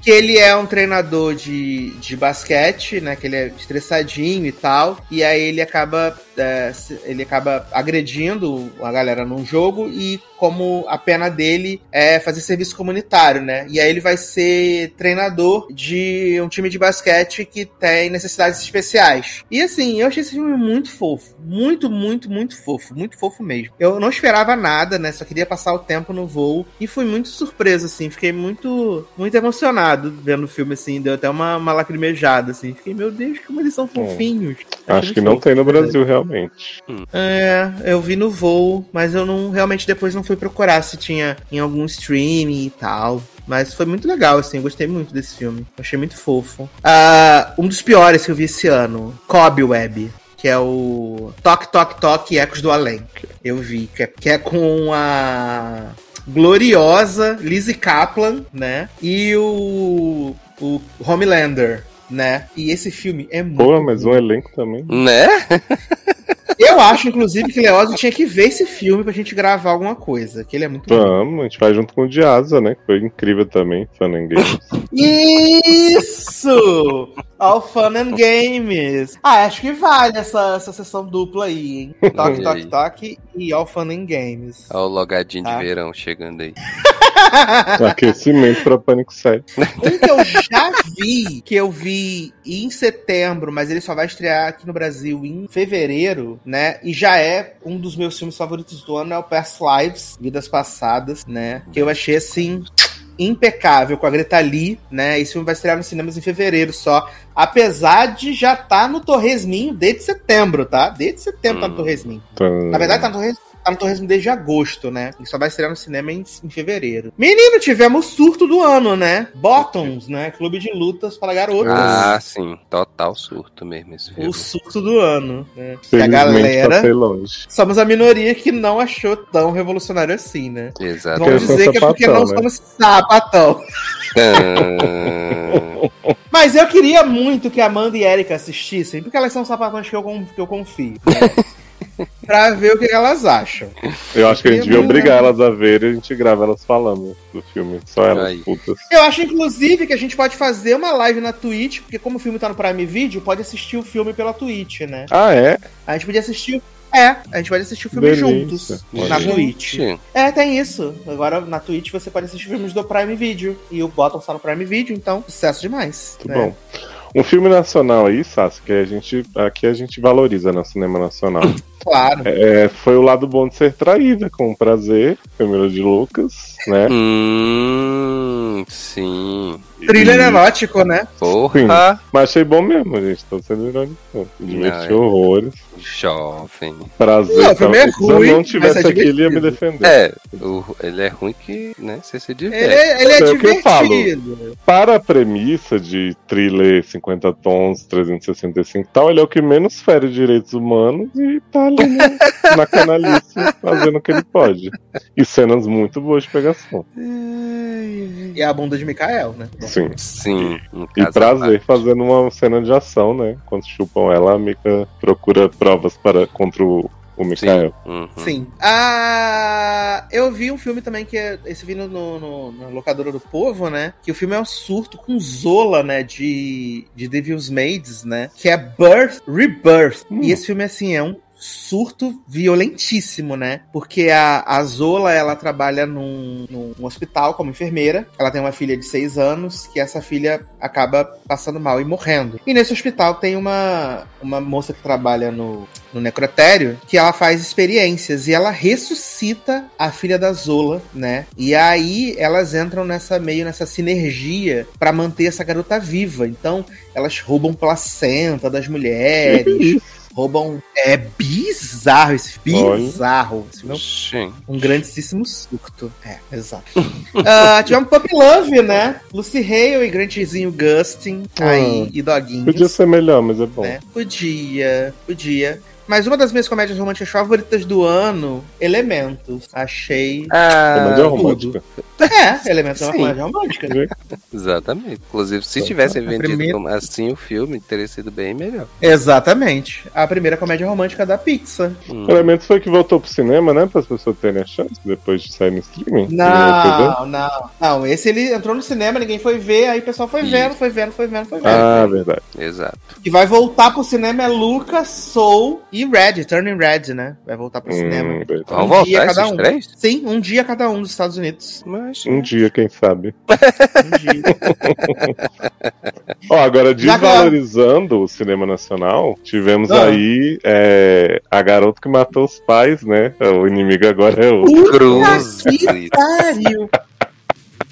que ele é um treinador de, de basquete, né, que ele é estressadinho e tal, e aí ele acaba é, ele acaba agredindo a galera num jogo e como a pena dele é fazer serviço comunitário, né? E aí ele vai ser treinador de um time de basquete que tem necessidades especiais. E assim, eu achei esse filme muito fofo. Muito, muito, muito fofo. Muito fofo mesmo. Eu não esperava nada, né? Só queria passar o tempo no voo. E fui muito surpreso, assim. Fiquei muito, muito emocionado vendo o filme, assim. Deu até uma, uma lacrimejada, assim. Fiquei, meu Deus, como eles são fofinhos. Acho que não tem no Brasil, realmente. É, eu vi no voo, mas eu não realmente depois não fui procurar se tinha em algum streaming e tal. Mas foi muito legal, assim, gostei muito desse filme. Achei muito fofo. Ah, um dos piores que eu vi esse ano, Cobweb, que é o Toque, Toque, Toque Ecos do Além. Eu vi, que é, que é com a gloriosa Lizzie Kaplan, né? E o, o Homelander, né? E esse filme é muito Pô, mas um elenco também. né? (laughs) Eu acho, inclusive, que Leózio tinha que ver esse filme pra gente gravar alguma coisa, que ele é muito bom. Vamos, a gente vai junto com o Diasa, né? Que foi incrível também, Fun and Games. Isso! All Fun and Games. Ah, acho que vale essa, essa sessão dupla aí, hein? Toque, (laughs) E toque, toque e All Fun and Games. Olha o logadinho Tá. de verão chegando aí. (laughs) Aquecimento pra Pânico 7. Um que eu já vi, que eu vi em setembro, mas ele só vai estrear aqui no Brasil em fevereiro, né? E já é um dos meus filmes favoritos do ano, é o Past Lives, Vidas Passadas, né? Que eu achei assim. Impecável com a Greta Lee, né? Esse filme vai estrear nos cinemas em fevereiro só. Apesar de já estar no Torresminho desde setembro, tá? Desde setembro tá no Hum. Torresminho. Então, Na verdade, tá no Torresmo, tá no Torresmo desde agosto, né? E só vai estrear no cinema em, em fevereiro. Menino, tivemos o surto do ano, né? Bottoms, né? Clube de lutas para garotos. Ah, sim. Total surto mesmo esse filme. o surto do ano, né? E a Felizmente galera. longe. Somos a minoria que não achou tão revolucionário assim, né? Exato. Vamos dizer que é porque não né? somos sapatão. Ah, (laughs) Mas eu queria muito que a Amanda e a Erika assistissem, porque elas são sapatões que eu, que eu confio. Né? (laughs) pra ver o que elas acham. Eu acho que a gente devia obrigar né? elas a ver e a gente grava elas falando do filme. Só elas Aí. putas. Eu acho, inclusive, que a gente pode fazer uma live na Twitch, porque como o filme tá no Prime Video, pode assistir o filme pela Twitch, né? Ah, é? A gente podia assistir. É, a gente pode assistir o filme Delícia. juntos na. Twitch. É, tem isso. Agora na Twitch você pode assistir filmes do Prime Video. E o Bottom está no Prime Video, então sucesso demais. Muito né? bom. Um filme nacional aí, Sassi, que a gente, aqui a gente valoriza no cinema nacional. Claro. É, foi o lado bom de ser traída, com prazer, Camila de Lucas, né? hum, sim. Thriller E- erótico, né? Porra. Mas achei bom mesmo, gente. Tô sendo irônico. Diverti é. horrores. Jovem. Prazer. Não, o filme é talvez. Se eu ruim, não mas tivesse é aqui, ele ia me divertido. defender. É, o- ele é ruim que, né, você se diverte. Ele, é- ele é, É o que eu falo. divertido. Para a premissa de thriller 50 tons, 365 e tal, ele é o que menos fere direitos humanos e tá ali na, na canalice (laughs) fazendo o que ele pode. E cenas muito boas de pegação. E a bunda de Mikael, né? Sim. Sim, E prazer parte. fazendo uma cena de ação, né? Quando chupam ela, a Mika procura provas para, contra o, o Mikael. Sim. uhum. Sim. Ah, eu vi um filme também que é esse vindo no, no- na locadora do povo, né? Que o filme é um surto com Zola, né? De, de Devil's Maids, né? Que é Birth Rebirth. Hum. E esse filme, assim, é um surto violentíssimo, né? Porque a, a Zola, ela trabalha num, num hospital como enfermeira. Ela tem uma filha de seis anos, que essa filha acaba passando mal e morrendo. E nesse hospital tem uma, uma moça que trabalha no, no necrotério, que ela faz experiências e ela ressuscita a filha da Zola, né? E aí elas entram nessa meio nessa sinergia pra manter essa garota viva. Então, elas roubam placenta das mulheres, roubam é bizarro esse bizarro. Esse um Sim. grandíssimo surto. É, exato. (laughs) Ah, tivemos Puppy Love, né? Lucy Hale e Grantzinho Gustin aí, e Doguinhos. Podia ser melhor, mas é bom. né? Podia, podia. Mas uma das minhas comédias românticas favoritas do ano, Elementos. Achei. Ah, Comédia romântica. É, Elementos é uma comédia romântica. (laughs) Exatamente. Inclusive, se tivessem vendido primeira- assim o filme, teria sido bem melhor. Exatamente. A primeira comédia romântica da Pixar. Hum. Elementos foi que voltou pro cinema, né? Para as pessoas terem a chance depois de sair no streaming. Não, não. Não, esse ele entrou no cinema, ninguém foi ver, aí o pessoal foi vendo, foi vendo, foi vendo, foi vendo. Ah, verdade. Exato. que vai voltar pro cinema é Lucas, Soul e Red, Turning Red, né? Vai voltar pro cinema. Hum, verdade. Vão Um dia voltar cada um. três? Sim, um dia cada um dos Estados Unidos. Mas, Um dia, quem sabe. (laughs) Um dia. Ó, agora, Já desvalorizando o cinema nacional, tivemos Ah. aí é, a garota que matou os pais, né? O inimigo agora é o Cruz. que pariu.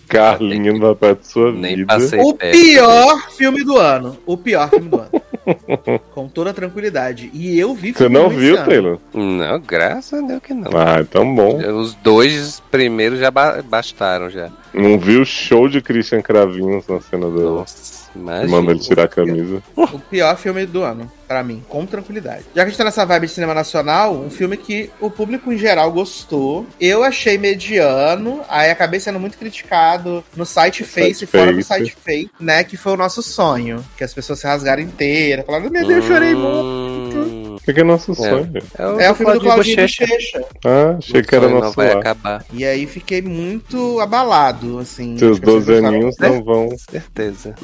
Carlinho no papel de sua Nem vida. O perto. pior filme do ano. O pior filme do ano. (laughs) Com toda tranquilidade. E eu vi Você não viu. Taylor? Não, graças a Deus que não. Ah, então bom. Os dois primeiros já ba- bastaram já. Não viu o show de Christian Cravinhos na cena do. Nossa, imagina. Manda ele tirar a camisa. O pior filme do ano, pra mim, com tranquilidade. Já que a gente tá nessa vibe de cinema nacional, um filme que o público em geral gostou. Eu achei mediano, aí acabei sendo muito criticado no site Face site e fora do Face. site Face, né? Que foi o nosso sonho. Que as pessoas se rasgaram inteiras, falaram, meu Deus, eu chorei muito. Hum, que é nosso sonho? É o filme do Claudinho Bochecha. Ah, achei que era nosso vai acabar. E aí fiquei muito abalado, assim. Seus As pessoas 12 ficaram- aninhos não vão. Certeza.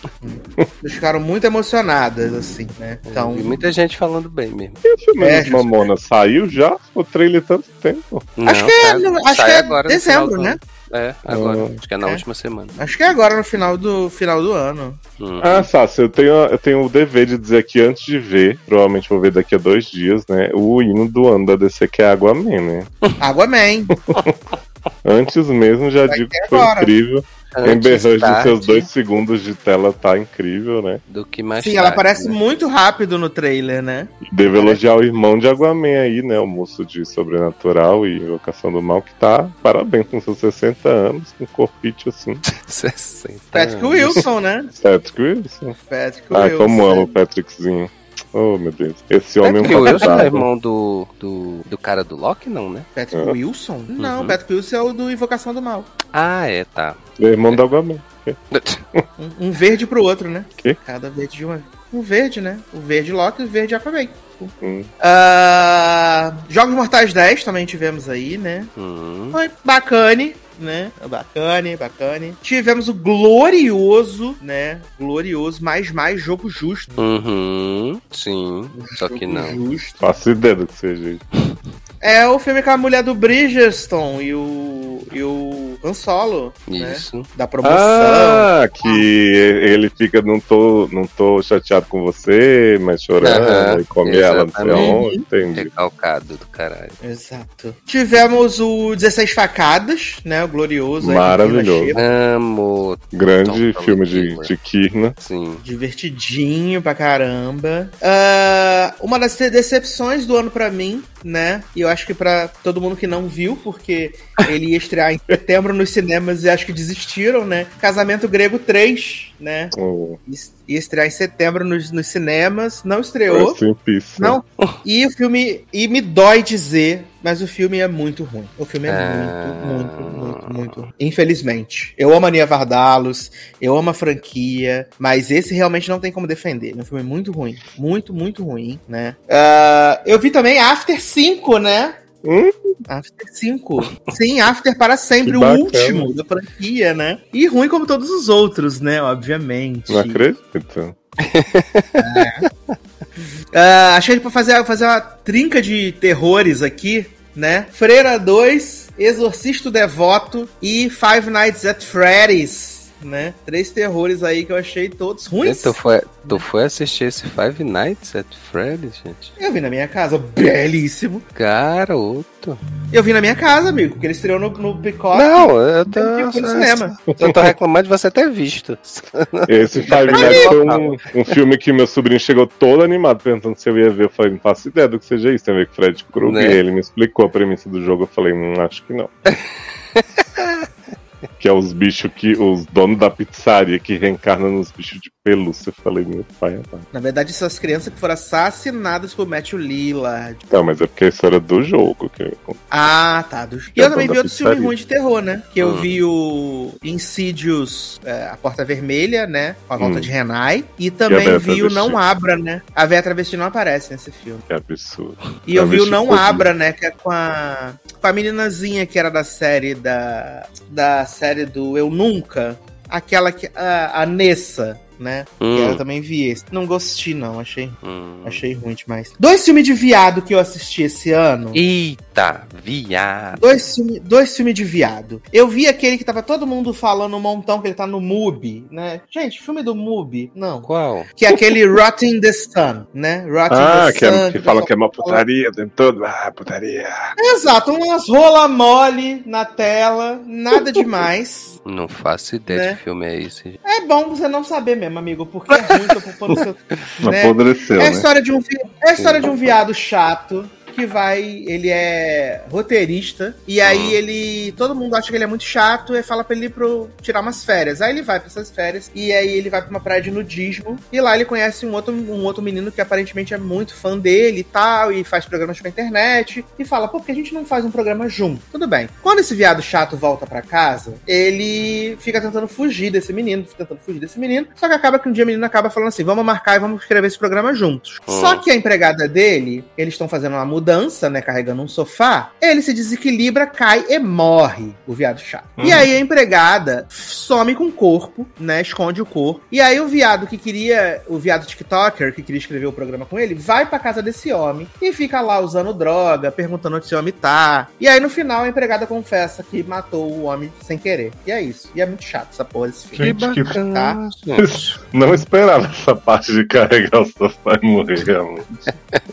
Eles ficaram muito emocionadas, assim, né? Então, E muita gente falando bem mesmo. E o filme É, dos Mamona saiu já? O trailer tanto tempo. Acho Não, que é no- acho que é agora dezembro, né? É, agora. Ah. Acho que é na É. última semana. acho que é agora no final do, final do ano. Hum. Ah, Sácio, eu tenho, eu tenho o dever de dizer aqui antes de ver, provavelmente vou ver daqui a dois dias, né? O hino do ano da DC que é Aquaman, né? Aquaman. (laughs) Antes mesmo já Vai digo que foi agora. incrível. Nos tarde seus dois segundos de tela, tá incrível, né? do que mais Sim, ela tarde, aparece né? muito rápido no trailer, né? Devo elogiar o irmão de Aquaman aí, né? O moço de Sobrenatural e Invocação do Mal, que tá, parabéns, com seus 60 anos, com um corpite assim. (laughs) 60 Patrick anos. Wilson, né? Patrick Wilson. Patrick Ai, Wilson. como amo o Patrickzinho. Oh, meu Deus. Esse homem é um Patrick Wilson é irmão do, do, do cara do Loki, não, né? Patrick É. Wilson? Não, Uhum. Patrick Wilson é o do Invocação do Mal. Ah, é, tá. É irmão do Aquaman. Um, um verde pro outro, né? Quê? Cada verde de uma. Um verde, né? O verde Loki e o verde Aquaman. Hum. Ah, Jogos Mortais 10 também tivemos aí, né? Hum. Foi bacane, né? Bacane, bacane. Tivemos o glorioso, né? Glorioso, mais mais jogo justo. Uhum, sim. Só que não. Justo. Faço ideia do que seja. É o filme com a mulher do Bridgestone e o, e o Han Solo, né? Isso. Da promoção. Ah, que ele fica, não tô, não tô chateado com você, mas chorando Aham, e come ela, não sei onde, entendi. Recalcado do caralho. Exato. Tivemos o 16 Facadas, né? O glorioso. aí, Maravilhoso. Amo. Grande Então, filme de, de Kirna. Sim. Divertidinho pra caramba. Ah, uma das decepções do ano pra mim, né? E eu acho que pra todo mundo que não viu, porque ele ia estrear em (laughs) setembro nos cinemas e acho que desistiram, né? Casamento Grego 3, né? O Ia estrear em setembro nos, nos cinemas. Não estreou. Peace. Não. E o filme. E me dói dizer, mas o filme é muito ruim. O filme é Ah. muito, muito, muito, muito. ruim. Infelizmente. Eu amo a Nia Vardalos, eu amo a franquia, mas esse realmente não tem como defender. É um filme muito ruim. Muito, muito ruim, né? Ah, eu vi também After 5, né? Hum? After 5. Sim, After para sempre, o último da franquia, né? E ruim como todos os outros, né? Obviamente. Não acredito. Ah, achei pra fazer, fazer uma trinca de terrores aqui, né? Freira 2, Exorcista Devoto e Five Nights at Freddy's, né? Três terrores aí que eu achei todos ruins. Tu foi, tu foi assistir esse Five Nights at Freddy's, gente? Eu vi na minha casa, belíssimo. Garoto. Eu vi na minha casa, amigo, porque ele estreou no, no Picote. Não, eu tô, Eu fui no cinema. eu tô reclamando de você ter visto. (laughs) Esse Five Nights foi um, um filme que meu sobrinho chegou todo animado perguntando se eu ia ver. Eu falei, não faço ideia do que seja isso. Tem a ver com Fred Krueger. Né? Ele me explicou a premissa do jogo. Eu falei, hum, acho que não. (laughs) que é os bichos que. Os donos da pizzaria que reencarnam nos bichos de pelúcia. Eu falei, meu pai, pai. Na verdade, são as crianças que foram assassinadas por Matthew Lillard. Não, mas é porque isso era do jogo. Que eu... Ah, tá. Do... E eu o também vi outro filme ruim de terror, né? Que eu Hum. vi o Insidious, é, A Porta Vermelha, né? Com a volta Hum. de Renai. E também a vi o. Não Abra, né? A Véia Travesti não aparece nesse filme. Que absurdo. E eu vi o Não. Abra, né? Que é com a, com a meninazinha que era da série da, da série do Eu Nunca. Aquela que. A, a Nessa, né? Hum. Que eu também vi esse. Não gostei, não. Achei, Hum. achei ruim demais. Dois filmes de viado que eu assisti esse ano. Eita, viado. Dois filmes dois filme de viado. Eu vi aquele que tava todo mundo falando um montão que ele tá no MUBI, né? Gente, filme do MUBI? Não. Qual? Que é aquele (laughs) Rotting the Sun, né? Rotting Ah, the que, é, Sun. que fala que é uma putaria o tempo todo. Ah, putaria. Exato, umas rola mole na tela, nada demais. Não faço ideia Né? de que filme é esse. É bom você não saber mesmo, amigo, porque é ruim, tô pondo seu. (laughs) né? Apodreceu, É a né? história de um é a história de um viado chato, que vai. Ele é roteirista. E aí Hum. ele. Todo mundo acha que ele é muito chato e fala pra ele ir pro, tirar umas férias. Aí ele vai pra essas férias. E aí ele vai pra uma praia de nudismo. E lá ele conhece um outro, um outro menino que aparentemente é muito fã dele e tal. E faz programas pra internet. E fala, pô, por que a gente não faz um programa junto? Tudo bem. Quando esse viado chato volta pra casa, ele fica tentando fugir desse menino, fica tentando fugir desse menino. Só que acaba que um dia o menino acaba falando assim: vamos marcar e vamos escrever esse programa juntos. Hum. Só que a empregada dele, eles estão fazendo uma mudança, né? Carregando um sofá. Ele se desequilibra, cai e morre, o viado chato. Hum. E aí a empregada some com o corpo, né? Esconde o corpo. E aí o viado que queria, o viado TikToker que queria escrever o programa com ele, vai pra casa desse homem e fica lá usando droga, perguntando onde esse homem tá. E aí no final a empregada confessa que matou o homem sem querer. E é isso. E é muito chato essa porra desse filme. Gente, que Tá. gente. (laughs) Não esperava essa parte de carregar o sofá e morrer, realmente.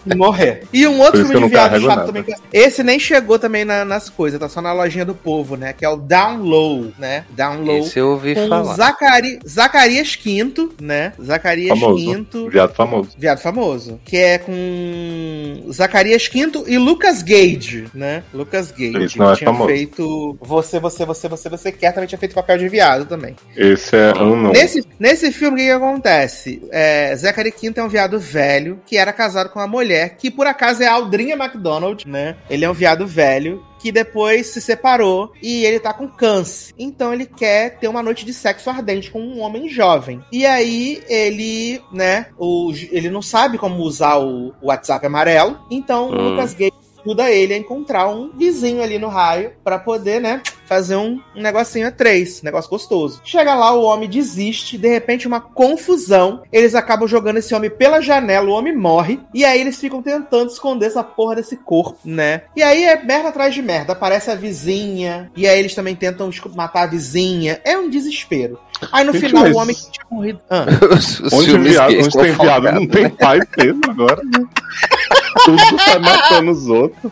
E (laughs) morrer. E um outro filme eu não carrego nada. também. que- Esse nem chegou também na- nas coisas, tá só na lojinha do povo, né? Que é o Down Low, né? Down Low. Esse eu ouvi Com falar. Zacari... Zacarias Quinto, né? Zacarias Famoso. Quinto. Viado famoso. Viado famoso. Que é com Zacarias Quinto e Lucas Gage, né? Lucas Gage. Esse não é que tinha famoso. feito Você, Você, Você, Você, Você Quer, também tinha feito papel de viado também. Esse é um não. Nesse, nesse filme, o que, que acontece? É, Zachary Quinto é um viado velho que era casado com uma mulher que, por acaso, é a Aldrinha McDonald, né? Ele é um viado velho que depois se separou e ele tá com câncer. Então ele quer ter uma noite de sexo ardente com um homem jovem. E aí ele, né, o, ele não sabe como usar o, o WhatsApp amarelo. Então o Hum. Lucas Gay ajuda ele a encontrar um vizinho ali no raio pra poder, né, fazer um, um negocinho a três, um negócio gostoso. Chega lá, o homem desiste, de repente uma confusão, eles acabam jogando esse homem pela janela, o homem morre, e aí eles ficam tentando esconder essa porra desse corpo, né? E aí é merda atrás de merda, aparece a vizinha, e aí eles também tentam matar a vizinha, é um desespero. Aí no Gente, final mas- o homem que tinha morrido... Ah. Os, (laughs) os Onde, viado, onde tem viado não tem né? pai mesmo agora. né? Tudo tá matando os outros.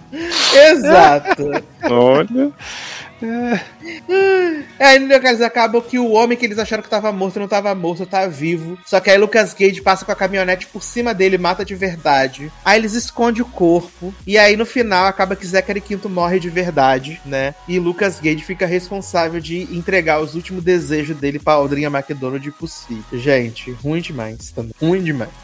Exato. Olha. Aí no caso acaba que o homem que eles acharam que tava morto não tava morto, tá vivo. Só que aí Lucas Gage passa com a caminhonete por cima dele, mata de verdade. Aí eles escondem o corpo. E aí no final acaba que Zachary Quinto morre de verdade, né? E Lucas Gage fica responsável de entregar os últimos desejos dele pra Aldrinha McDonald possível. Gente, ruim demais também. Ruim demais. (laughs)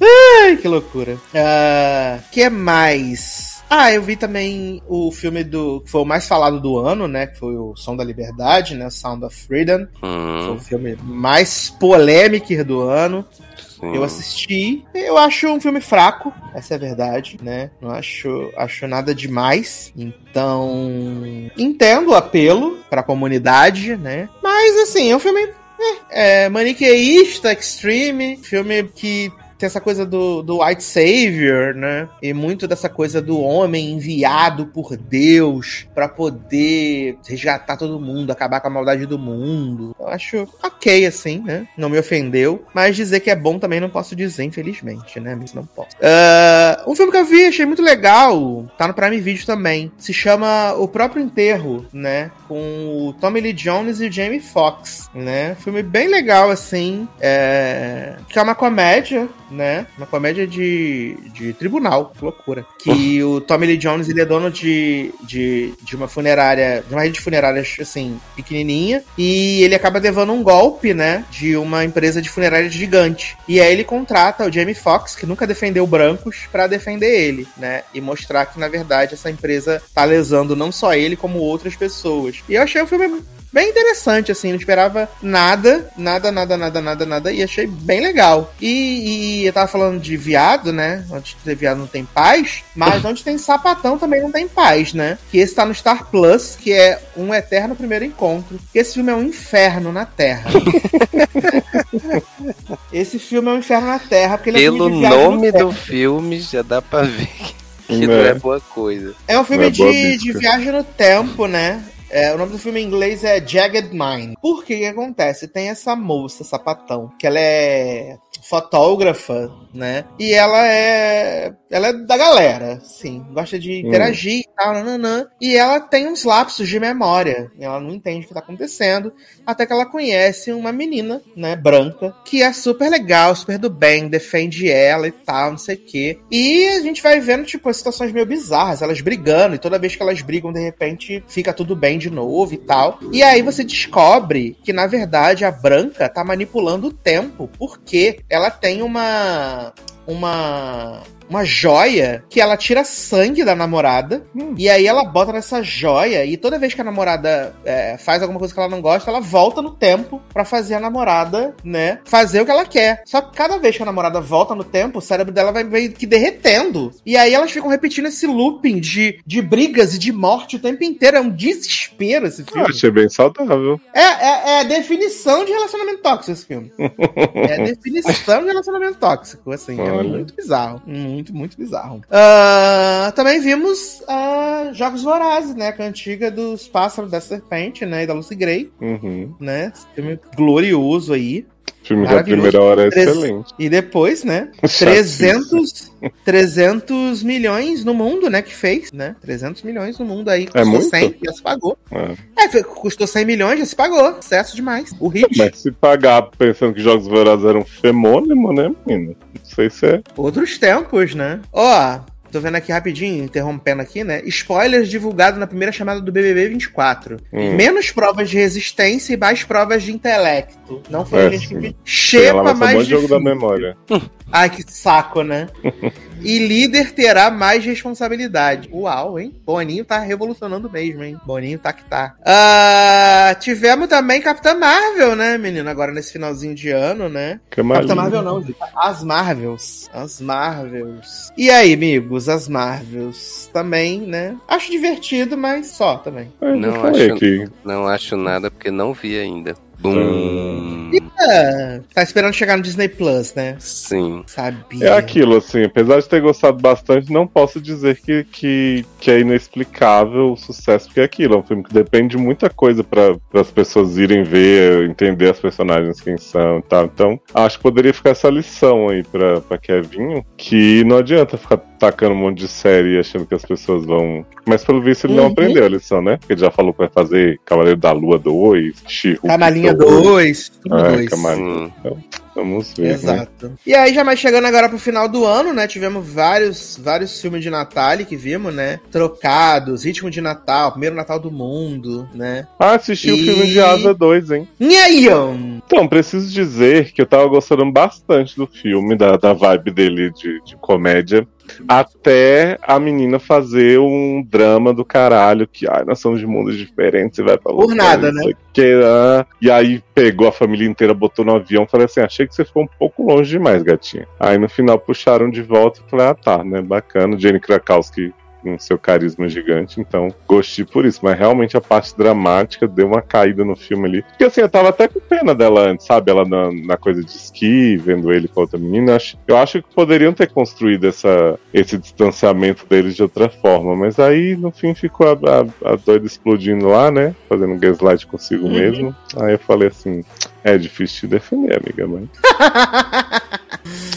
Ai, que loucura. Ah, que mais? Ah, eu vi também o filme do. que foi o mais falado do ano, né? Que foi o Som da Liberdade, né? Sound of Freedom. Foi Hum, o filme mais polêmico do ano. sim. Eu assisti. Eu acho um filme fraco, essa é a verdade, né? Não acho, acho nada demais. Então. Entendo o apelo pra comunidade, né? Mas assim, é um filme. É, é maniqueísta, extreme, filme que tem essa coisa do, do White Savior, né? E muito dessa coisa do homem enviado por Deus pra poder resgatar todo mundo, acabar com a maldade do mundo. Eu acho ok, assim, né? Não me ofendeu. Mas dizer que é bom também não posso dizer, infelizmente, né? Mas não posso. Ah, um filme que eu vi, achei muito legal. Tá no Prime Video também. Se chama O Próprio Enterro, né? Com o Tommy Lee Jones e o Jamie Foxx, né? Filme bem legal, assim. É... Que é uma comédia, né? Uma comédia de, de tribunal. Que loucura. Que o Tommy Lee Jones, ele é dono de, de, de uma funerária, de uma rede de funerárias, assim, pequenininha. E ele acaba levando um golpe, né? De uma empresa de funerária gigante. E aí ele contrata o Jamie Foxx, que nunca defendeu brancos, pra defender ele, né? E mostrar que, na verdade, essa empresa tá lesando não só ele, como outras pessoas. E eu achei o filme bem interessante, assim, não esperava nada, nada, nada, nada, nada, nada, e achei bem legal. E, e eu tava falando de viado, né? Onde tem viado não tem paz, mas onde tem sapatão também não tem paz, né? Que esse tá no Star Plus, que é um eterno primeiro encontro. Esse filme é um inferno na Terra. (laughs) esse filme é um inferno na Terra, porque ele é um Pelo no nome tempo. do filme, já dá pra ver que Não não é é. boa coisa. É um filme É de, de viagem no tempo, né? É, o nome do filme em inglês é Jagged Mind. Por que que acontece? Tem essa moça, sapatão, que ela é fotógrafa, né? E ela é. Ela é da galera, sim. Gosta de interagir e tal, nananã. E ela tem uns lapsos de memória. Ela não entende o que tá acontecendo. Até que ela conhece uma menina, né, branca, que é super legal, super do bem, defende ela e tal, não sei o quê. E a gente vai vendo, tipo, as situações meio bizarras, elas brigando, e toda vez que elas brigam, de repente, fica tudo bem de novo e tal. E aí você descobre que, na verdade, a branca tá manipulando o tempo, porque ela tem uma. Uma. Uma joia que ela tira sangue da namorada. E aí ela bota nessa joia. E toda vez que a namorada é, faz alguma coisa que ela não gosta, ela volta no tempo pra fazer a namorada, né? Fazer o que ela quer. Só que cada vez que a namorada volta no tempo, o cérebro dela vai meio que derretendo. E aí elas ficam repetindo esse looping de, de brigas e de morte o tempo inteiro. É um desespero esse Eu filme. achei bem saudável. É, é, é a definição de relacionamento tóxico esse filme. É a (laughs) definição de relacionamento tóxico, assim. É Olha. muito bizarro. Muito, muito bizarro. Ah, também vimos ah, Jogos Vorazes, né? É a antiga dos Pássaros da Serpente, né? E da Lucy Gray, Uhum. né? Esse filme glorioso aí. O filme da primeira hora é Treze- excelente. E depois, né? (laughs) Chatíssimo. 300, 300 milhões no mundo, né? Que fez, né? 300 milhões no mundo aí. É Custou muito? 100, já se pagou. É. É, custou 100 milhões, já se pagou. Sucesso demais. O hit. Mas se pagar pensando que Jogos Vorazes eram femônimo, né, menina? Não sei se é. Outros tempos, né? Ó, tô vendo aqui rapidinho, interrompendo aqui, né? Spoilers divulgados na primeira chamada do BBB 24. Hum. Menos provas de resistência e mais provas de intelecto. Não foi É, a gente que um mais de jogo da memória. Ai, que saco, né? e líder terá mais responsabilidade. Uau, hein? Boninho tá revolucionando mesmo, hein? Boninho tá que tá. Ah, tivemos também Capitã Marvel, né, menino? Agora nesse finalzinho de ano, né? Capitã. Marvel não, gente. As Marvels. As Marvels. E aí, amigos, as Marvels. Também, né? Acho divertido, mas só também. É, eu Não acho- que Não acho nada porque não vi ainda. Bum. É, tá esperando chegar no Disney Plus, né? Sim. Sabia. É aquilo, assim, apesar de ter gostado bastante, não posso dizer que, que, que é inexplicável o sucesso, porque é aquilo, é um filme que depende de muita coisa para as pessoas irem ver, entender as personagens quem são e tal. Então, acho que poderia ficar essa lição aí pra Kevinho, que não adianta ficar tacando um monte de série achando que as pessoas vão. Mas pelo visto ele não Uhum. aprendeu a lição, né? Porque ele já falou que vai fazer Cavaleiro da Lua 2, She-Hulk Camalinha 2. 2, tudo É, 2. Camalinha. Hum. Vamos ver. Né? Exato. E aí, já mais chegando agora pro final do ano, né? Tivemos vários, vários filmes de Natal que vimos, né? Trocados, Ritmo de Natal, Primeiro Natal do Mundo, né? Ah, assisti o E- filme de Asa 2, hein? Nhaião! Então, preciso dizer que eu tava gostando bastante do filme, da, da vibe dele de, de comédia. Até a menina fazer um drama do caralho, que ai, nós somos de mundos diferentes, você vai pra Por nada, né? quê, ah. E aí pegou a família inteira, botou no avião, falei assim, achei que você ficou um pouco longe demais, gatinha. Aí no final puxaram de volta e falei, ah tá, né, bacana. Jenny Krakowski com seu carisma gigante, então gostei por isso. Mas realmente a parte dramática deu uma caída no filme ali. Porque assim, eu tava até com pena dela antes, sabe? Ela na, na coisa de esqui, vendo ele com outra menina. Acho- Eu acho que poderiam ter construído essa, esse distanciamento deles de outra forma. Mas aí, no fim, ficou a, a, a doida explodindo lá, né? Fazendo gaslight consigo Uhum. mesmo. Aí eu falei assim. É difícil te defender, amiga, mas. (laughs)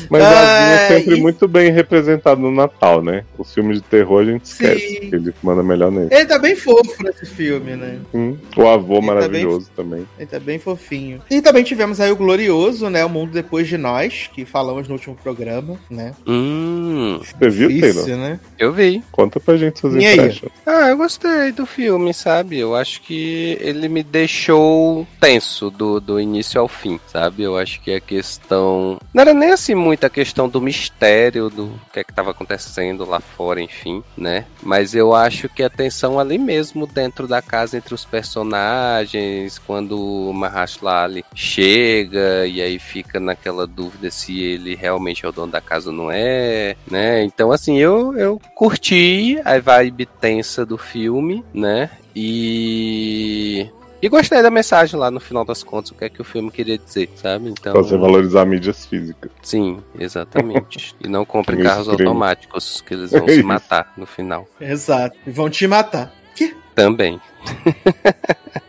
Mas a Asinha é Ah, sempre e- muito bem representado no Natal, né? Os filmes de terror a gente Sim. esquece. que Ele manda melhor nele. Ele tá bem fofo nesse filme, né? Hum. O avô Ele tá maravilhoso também. Ele tá bem fofinho. E também tivemos aí o Glorioso, né? O Mundo Depois de Nós, que falamos no último programa, né? Hum, Você viu, Taylor? Difícil, né? eu vi. Conta pra gente suas impressões. Ah, eu gostei do filme, sabe? Eu acho que ele me deixou tenso do, do início ao fim, sabe? Eu acho que a questão. Não era nem assim muito a questão do mistério do que é que tava acontecendo lá fora, enfim, né? Mas eu acho que a tensão ali mesmo dentro da casa entre os personagens, quando o Mahershala Ali chega e aí fica naquela dúvida se ele realmente é o dono da casa ou não é, né? Então, assim, eu, eu curti a vibe tensa do filme, né? E. E gostei da mensagem lá no final das contas, o que é que o filme queria dizer, sabe? Então, Pra você valorizar mídias físicas. sim, exatamente. (laughs) E não compre carros crime. automáticos, que eles (laughs) vão se Isso. matar no final. Exato. E vão te matar. Que? Também. (laughs)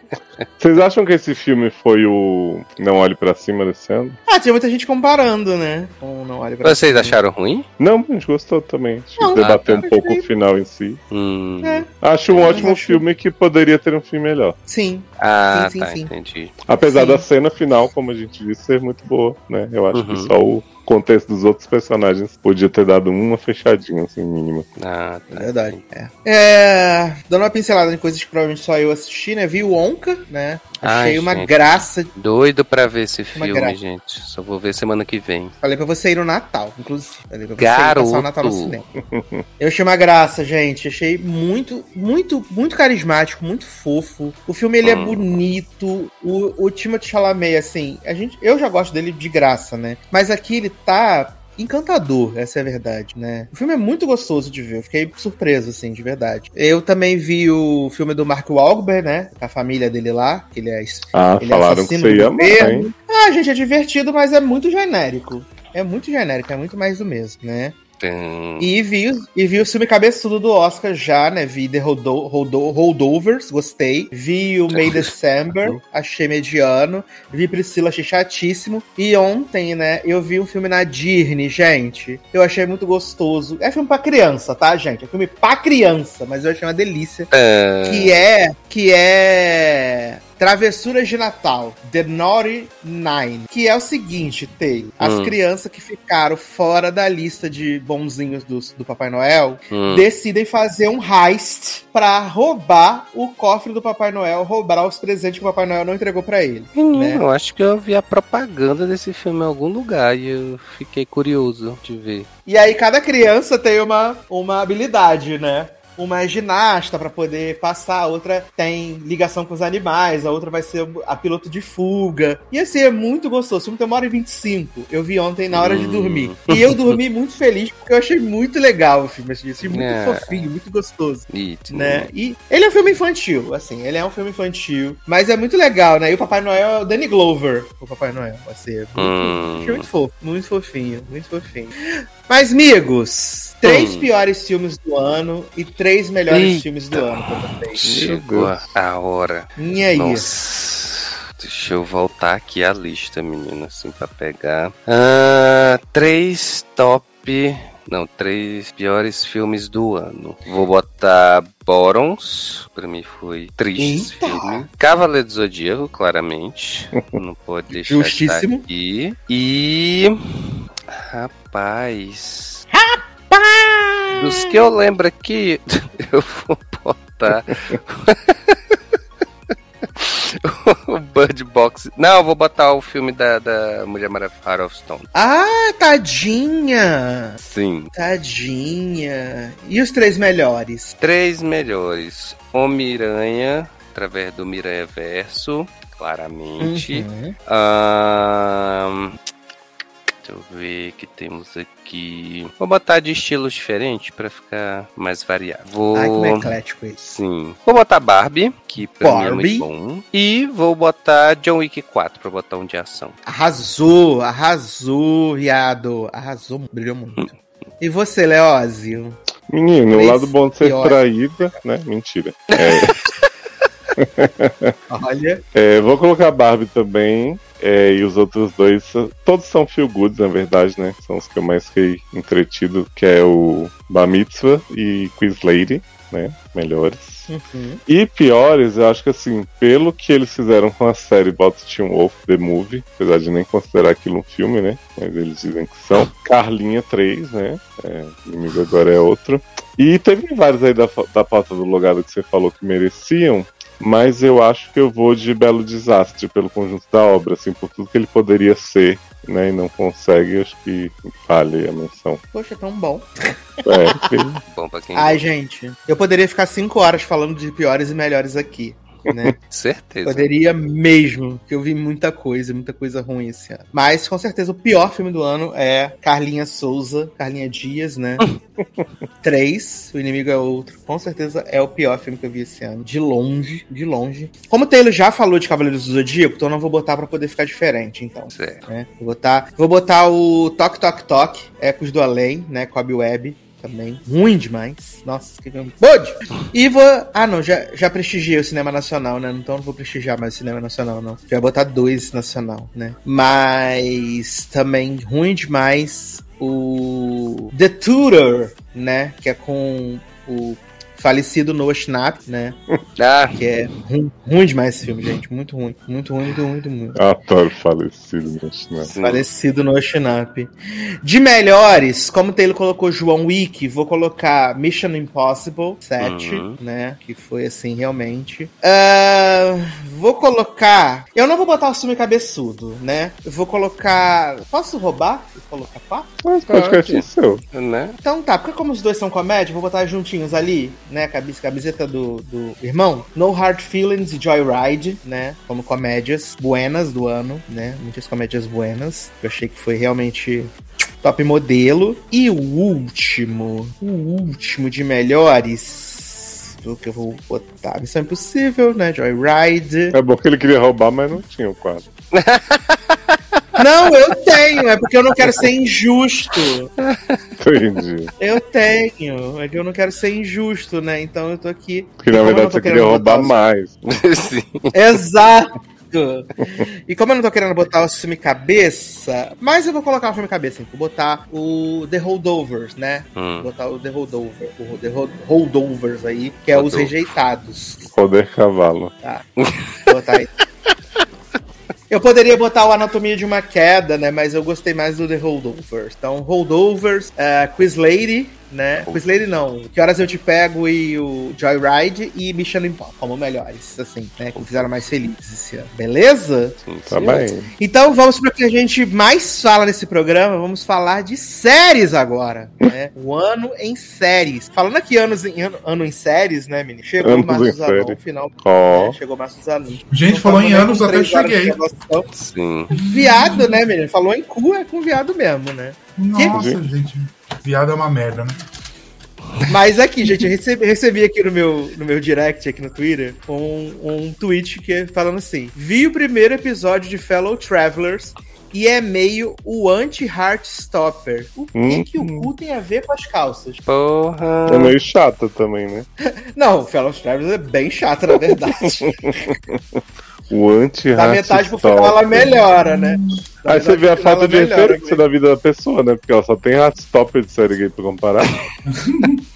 Vocês acham que esse filme foi o Não Olhe Pra Cima desse ano? Ah, tinha muita gente comparando, né? Com Não Olhe Pra Vocês Cima. acharam ruim? Não, a gente gostou também. A gente debateu um pouco o final em si. Hum. É, Acho um Mas ótimo acho- filme que poderia ter um filme melhor. sim. Ah, Sim, sim, tá, sim. entendi. Apesar Sim. da cena final, como a gente disse, ser muito boa, né? Eu acho que Uhum. só o contexto dos outros personagens podia ter dado uma fechadinha, assim, mínima. Ah, É tá. verdade. É. É, Dando uma pincelada em coisas que provavelmente só eu assisti, né? Vi o Onca, né? Achei Ai, uma gente. graça. Doido pra ver esse Uma filme, graça. gente. Só vou ver semana que vem. Falei pra você ir no Natal, inclusive. Falei pra você ir Garoto. passar o Natal no cinema. Eu achei uma graça, gente. Achei muito, muito, muito carismático, muito fofo. O filme ele é Hum. bonito. O, o Timothée Chalamet, assim, a gente, eu já gosto dele de graça, né? Mas aqui ele tá encantador, essa é a verdade, né? O filme é muito gostoso de ver, eu fiquei surpreso, assim, de verdade. Eu também vi o filme do Mark Wahlberg, né? A família dele lá, que ele é Ah, Ele é falaram que assassino você ia amar, hein? Ah, gente, é divertido, mas é muito genérico. É muito genérico, é muito mais do mesmo, né? Tum. E vi, o- e vi o filme cabeçudo do Oscar já, né? Vi The Holdo, Holdo, Holdovers, gostei. Vi o May (laughs) December, achei mediano. Vi Priscila, achei chatíssimo. E ontem, né, eu vi um filme na Disney, gente. Eu achei muito gostoso. É filme pra criança, tá, gente? É filme pra criança, mas eu achei uma delícia. Ah, Que é. Que é. Travessuras de Natal, The Naughty Nine. Que é o seguinte, Taylor. As Hum. crianças que ficaram fora da lista de bonzinhos do, do Papai Noel hum. decidem fazer um heist pra roubar o cofre do Papai Noel, roubar os presentes que o Papai Noel não entregou pra ele. Menino, né? eu acho que eu vi a propaganda desse filme em algum lugar e eu fiquei curioso de ver. E aí cada criança tem uma, uma habilidade, né? Uma é ginasta pra poder passar, a outra tem ligação com os animais, a outra vai ser a piloto de fuga. E assim, é muito gostoso. O filme tem uma hora e 25. Eu vi ontem na hora de Hum. dormir. E eu dormi muito feliz porque eu achei muito legal o filme. Assim, achei muito É. fofinho, muito gostoso. It, né? E ele é um filme infantil, assim, ele é um filme infantil, mas é muito legal, né? E o Papai Noel é o Danny Glover, o Papai Noel, assim, é muito, Hum. achei muito fofo, muito fofinho, muito fofinho. Mas, amigos, três Hum. piores filmes do ano e três melhores Eita. filmes do ano pra vocês. Chegou a- a hora. E aí? Nossa. Deixa eu voltar aqui a lista, menina, assim, pra pegar. Ah, três top. Não, três piores filmes do ano. Vou botar Borons. Pra mim foi triste esse Eita. filme. Cavaleiro do Zodíaco, claramente. (laughs) Não pode deixar de estar Justíssimo. aqui. E. Rapaz. Dos que eu lembro aqui, (laughs) eu vou botar. (laughs) o Bird Box. Não, eu vou botar o filme da, da Mulher Maravilha, Heart of Stone. Ah, tadinha! Sim. Tadinha. E os três melhores? Três melhores: Homem-Aranha, através do Miranha Verso, claramente. Uhum. Deixa eu ver o que temos aqui. Vou botar de estilos diferentes pra ficar mais variado. Vou. Ai, como é eclético esse. Sim. Vou botar Barbie, que pra mim é Barbie. muito bom. E vou botar John Wick 4 pra botar um de ação. Arrasou, arrasou, viado. Arrasou, brilhou muito. E você, Leózio? Menino, o Três lado bom de ser traída, né? Mentira. É, (laughs) Olha. é, vou colocar Barbie também. é, e os outros dois, todos são feel goods, na verdade, né? São os que eu mais fiquei entretido, que é o Bar Mitzvah e Quiz Lady, né? Melhores. Uhum. E piores, eu acho que assim, pelo que eles fizeram com a série Bot Teen Wolf The Movie, apesar de nem considerar aquilo um filme, né? Mas eles dizem que são. (laughs) Carlinha 3, né? É, inimigo agora é outro. E teve vários aí da, da pauta do logado que você falou que mereciam. Mas eu acho que eu vou de Belo Desastre pelo conjunto da obra, assim, por tudo que ele poderia ser, né? E não consegue, acho que vale a menção. Poxa, tão bom. É, (laughs) porque Bom pra quem Ai, gente, eu poderia ficar cinco horas falando de piores e melhores aqui. Né? certeza. Poderia mesmo, que eu vi muita coisa, muita coisa ruim esse ano. Mas com certeza o pior filme do ano é Carlinha Souza, Carlinha Dias, né? (laughs) Três, o inimigo é outro. Com certeza é o pior filme que eu vi esse ano. De longe, de longe. Como o Taylor já falou de Cavaleiros do Zodíaco, então eu não vou botar pra poder ficar diferente, então. Certo. né? Vou botar, vou botar o Toque Toque Toque, Ecos do Além, né? Cobb Web. Também. Ruim demais. Nossa, que. Bode! E vou. Ah, não, já, já prestigiei o cinema nacional, né? Então não vou prestigiar mais o cinema nacional, não. Já botar dois nacional, né? Mas também ruim demais o The Tutor, né? Que é com o falecido Noah Schnapp, né? (laughs) Ah, Que é ruim, ruim demais esse filme, gente. Muito ruim. Muito ruim, muito ruim, muito ruim. Ator falecido, né? sim. Falecido Noah Schnapp. De melhores, como o Taylor colocou João Wick, vou colocar Mission Impossible 7, Uhum. né? Que foi assim, realmente. Ah, vou colocar. Eu não vou botar o filme cabeçudo, né? Eu vou colocar. Posso roubar e colocar pá? Mas podcast é seu. Né? Então tá, porque como os dois são comédia, vou botar juntinhos ali, né? Camiseta do, do irmão. No Hard Feelings e Joyride, né? Como comédias buenas do ano, né? Muitas comédias buenas. Eu achei que foi realmente top modelo. E o último, o último de melhores. O que eu vou botar? Missão Impossível, né? Joyride. É bom que ele queria roubar, mas não tinha o quadro. (laughs) Não, eu tenho, é porque eu não quero ser injusto. Entendi. Eu tenho, é que eu não quero ser injusto, né? Então eu tô aqui. Porque na eu verdade você queria roubar mais. (laughs) sim. os- Exato! E como eu não tô querendo botar o filme cabeça, mas eu vou colocar o filme cabeça, hein? Vou botar o The Holdovers, né? Vou Hum. botar o The Holdover, o The Hold- Holdovers aí, que é os Holdover. rejeitados. Roder cavalo. Tá. Vou botar aí. Eu poderia botar o Anatomia de uma Queda, né? Mas eu gostei mais do The Holdovers. Então, Holdovers, uh, Quiz Lady, né? Quiz Lady não. Que Horas Eu Te Pego e o Joyride e Mission Impossible como melhores, assim, né? Que fizeram mais felizes esse ano. Beleza? sim, Tá sim. bem. Então vamos para o que a gente mais fala nesse programa. Vamos falar de séries agora, né? O ano em séries. Falando aqui anos em, ano, ano em séries, né, menino? Chegou Anos o Marcos em Zanon, final. Ó. né? Chegou o Marcos Zanon. Gente, Então, falou em anos, até cheguei. Sim. Viado, né, menino? Falou em cu, é com viado mesmo, né? Nossa, gente. Viado é uma merda, né? Mas aqui, gente, eu recebi, recebi aqui no meu, no meu direct, aqui no Twitter, um, um tweet que é falando assim: Vi o primeiro episódio de Fellow Travelers e é meio o anti-Heartstopper. O que, Hum. que o cu tem a ver com as calças? Porra. É meio chata também, né? (laughs) Não, o Fellow Travelers é bem chato, na verdade. (laughs) O anti da metade pro final ela melhora, né? Da Aí você vê a falta de referência da vida da pessoa, né? Porque ela só tem Heartstopper de série gay pra comparar. (laughs)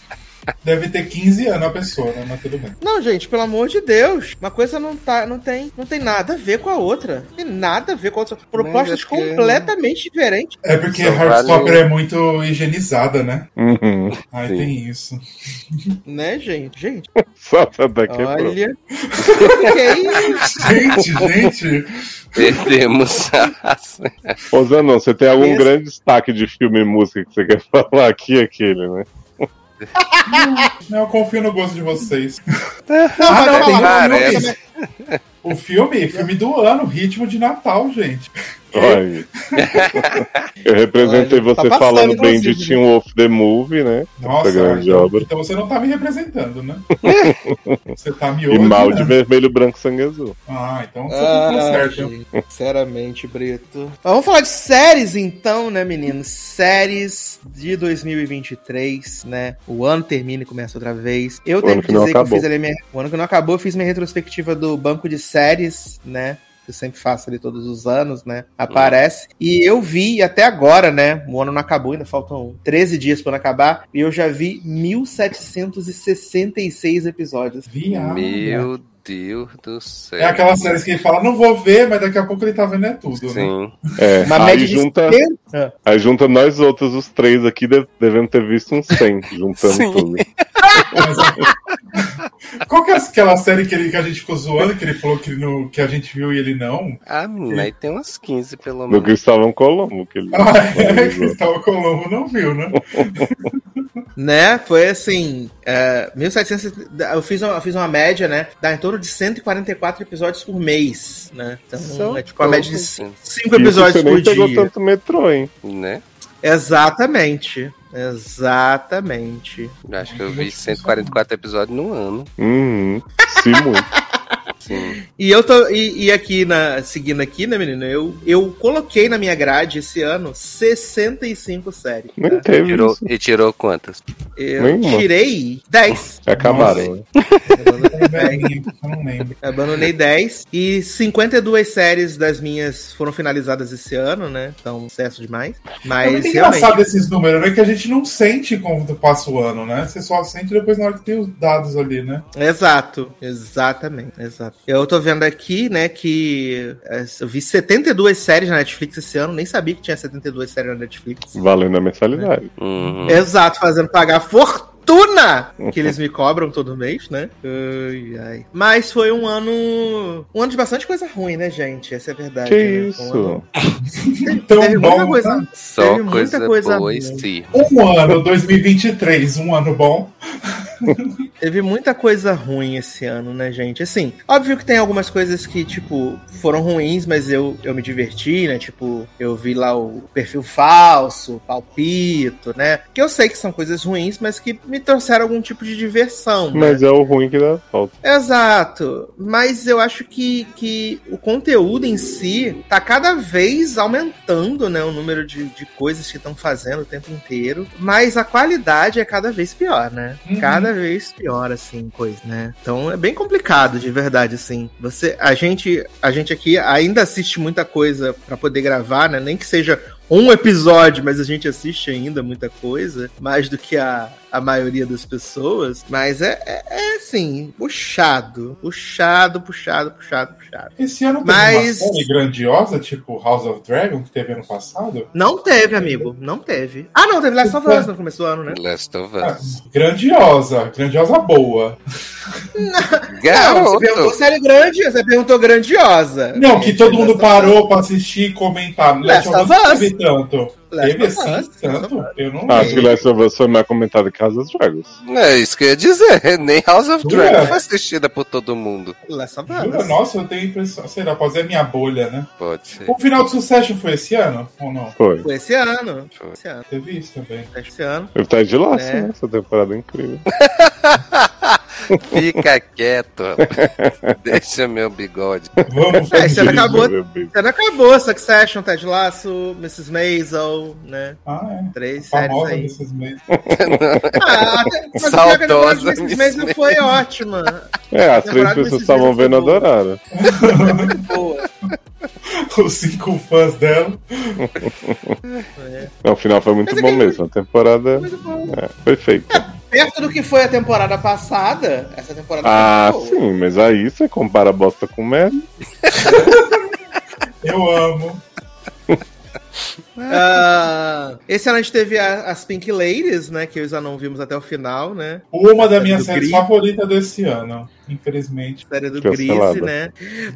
Deve ter 15 anos a pessoa, né? Mas tudo bem. Não, gente, pelo amor de Deus. Uma coisa não tá, não tem, não tem nada a ver com a outra. Tem nada a ver com a outra. Propostas é que- completamente diferentes. É porque Só Heartstopper vale- é muito higienizada, né? Uhum. Aí Sim. tem isso. (laughs) Né, gente? Gente, (laughs) Só tá daqui a pouco. olha. (laughs) Gente, gente. Perdemos a. Ô, Zanon, você tem algum Esse- grande destaque de filme e música que você quer falar aqui aquele, né? (laughs) Eu confio no gosto de vocês. Não, (laughs) Ah, não. O filme do ano, ritmo de Natal, gente. Olha. (laughs) Eu representei Olha, tá você passando, falando bem de Teen Wolf The Movie, né? Nossa, Essa grande então, obra. então você não tá me representando, né? (laughs) Você tá me E mal de vermelho, branco, sangue azul. Ah, então você tá Ah, certo. gente, sinceramente, Brito. Mas vamos falar de séries então, né, meninos? Séries de 2023, né? O ano termina e começa outra vez. Eu O tenho que que dizer que eu acabou. fiz ali minha... O ano que não acabou, eu fiz minha retrospectiva do banco de séries, né? Que eu sempre faço ali todos os anos, né? Aparece. E eu vi até agora, né? O ano não acabou, ainda faltam 13 dias para acabar. E eu já vi 1766 episódios. Viado. Meu Deus do céu. É aquela série que ele fala, não vou ver, mas daqui a pouco ele tá vendo é tudo, né? Sim. É, Uma aí média de junta, 70. aí junta nós outros, os três aqui, de- devemos ter visto uns 100, (laughs) juntando Sim. tudo. (laughs) Qual que é aquela série que, ele, que a gente ficou zoando, que ele falou que, no, que a gente viu e ele não? Ah, aí tem umas 15 pelo No menos. Cristóvão Colombo, que ele (laughs) Ah, é, (laughs) Cristóvão Colombo não viu, né? Né? Foi assim. É, 1700. Eu fiz, uma, eu fiz uma média, né? Dá em torno de 144 episódios por mês, né? Então, Só é tipo uma média de pouco, 5 Isso episódios você por nem pegou dia. tanto metrô, hein? Né? Exatamente. Exatamente. Acho que eu vi 144 episódios no ano. Uhum. Se muito. Sim. E eu tô. E, e aqui, na, seguindo aqui, né, menino? Eu, eu coloquei na minha grade esse ano 65 séries. Nem tá? teve Tirou, isso. e tirou quantas? Eu Nenhuma. tirei 10. Acabaram. Abandonei 10 e 52 séries das minhas foram finalizadas esse ano, né? Então, sucesso demais. É Mas muito realmente. engraçado esses números, né? Que a gente não sente quando passa o ano, né? Você só sente depois na hora que tem os dados ali, né? Exato, exatamente, Eu tô vendo aqui, né, que é, eu vi 72 séries na Netflix esse ano, nem sabia que tinha 72 séries na Netflix. Valendo a mensalidade. Uhum. Exato, fazendo pagar fortuna (laughs) que eles me cobram todo mês, né? Ai, ai. Mas foi um ano. Um ano de bastante coisa ruim, né, gente? Essa é a verdade. Que né? isso? Foi um ano- (laughs) Tão Teve muita bom. coisa. né? Só Teve muita coisa, coisa boa e ruim. sim. Um ano, 2023, um ano bom. (laughs) Teve muita coisa ruim esse ano, né, gente? Assim, óbvio que tem algumas coisas que, tipo, foram ruins, mas eu, eu me diverti, né? Tipo, eu vi lá o perfil falso, palpito, né? Que eu sei que são coisas ruins, mas que me trouxeram algum tipo de diversão. né? Mas é o ruim que dá falta. Exato. Mas eu acho que, que o conteúdo em si tá cada vez aumentando, né? O número de, de coisas que estão fazendo o tempo inteiro. Mas a qualidade é cada vez pior, né? Uhum. Cada vez pior, assim, coisa, né? Então é bem complicado, de verdade, assim. Você, a gente, a gente aqui ainda assiste muita coisa pra poder gravar, né? Nem que seja um episódio, mas a gente assiste ainda muita coisa, mais do que a, a maioria das pessoas. Mas é, é, é assim, puxado. Puxado, puxado, puxado, puxado. Esse ano teve Mas- uma série grandiosa, tipo House of Dragon, que teve ano passado. Não teve, amigo. Não teve. Ah, não, teve Last of Us no começo do ano, né? Last of Ah, Us. grandiosa, grandiosa boa. (laughs) Não, Garoto! você perguntou série grande, você perguntou grandiosa. Não, que todo mundo parou pra assistir e comentar. Last Last of Us não Us. teve tanto. Teve assim, tanto? Eu não Acho que. Last of Us foi mais comentado que House of Dragons. É isso que eu ia dizer. (laughs) Nem House of Jura? Dragon foi assistida por todo mundo. Last of? Us. Nossa, eu tenho a impressão, sei lá, pode ser a minha bolha, né? Pode ser. O final do Succession foi esse ano? Ou não? Foi. Foi esse ano. Foi. Esse ano. Teve isso também. Esse ano. Ele tá de laço, É. né? Essa temporada é incrível. (laughs) (laughs) Fica quieto. Deixa meu bigode. Vamos É, ano fugir. acabou. Esse ano acabou. Succession, Ted Lasso, Mrs. Maisel, né? Ah, é. Três séries aí. desses meses. (laughs) Ah, mas Saudosa a temporada de Mrs. Maisel foi ótima. É, as três pessoas estavam vendo adoraram. Muito (laughs) boa. Os cinco fãs dela. É. Não, o final foi muito Mas é bom que- mesmo. A temporada Muito bom. é, foi feita. Perto do que foi a temporada passada, essa temporada Ah, sim, mas aí você compara bosta com merda. Eu amo. (laughs) Ah, esse ano a gente teve a- as Pink Ladies, né? Que eu já não vimos até o final, né? Uma das Série minhas do séries Gris. favoritas desse ano, infelizmente. Série do. Grease, né?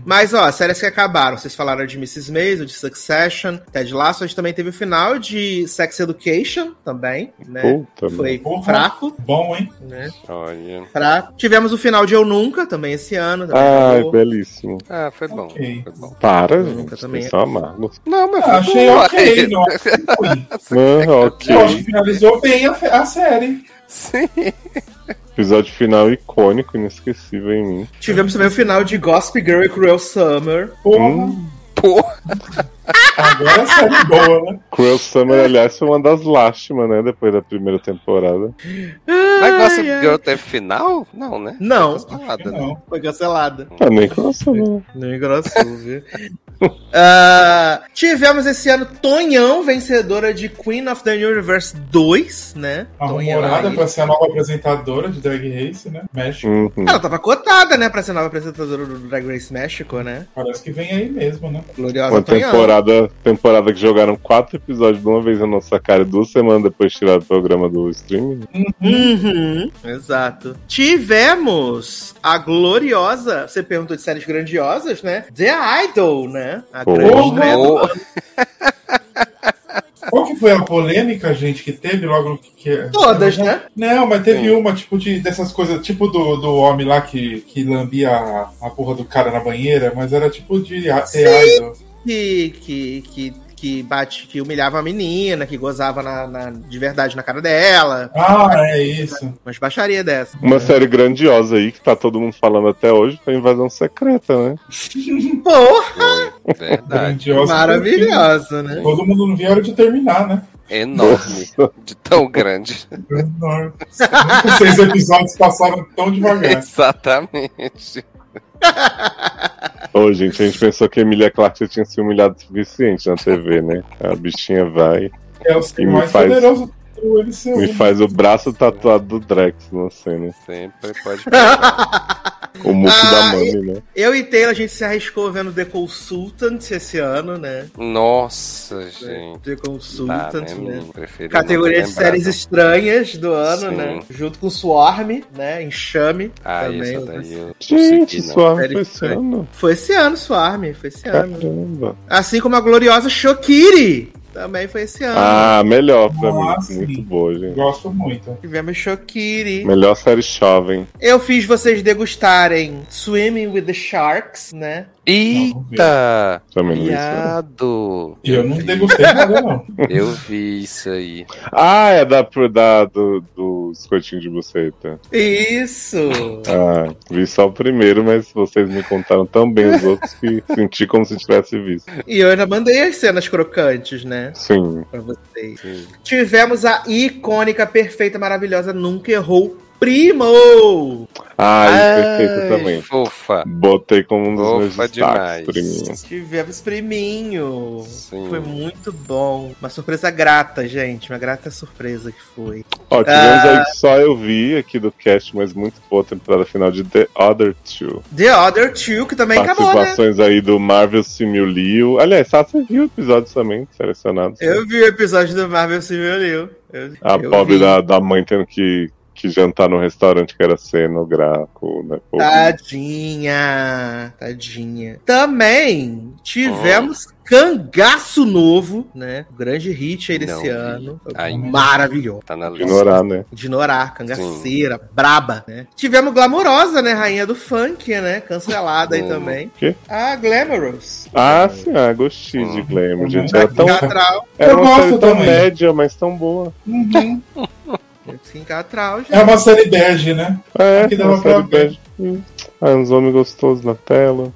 Mas, ó, séries que acabaram. Vocês falaram de Mrs. Maisel, de Succession, Ted Lasso. A gente também teve o final de Sex Education, também, né? Puta, Foi Porra. fraco, Bom, hein? né? Olha. Fraco. Tivemos o final de Eu Nunca, também esse ano. Também Ai, acabou. belíssimo. Ah, foi bom. Ok. Foi bom. Para, Eu gente. nunca também- amargos. Não, mas Ah, foi achei bom, ok, Eu acho que finalizou bem a, a série. Sim. Episódio final icônico, inesquecível em mim. Tivemos também o final de Gossip Girl e Cruel Summer. Porra, Hum. Pô, agora é série boa, né? Cruel Summer, aliás, foi uma das lástimas, né? Depois da primeira temporada. mas Gossip ai. Girl teve final? Não, né? Não. Foi cancelada, né? Não. Foi cancelada. Ah, nem Cruel Summer. Não engrossou, viu? (laughs) Ah, tivemos esse ano Tonhão, vencedora de Queen of the Universe 2, né? A Tonhão rumorada aí. pra ser a nova apresentadora de Drag Race, né? México. Uhum. Ela tava cotada, né, pra ser nova apresentadora do Drag Race México, né? Parece que vem aí mesmo, né? Gloriosa Uma Tonhão. temporada, temporada que jogaram quatro episódios de uma vez na nossa cara duas semanas depois tiraram o programa do streaming. Uhum, exato. Tivemos a gloriosa, você perguntou de séries grandiosas, né? The Idol, né? A Porra. grande Oh. Qual que foi a polêmica, gente, que teve logo que. que- Todas, né? Não, mas teve Sim. uma, tipo, de, dessas coisas, tipo do, do homem lá que, que lambia a, a porra do cara na banheira, mas era tipo de a- The Idol. Que, que, que, que bate, que humilhava a menina, que gozava na, na- de verdade na cara dela. Ah, é isso. Umas baixaria dessa. Uma série grandiosa aí que tá todo mundo falando até hoje foi Invasão Secreta, né? (laughs) Porra, Verdade. Grandiosa. maravilhosa, né? Todo mundo não hora de terminar, né? Enorme. De tão grande. Enorme. Seis episódios passaram tão devagar. (laughs) Exatamente. Ô, gente, a gente pensou que a Emilia Clarke já tinha se humilhado o suficiente na TV, né? A bichinha vai É o E me mais faz- poderoso do LCU. e faz o braço tatuado do Drex na cena. Sempre pode. (laughs) O muco Ah, da Mami, né? Eu e Taylor, a gente se arriscou vendo The Consultant esse ano, né? Nossa, gente. The Tá, Consultant, né, né? Categoria de séries estranhas do ano, Sim. né? Junto com Swarm, né? Enxame. Ah, também, outras- daí eu Gente, consegui, Série foi esse ano. Foi esse ano, Swarm, foi esse ano. Caramba. Assim como a gloriosa Shokiri, também foi esse ano. Ah, melhor pra Ah, mim. sim. Muito boa, gente. Gosto muito. Tivemos Shokiri. Melhor série jovem. Eu fiz vocês degustarem Swimming with the Sharks, né? Eita! Também não vi isso, não. Viado! E eu não degustei nada, não. (laughs) Eu vi isso aí. Ah, é da, da do, do escotinho de buceta. Isso! Ah, vi só o primeiro, mas vocês me contaram tão bem os outros que (laughs) senti como se tivesse visto. e eu ainda mandei as cenas crocantes, né? Sim. Pra vocês. Sim. Tivemos a icônica, perfeita, maravilhosa, nunca errou. Primo! Ah, e Ai, perfeito também. Fofa. Botei como um dos meus Fofa destaques, demais. priminho. Tivemos priminho. Sim. Foi muito bom. Uma surpresa grata, gente. Uma grata surpresa que foi. Ó, tivemos Ah. aí que só eu vi aqui do cast, mas muito boa a temporada final de The Other Two. The Other Two, que também acabou, né? Participações aí do Marvel Simulio. Aliás, Sasha viu episódios também selecionados. Eu vi o episódio do Marvel Liu. Eu, A eu pobre vi. da, da mãe tendo que, que jantar no restaurante que era cenográfico, né? Pô. Tadinha. Tadinha. Também tivemos Cangaço Novo, né? Grande hit aí desse Não ano. Ai. Maravilhoso. Tá na lista. ignorar, né? De Norá, cangaceira, braba, né? Tivemos Glamourosa, né? Rainha do funk, né? Cancelada aí Hum. também. Quê? A Glamorous. Ah, sim, ah, gostei de Uhum. Glamour, gente. Uhum. Era tão. Era Eu uma série gosto tão média, mas tão boa. Uhum. (laughs) Sim, Catral, gente. É uma série bege, né? É, Aqui dava uma série bege. Ah, uns homens gostosos na tela.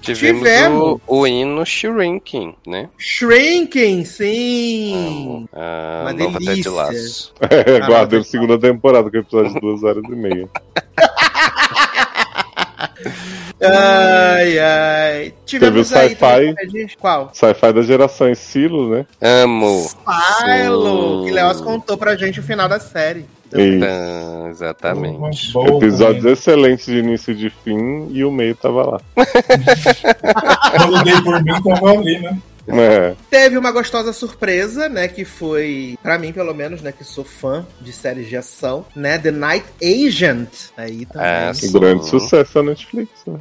Tivemos, Tivemos. O, o hino Shrinking, né? Shrinking, sim. Amo. A Uma delícia. Laço. (laughs) É, Ah, guardei a segunda temporada, que é episódio de duas horas e meia. (laughs) Ai, ai. Tivemos Teve o sci-fi. Qual? Sci-fi da geração Silo, né? Amo. Silo, que Leoz contou pra gente o final da série. E Ah, exatamente. Boa episódios também. excelentes de início e de fim, e o meio tava lá. (laughs) Quando dei por mim, tava ali, né? É, Teve uma gostosa surpresa, né? Que foi, pra mim pelo menos, né? Que sou fã de séries de ação, né? The Night Agent. Aí também. Ah, um sim. grande sucesso da Netflix, né?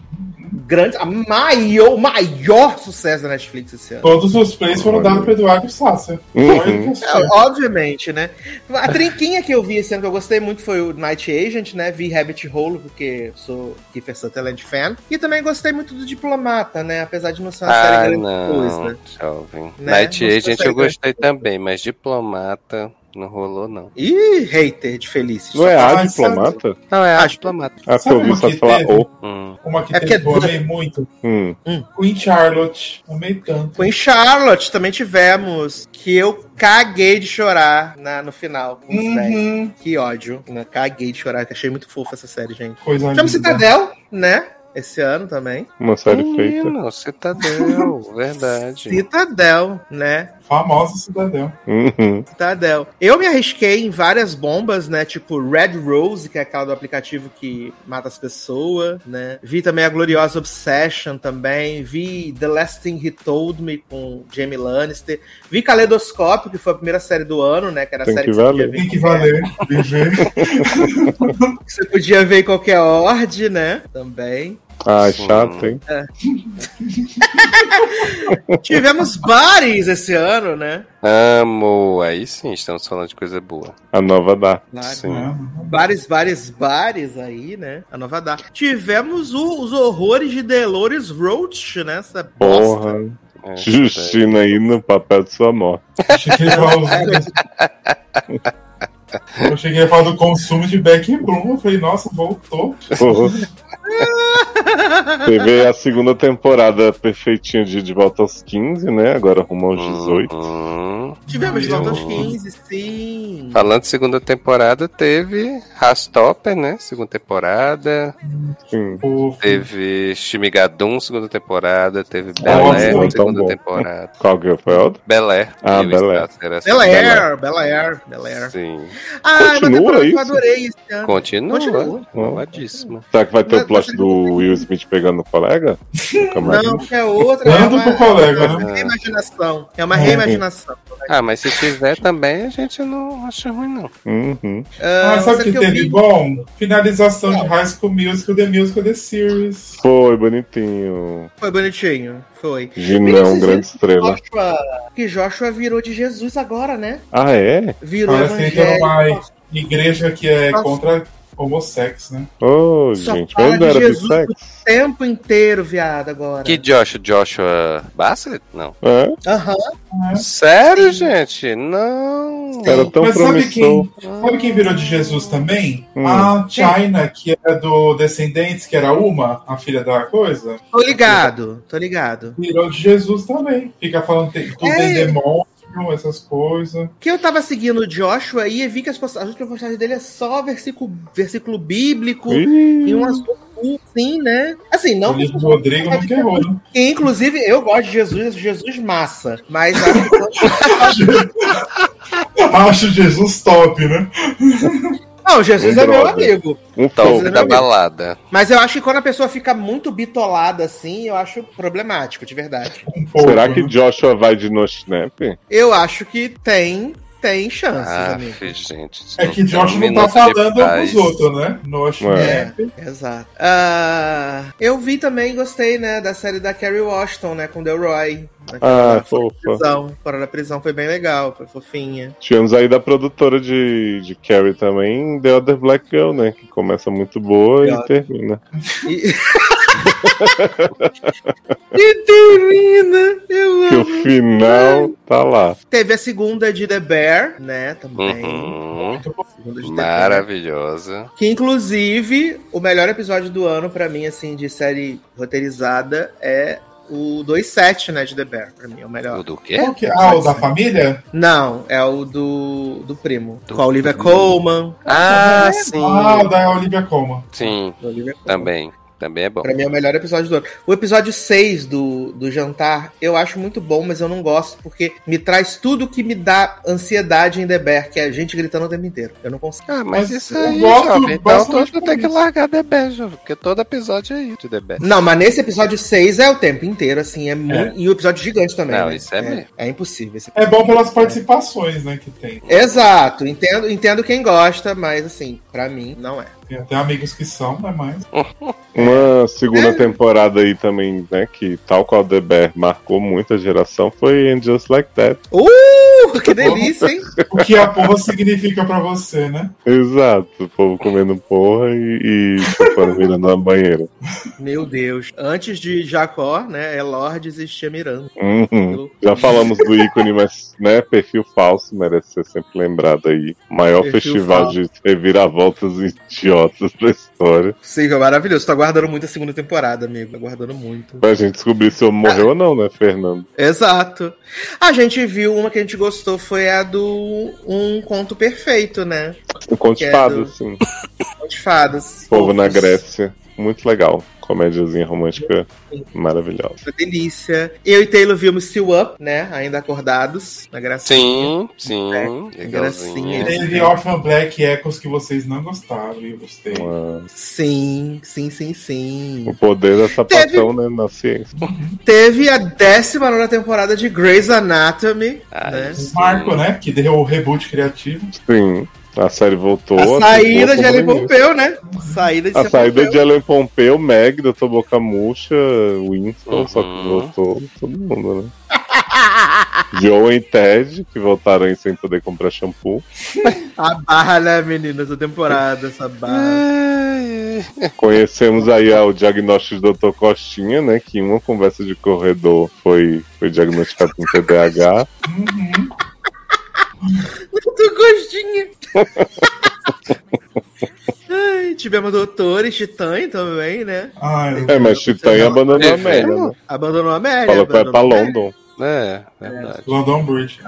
Grande, a maior, maior sucesso da Netflix esse ano. Todos os plays foram dados pro Eduardo Sasser. Foi Uhum. É, obviamente, né? A trinquinha que eu vi esse ano que eu gostei muito foi o Night Agent, né? Vi Rabbit Hole, porque sou Kiefer Sutherland fan. E também gostei muito do Diplomata, né? Apesar de não ser uma Ah, série grande não, coisa. Jovem. Né? Night Agent eu gostei também, mas Diplomata não rolou, não. Ih, hater de Felices. Não é a Ah, diplomata? Não, é a a Diplomata. Ah, porque Sabe eu ouvi uma só que falar o. Hum. Uma que É teve que eu porque- amei muito. Hum. Queen Charlotte. Amei tanto. Em Charlotte também tivemos que eu caguei de chorar na, no final. Uhum. Que ódio. né? Caguei de chorar, que achei muito fofa essa série, gente. Coisa linda. Citadel, né? Esse ano também. Uma série feita. Menino, Citadel, verdade. Citadel, né? Famosa cidadão. Uhum. Citadel. Eu me arrisquei em várias bombas, né? Tipo Red Rose, que é aquela do aplicativo que mata as pessoas, né? Vi também a gloriosa Obsession também. Vi The Last Thing He Told Me com Jamie Lannister. Vi Caleidoscópio, que foi a primeira série do ano, né? Que era a Tem série que que, você podia valer. ver, Tem que valer. (laughs) Você podia ver em qualquer ordem, né? Também. Ah, Sim. chato, hein? (laughs) Tivemos bares esse ano, né? Amo. Aí sim, estamos falando de coisa boa. A nova dá. Bares. Sim. Vários, vários bares aí, né? A nova data. Tivemos o- os horrores de Dolores Roach, né? Essa bosta. Porra. É, Justina aí no papel de sua morte. (laughs) Eu cheguei a falar do consumo de Beck Bloom. Eu falei, nossa, voltou. (laughs) Teve a segunda temporada perfeitinha de De Volta aos 15, né? Agora rumo aos 18. Uhum. Tivemos de volta aos Eu- 15, sim. Falando de segunda temporada, teve Rastopper, né? Segunda temporada. Sim. Teve Shimigadum, segunda temporada. Teve Nossa, Bel Air, segunda bom. temporada. Qual que foi a outra? Bel Air. Ah, o Bel Air. Bel. Air, Bel Air, Bel Air. Sim. Ah, é Continua isso? eu adorei esse ano. Continua. Continua. Será que vai ter o plot do Will Smith pegando o colega? Não, que é outra. É Dando uma, pro colega, é uma né? reimaginação. É uma É. reimaginação. Ah, mas se tiver também, a gente não acha ruim, não. Uhum. Ah, Ah, sabe o que eu teve vi? bom? Finalização de High School Musical, The Musical, The Series. Foi bonitinho. Foi bonitinho. Foi. Ginão, grande estrela. Joshua, que Joshua virou de Jesus agora, né? Ah, é? Virou Parece que evangélico. uma igreja que é Nossa. contra homossex, né? Ô, Só gente, fala de era Jesus bissexo? o tempo inteiro, viado, agora. Que Joshua? Joshua Bassett? Não. É? Aham. Sério, Sim. gente? Não. Era tão Mas sabe promissor. quem, sabe quem virou de Jesus também? Hum. A China, que era do Descendentes, que era uma, a filha da coisa. Tô ligado, tô ligado. Virou de Jesus também. Fica falando que tudo É. tem demônio, essas coisas. Que eu tava seguindo o Joshua e vi que as, posta- as últimas postagens dele é só versículo, versículo bíblico Ih, e umas sim, né? Assim, não. o Rodrigo nunca errou, né? Inclusive, eu gosto de Jesus, Jesus massa. Mas acho (laughs) que Acho Jesus top, né? (laughs) Não, Jesus Um é meu brother. amigo. um pouco. Então, da balada. Mas eu acho que quando a pessoa fica muito bitolada assim, eu acho problemático, de verdade. Será que né? Joshua vai de no snap? Eu acho que tem, tem chances, Ah, amigo. gente. É que Josh não tá falando paz. pros outros, né? No É, Snap. exato. Ah, eu vi também, gostei, né, da série da Carrie Washington, né, com Delroy. Ah, Naquela- fofa. prisão. Fora da prisão foi bem legal, foi fofinha. Tivemos aí da produtora de, de Carrie também, The Other Black Girl, né? Que começa muito boa The e termina. E... (laughs) e termina, eu Que o final tá lá. Teve a segunda de The Bear, né, também. Uhum. Segunda de The Bear. Maravilhosa. Que inclusive o melhor episódio do ano pra mim assim de série roteirizada é o 2.7, né, de The Bear, pra mim é o O melhor. do quê? Que é? Ah, o da família? Não, é o do do primo, Do com a Olivia primo. Colman. Ah, sim. Ah, o da Olivia Colman. Sim, Olivia Colman. também. Também é bom. Pra mim é o melhor episódio do ano. O episódio 6 do, do jantar eu acho muito bom, mas eu não gosto porque me traz tudo que me dá ansiedade em The Bear, que é a gente gritando o tempo inteiro. Eu não consigo. Ah, mas, Mas isso eu aí, gosto jovem. Então por tem que largar The Best, jovem, porque todo episódio é isso, The Best. Não, mas nesse episódio 6 é o tempo inteiro, assim, é muito. E o episódio gigante também. Não, né? isso é mesmo. é impossível. Esse É bom pelas participações, né, que tem. Exato, entendo, entendo quem gosta, mas assim, pra mim, não é. Tem até amigos que são, né, mas... Uma segunda É. temporada aí também, né? Que tal qual The Bear marcou muita geração foi And Just Like That. Uh, que delícia, hein? (laughs) O que a porra significa pra você, né? Exato, o povo comendo porra e, e chupando vida na banheira. Meu Deus. Antes de Jacó, né, é Lorde existia Miranda. Uhum. Já falamos do ícone, mas, né, perfil falso merece ser sempre lembrado aí. Maior Perfil festival falso. de reviravoltas idiotas da história. Sim, foi maravilhoso. Tô aguardando muito a segunda temporada, amigo. Aguardando muito. Pra gente descobrir se eu morreu ou não, né, Fernando? Exato. A gente viu uma que a gente gostou foi a do Um Conto Perfeito, né? Um conto de Que é fadas, do- assim. Conto de fadas. Povo na. Grécia. Muito legal. Comédiazinha romântica maravilhosa. Uma delícia. Eu e Taylor vimos Still Up, né? Ainda acordados, na gracinha. Sim, sim. É, gracinha. Teve Orphan Black Echoes que vocês não gostaram e gostei. Uma- Sim, sim, sim, sim. O poder da sapação, né, na ciência. Teve a 19 temporada de Grey's Anatomy, Ai, né? Marco, né? Que deu o reboot criativo. Sim. A série voltou. A saída de Ellen. Pompeu, né? Saída de A saída Pompeu. de Ellen Pompeu, Meg, Dr. Boca Murcha, Winston, só que Uhum. voltou todo mundo, né? (laughs) Joe e Ted, que voltaram aí sem poder comprar shampoo. A barra, né, menina, essa temporada, essa barra. Ai, Conhecemos aí o diagnóstico do Dr. Costinha, né? Que em uma conversa de corredor foi, foi diagnosticado com TDAH. Uhum. (laughs) Muito gostinho. (laughs) Ai, tivemos doutores, Titã também, né? Ai, É, mas Titã abandonou a É, Amélia, né? Abandonou a Amélia. Falou que vai pra abandonou a Amélia. London. É, verdade. London Bridge.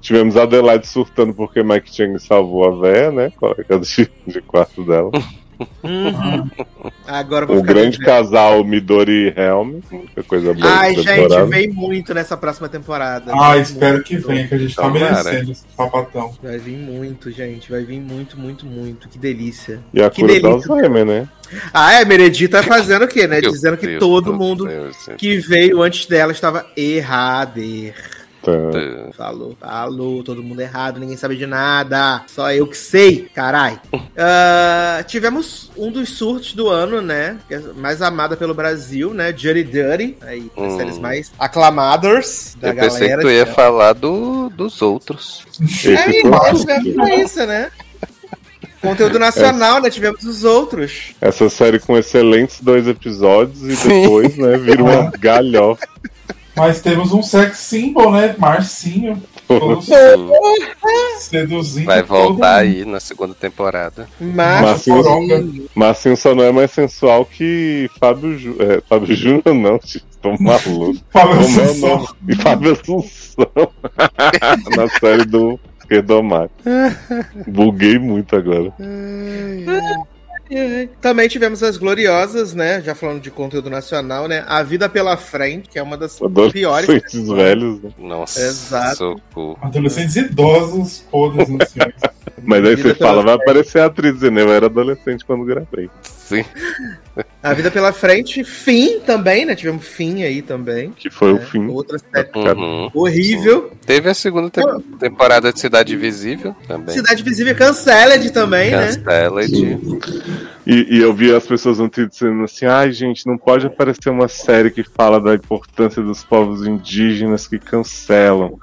Tivemos a Adelaide surtando porque Mike Chang salvou a véia, né? Colega de, de quarto dela. (laughs) Uhum. Agora O ficar grande casal Midori e Helm. Que coisa boa. Ai, gente, vem muito nessa próxima temporada. Ah, Vem espero muito. que venha, que a gente tá merecendo esse sapatão. Vai vir muito, gente. Vai vir muito, muito, muito. Que delícia. E a Que cura do delícia. Alzheimer, né? Ah, é, Meredith tá fazendo o quê, né? Meu Dizendo que Deus todo do mundo gente. que veio antes dela estava errado. Tá. Falou, falou, todo mundo errado, ninguém sabe de nada. Só eu que sei, carai. (laughs) Ah, tivemos um dos surtos do ano, né? é Mais amada pelo Brasil, né? Dirty Dirty. Aí, as Hum. séries mais aclamadas da Eu pensei galera. que tu ia falar do, dos outros. (laughs) É, foi igual tivemos isso, né? Conteúdo nacional, né? Tivemos os outros. Essa série com excelentes dois episódios e Sim. depois, né, vira uma (laughs) galhofa. Mas temos um sex symbol, né? Marcinho. Todo Sim, seduzindo. vai todo voltar mundo. aí na segunda temporada. Marcinho- Marcinho só não é mais sensual que Fábio, Ju... é, Fábio Júnior, não, gente. Tô (laughs) maluco. Fábio é Assunção. E Fábio Assunção. (laughs) Na série do Esquerdomate. (laughs) Buguei muito agora. Também tivemos as gloriosas, né? Já falando de conteúdo nacional, né? A Vida pela Frente, que é uma das piores. Adolescentes velhos, né? Nossa, Exato. socorro. Adolescentes idosos, podres anciões. Mas aí você fala, vai aparecer a atriz dizendo, eu era adolescente quando gravei. Sim. (laughs) A Vida pela Frente. Fim também, né? Tivemos Fim aí também. Que foi né? o fim. Outra série Uhum. horrível. Teve a segunda te- temporada de Cidade Invisível também. Cidade Visível Canceled também, né? Castelled. E, e eu vi as pessoas Twitter dizendo assim, ai gente, não pode aparecer uma série que fala da importância dos povos indígenas que cancelam.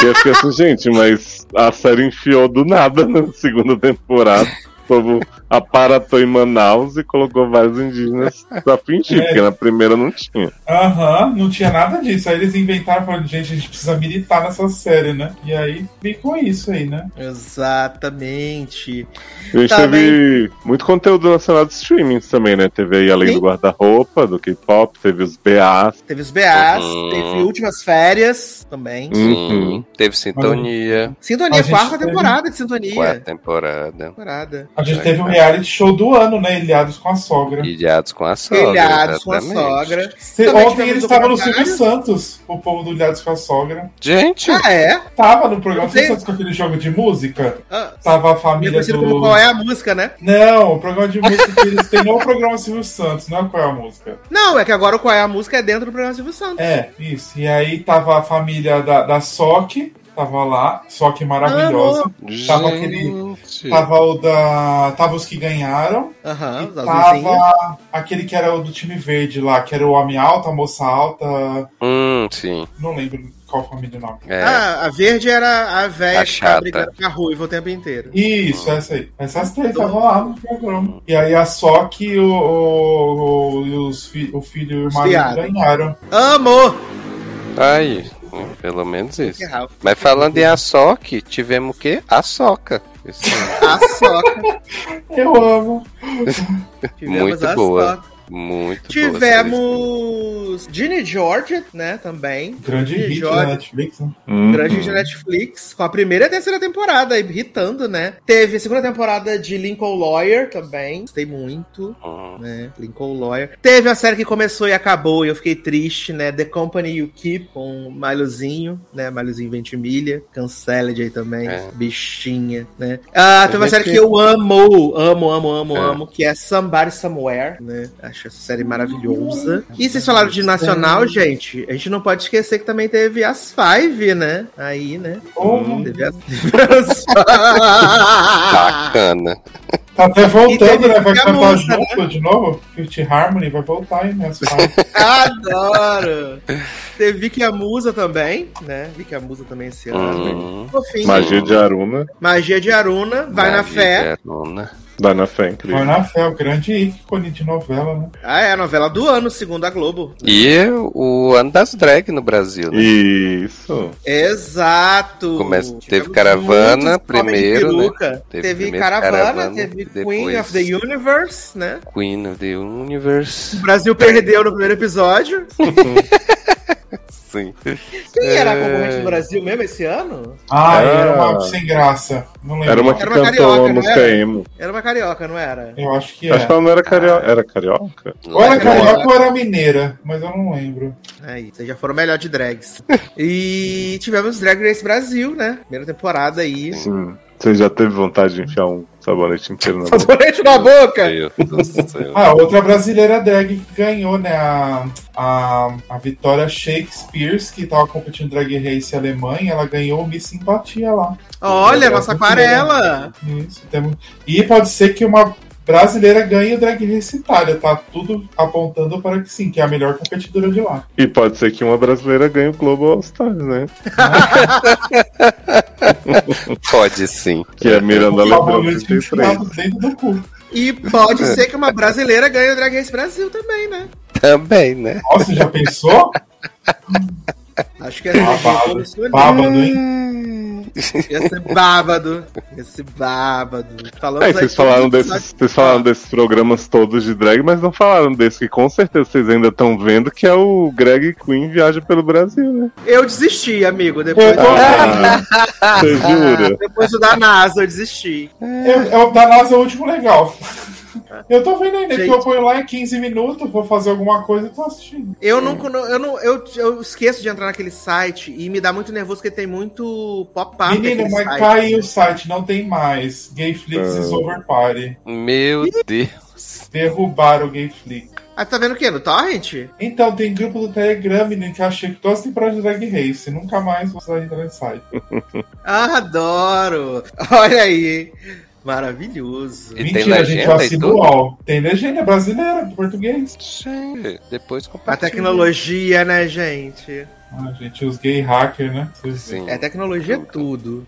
E eu fiquei assim, (laughs) gente, mas a série enfiou do nada na segunda temporada. O povo aparatou em Manaus e colocou vários indígenas (laughs) pra fingir, É. porque na primeira não tinha. Aham, não tinha nada disso. Aí eles inventaram falando, gente, a gente precisa militar nessa série, né? E aí ficou isso aí, né? Exatamente. A gente Também. teve muito conteúdo nacional de streaming também, né? Teve aí Além Sim. do Guarda-Roupa, do K-pop, teve os BAs. Teve os BAs, Uhum. teve Últimas Férias também. Uhum. Sim. Teve Sintonia. Sintonia, quarta teve- temporada de Sintonia. Quarta temporada. Temporada. A gente teve um reality show do ano, né? Ilhados com a sogra. Ilhados com a sogra. Ilhados com a exatamente. sogra. Cê- ontem eles estavam no. Silvio Santos, o povo do Ilhados com a sogra. Gente, Ah, é? Tava no programa. Silvio Santos com aquele jogo de música. Ah, Tava a é família do. como qual é a música, né? Não, o programa de música que eles têm no programa Silvio Santos, não é qual é a música. Não, é que agora o qual é a música é dentro do programa Silvio Santos. É, isso. E aí tava a família da, da SOC, tava lá, SOC maravilhosa. Tava aquele-. Tava o da. Tava os que ganharam. Aham, e tava aquele que era o do time verde lá, que era o homem alto, a moça alta. Hum, sim. Não lembro qual família o nome. É. Ah, a verde era a velha que tava brigando com a ruiva o tempo inteiro. Isso, essa aí. Essas três estavam lá no programa. E aí a SOC o, o, o, e os fi, o filho e o marido ganharam. Amor! Aí, pelo menos isso. Mas falando em Açoque, tivemos o quê? A Soca. Isso aí. A soca. Eu amo. Tivemos Muito boa. soca. Muito. Tivemos Ginny George, né, também. Grande Ginny hit da George. Netflix, né? Uhum. Grande de Netflix, com a primeira e a terceira temporada, irritando, né? Teve a segunda temporada de Lincoln Lawyer também, gostei muito, Hum, né? Lincoln Lawyer. Teve a série que começou e acabou e eu fiquei triste, né? The Company You Keep, com Milozinho, né? Milozinho Ventimilha, Canceled aí também, É. bichinha, né? Ah, tem uma Mas série é que eu amo, amo, amo, amo, É. amo, que é Somebody Somewhere, né? Acho essa série maravilhosa. E vocês falaram de nacional, gente, a gente não pode esquecer que também teve as Five, né? Aí, né? Teve as... teve as... (laughs) Bacana. Tá até voltando, né? Vai cantar música, junto de novo. Fifty Harmony vai voltar aí, né? As falas. (laughs) Adoro! Teve Vicky a Musa também, né? Vicky a Musa também esse ano. Hum. Magia de Aruna. Magia de Aruna, vai na Davi fé. Verona. Dana Fé, incrível. Foi na fé, o grande ícone de novela, né? Ah, é a novela do ano, segundo a Globo. E o ano das drag no Brasil, né? Isso. Exato. Começa- Tivemos teve Caravana primeiro, né? Teve Teve, primeiro Caravana, Caravana, teve Queen depois- of the Universe, né? Queen of the Universe. O Brasil perdeu no primeiro episódio. (laughs) Sim. Quem era a É. concorrente do Brasil mesmo esse ano? Ah, Ah. era uma sem graça. Não lembro. Era uma que Era uma cantou música era? emo. Era uma carioca, não era? Eu acho que Acho que é. ela não era carioca. Era carioca? Ou era Carioca. carioca ou era mineira, mas eu não lembro. Aí, vocês já foram melhor de drags. e tivemos Drag Race Brasil, né? Primeira temporada aí. Sim. Você já teve vontade de enfiar um sabonete inteiro na boca? Sabonete na boca! Do céu. Ah, outra brasileira drag que ganhou, né? A, a, a Vitória Shakespeare, que tava competindo Drag Race Alemanha, ela ganhou o Miss Simpatia lá. Olha, É, nossa aquarela! Isso, temos... E pode ser que uma brasileira ganhe o Drag Race Itália, tá tudo apontando para que sim, que é a melhor competidora de lá. E pode ser que uma brasileira ganhe o Global All Stars, né? (laughs) Pode sim. Que é Miranda O Lebrão favorito 33. enfiado dentro do cu. E pode ser que uma brasileira ganhe o Drag Race Brasil também, né? Também, né? Nossa, já pensou? (laughs) Acho que é Babado. hein? Ia ser bábado. Ser bábado. Falamos É, aí vocês falaram, desses, vocês falaram desses programas todos de drag, mas não falaram desse que com certeza vocês ainda estão vendo, que é o Greg Queen Viaja pelo Brasil, né? Eu desisti, amigo. Depois, Ah, (laughs) você jura? depois do da NASA, eu desisti. É, é o da NASA é o último legal. (laughs) Eu tô vendo ainda que Gente. eu ponho lá em 15 minutos, vou fazer alguma coisa e tô assistindo. Eu não, eu não eu, eu esqueço de entrar naquele site e me dá muito nervoso porque tem muito pop-up. Menino, mas site. caiu o site, não tem mais. Gayflix Ah. is over party. Meu Deus. Derrubaram o Gayflix. Ah, tá vendo o quê? No Torrent? Então, tem grupo do Telegram, menino, que achei que todas as temporadas de Drag Race. Nunca mais vou precisar entrar nesse site. (laughs) Ah, adoro! Olha aí. Maravilhoso. E tem Mentira, gente, eu legenda e tudo? UOL. Tem legenda brasileira, português. Gente, depois A compartilha. tecnologia, né, gente? Ah, gente, os gay hackers, né? Sim. É tecnologia tudo.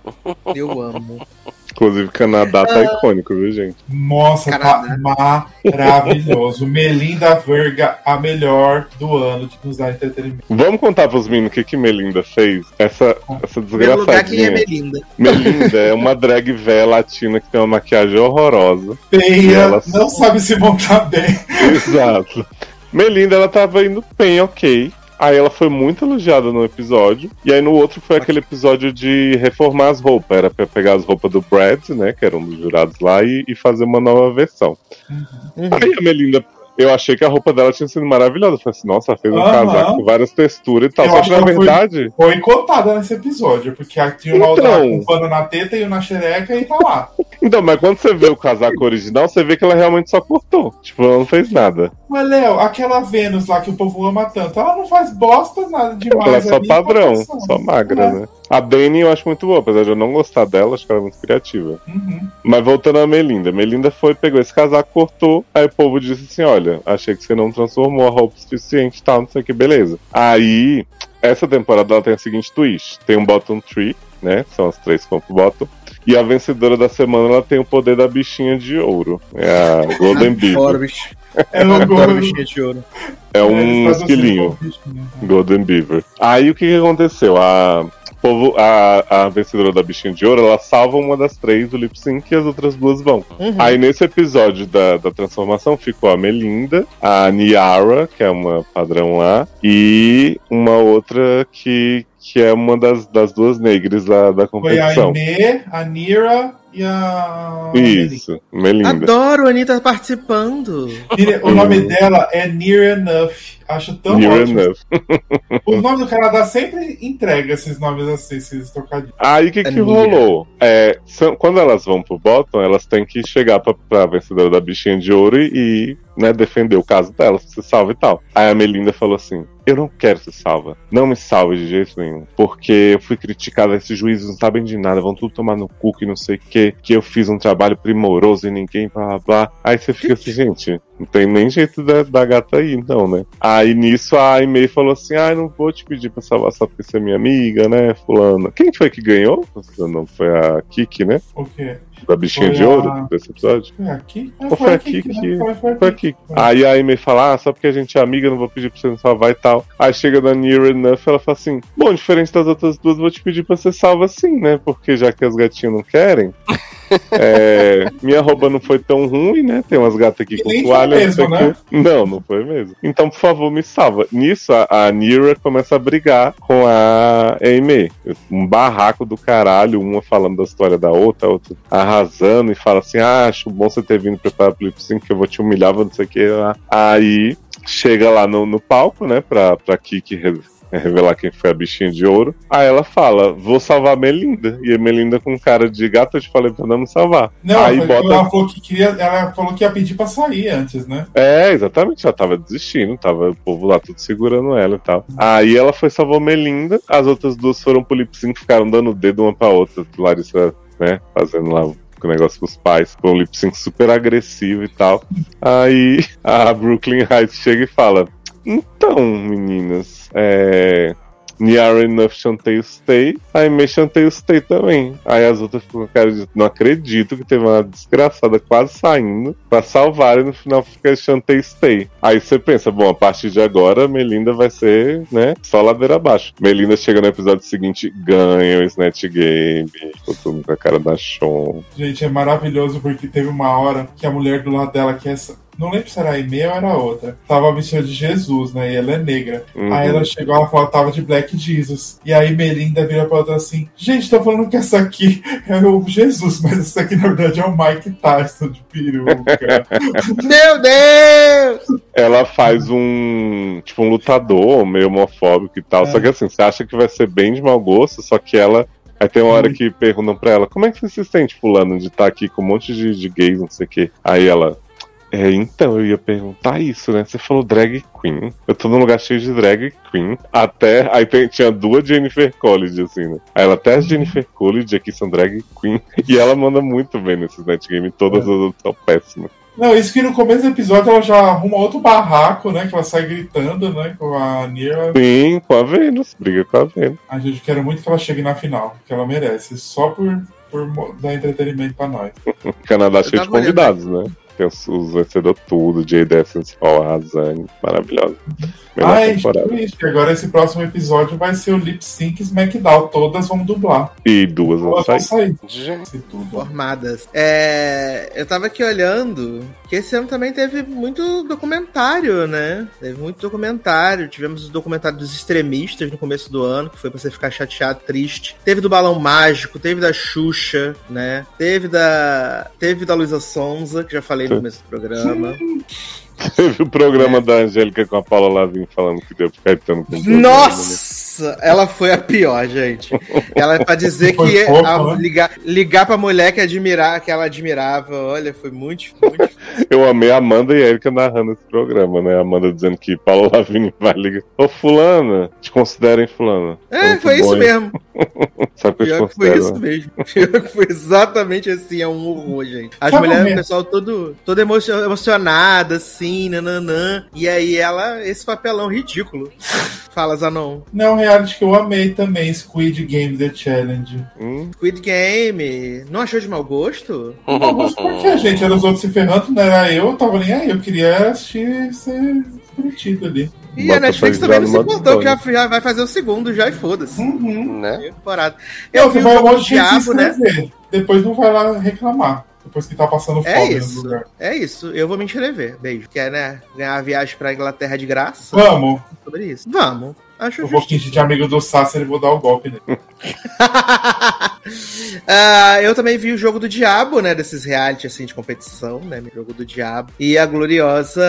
Eu amo. Inclusive, Canadá tá icônico, viu, gente? Nossa, Canadá. tá maravilhoso. (laughs) Melinda Verga, a melhor do ano de nos dar entretenimento. Vamos contar pros meninos o que, que Melinda fez? Essa, essa Primeiro lugar, quem é desgraçadinha. Melinda? Melinda é uma drag véia latina que tem uma maquiagem horrorosa. Feia, ela- não sabe se montar bem. Exato. Melinda, ela tava indo bem, ok. Aí ela foi muito elogiada no episódio. E aí no outro foi aquele episódio de reformar as roupas. Era pra pegar as roupas do Brad, né? Que era um dos jurados lá, e, e fazer uma nova versão. Uhum. Aí a Melinda. Eu achei que a roupa dela tinha sido maravilhosa. Eu falei assim, nossa, fez um Aham. casaco com várias texturas e tal. Eu Só acho que na foi- verdade. Foi cotada nesse episódio, porque tinha uma Então. com um pano na teta e um na xereca e tá lá. Então, mas quando você vê o casaco original, você vê que ela realmente só cortou. Tipo, ela não fez nada. Mas, Léo, aquela Vênus lá que o povo ama tanto, ela não faz bosta nada demais. Ela é só ali, padrão, só magra, É. né? A Dani eu acho muito boa, apesar de eu não gostar dela, acho que ela é muito criativa. Uhum. Mas voltando a Melinda, Melinda foi, pegou esse casaco, cortou, aí o povo disse assim: olha, achei que você não transformou a roupa o suficiente e tal, não sei o que, beleza. Aí, essa temporada ela tem a seguinte twist: tem um bottom tree, né? São as três que vão pro bottom. E a vencedora da semana ela tem o poder da bichinha de ouro. É a Golden (laughs) bicho. É gol. bichinha de ouro. É um fazem esquilinho. assim, bichinho. Golden Beaver. Aí o que, que aconteceu? A, povo, a, a vencedora da bichinha de ouro, ela salva uma das três do lip sync e as outras duas vão. Uhum. Aí nesse episódio da, da transformação ficou a Melinda, a Niara, que é uma padrão lá, e uma outra que, que é uma das, das duas negras da, da Foi a competição. Inê, a Nira e a. Isso, Melinda. Adoro a Anitta participando. O nome dela é Near Enough. Acho tão Near ótimo. enough. O nome do Canadá sempre entrega esses nomes assim, esses trocadilhos. Aí o que, É que rolou? É, são- quando elas vão pro bottom, elas têm que chegar pra, pra vencedora da bichinha de ouro e, e, né, defender o caso delas, se salva e tal. Aí a Melinda falou assim: Eu não quero ser salva. Não me salve de jeito nenhum. Porque eu fui criticada, esses juízes não sabem de nada, vão tudo tomar no cu que não sei o que, que eu fiz um trabalho primoroso e ninguém, blá blá blá. Aí você fica assim, gente, Não tem nem jeito da, da gata aí, então, né? Aí nisso a Aimee falou assim: ah, não vou te pedir pra salvar só porque você é minha amiga, né, fulana? Quem foi que ganhou? Não, foi a Kiki, né? O quê? Da bichinha Foi de a- ouro desse episódio? Foi aqui? Ah, Ou foi a Kiki, Kiki? né? Foi, foi a Foi aqui. Aí a Amy fala, ah, só porque a gente é amiga, não vou pedir pra você me salvar e tal. Aí chega da Near Enough, ela fala assim, bom, diferente das outras duas, vou te pedir pra você salva sim, né? Porque já que as gatinhas não querem, (laughs) é, minha roupa não foi tão ruim, né? Tem umas gatas aqui E com toalha, não mesmo, sei o né? Não, não foi mesmo. Então, por favor, me salva. Nisso, a, a Nira começa a brigar com a Amy. Um barraco do caralho, uma falando da história da outra, a outra arrasando e fala assim: ah, acho bom você ter vindo preparar pro Lip Sync, que eu vou te humilhar, vou não sei o que lá. Aí chega lá no, no palco, né, pra, pra Kiki revelar quem foi a bichinha de ouro. Aí ela fala: vou salvar a Melinda. E a Melinda com cara de gata, eu te falei pra não me salvar. Não, Aí bota- ela, falou que queria, ela falou que ia pedir pra sair antes, né? É, exatamente, ela tava desistindo, tava o povo lá tudo segurando ela e tal. Aí ela foi salvar a Melinda, as outras duas foram pro lip sync, ficaram dando o dedo uma pra outra. Larissa, né, fazendo lá o negócio com os pais. Foi um lip sync super agressivo e tal. Aí a Brooklyn Heights chega e fala: Então, meninas, é. Niara Enough Chantei Stay, aí me Chantei Stay também. Aí as outras ficam com cara de não acredito que teve uma desgraçada quase saindo pra salvar e no final fica Chantei Stay. Aí você pensa, bom, a partir de agora Melinda vai ser, né, só ladeira abaixo. Melinda chega no episódio seguinte, ganha o Snatch Game, ficou tudo com a cara da Sean. Gente, é maravilhoso porque teve uma hora que a mulher do lado dela, que é essa. Não lembro se era a Amy ou era outra. Tava vestida de Jesus, né? E ela é negra. Uhum. Aí ela chegou, ela falou, tava de Black Jesus. E aí Melinda vira pra outra assim: Gente, tá falando que essa aqui (laughs) é o Jesus, mas essa aqui na verdade é o Mike Tyson de peruca. (laughs) Meu Deus! Ela faz um, tipo, um lutador meio homofóbico e tal. É. Só que assim, você acha que vai ser bem de mau gosto, só que ela. Aí tem uma hora que perguntam pra ela, como é que você se sente, fulano, de estar aqui com um monte de, de gays, não sei o quê. Aí ela. É, então, eu ia perguntar isso, né? Você falou drag queen. Eu tô num lugar cheio de drag queen. Até. Aí tem- tinha duas Jennifer College, assim, né? Aí ela até as Jennifer College aqui são drag queen. (laughs) E ela manda muito bem nesses netgame. Todas as outras são péssimas. Não, isso que no começo do episódio ela já arruma outro barraco, né? Que ela sai gritando, né? Com a Nia. Sim, com a Vênus. Briga com a Vênus. A gente quer muito que ela chegue na final, que ela merece. Só por, por dar entretenimento pra nós. (laughs) Canadá Eu cheio de olhando convidados, né? Tem os, vencedores tudo, Jay Essence, Paul arrasando. Maravilhoso. Melhor Ai, temporada. gente, agora esse próximo episódio vai ser o Lip Sync SmackDown. Todas vão dublar. E duas vão sair. Gente, tudo. Formadas. É, eu tava aqui olhando que esse ano também teve muito documentário, né? Teve muito documentário. Tivemos o documentário dos extremistas no começo do ano, que foi pra você ficar chateado, triste. Teve do Balão Mágico, teve da Xuxa, né? Teve da. Teve da Luísa Sonza, que já falei no começo do programa. Teve o É. programa da Angélica com a Paula Lavigne falando que deu pra Caetano com o programa, né? Nossa! Ela foi a pior, gente. Ela é pra dizer Foi que a- né? ligar, ligar pra mulher que, admirar, que ela admirava, olha, foi muito, muito Eu amei a Amanda e a Erika narrando esse programa, né? A Amanda dizendo que Paula (laughs) Lavigne vai ligar. Ô, Fulana, te considerem Fulana. É, foi bom, isso mesmo. (laughs) Sabe que Pior que foi isso mesmo. (laughs) Pior que foi exatamente assim, é um horror, gente. As Sabe mulheres, o mesmo? pessoal todo, todo emocion- emocionado, assim, nananã. E aí ela, esse papelão ridículo. Fala, Zanon. Não, reality que eu amei também, Squid Game The Challenge. Hum, Squid Game. Não achou de mau gosto? Não, mas por que, gente? Era os outros se ferrando, não era eu, eu tava nem aí. Eu queria assistir ser divertido ali. E Bota a Netflix também não se no importou, que já, já vai fazer o segundo já e foda-se. Uhum. né? Temporada. Eu Eu vi você o vai um monte de diabo, né? inscrever. Depois não vai lá reclamar. Depois que tá passando fome É no isso. lugar. É isso. Eu vou me inscrever. Beijo. Quer, né? Ganhar a viagem pra Inglaterra de graça? Vamos. Sobre isso. Vamos. Acho Eu vou fingir de amigo do Sasser e vou dar o golpe nele. (laughs) Ah, eu também vi o jogo do Diabo, né? Desses reality assim de competição, né? O jogo do Diabo. E a gloriosa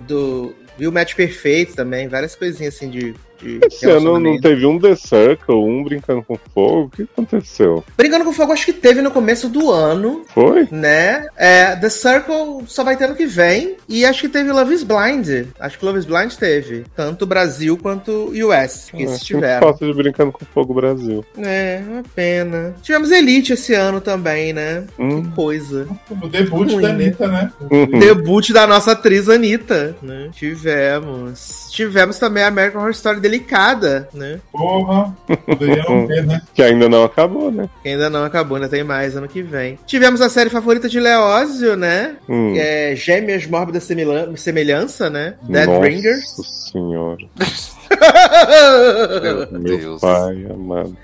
do. Vi o match perfeito também, várias coisinhas assim de de Esse ano não teve um The Circle, um Brincando com Fogo. O que aconteceu? Brincando com Fogo, acho que teve no começo do ano, Foi? né? É, The Circle só vai ter ano que vem. E acho que teve Love is Blind. Acho que Love is Blind teve. Tanto Brasil quanto US, que Ah, tiveram. falta de Brincando com Fogo Brasil. É, uma pena. Tivemos Elite esse ano também, né? Hum. Que coisa. O debut Ruim, da né? Anitta, né? Uhum. Debut da nossa atriz Anitta, né? Tivemos. Tivemos também a American Horror Story Delicada, né? Porra, ter, né? (laughs) Que ainda não acabou, né? Que ainda não acabou, ainda tem mais ano que vem. Tivemos a série favorita de Leózio, né? Hum. Que é Gêmeas Mórbida Semilhan- Semelhança, né? Nossa Deadbringer. senhora. (laughs) Meu Meu Deus. pai amado.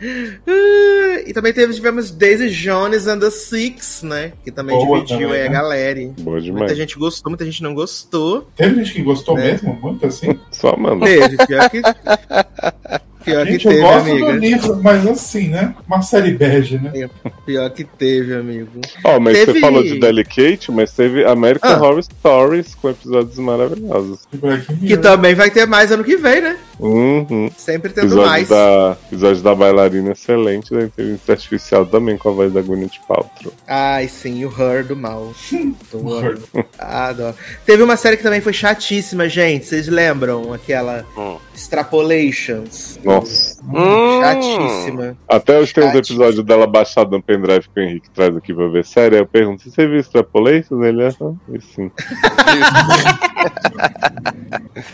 e também teve, tivemos Daisy Jones and the Six, né? Que também Boa dividiu também, aí a né? galera. Boa demais. Muita gente gostou, muita gente não gostou. Teve gente que gostou É. mesmo, muito assim. Só manda. Teve, pior que. Pior que teve, gosto do amiga. livro, mas assim, né? Uma série bege, né? Pior que teve, amigo. Ó, mas Teve- você falou de Delicate, mas teve American Ah. Horror Stories com episódios maravilhosos. Que também vai ter mais ano que vem, né? Uhum. Sempre tendo Episódio mais. da, episódio da bailarina excelente, da inteligência artificial também, com a voz da Gwyneth Paltrow. Ai, sim, o Her do mal. Adoro. Her. Adoro. Teve uma série que também foi chatíssima, gente. Vocês lembram? Aquela Hum. Extrapolations. Nossa. Hum. Chatíssima. Até hoje tem uns episódios dela baixado no pendrive que o Henrique traz aqui pra ver série. Aí eu pergunto, você viu Extrapolations? Ele é, ah, e sim. (laughs)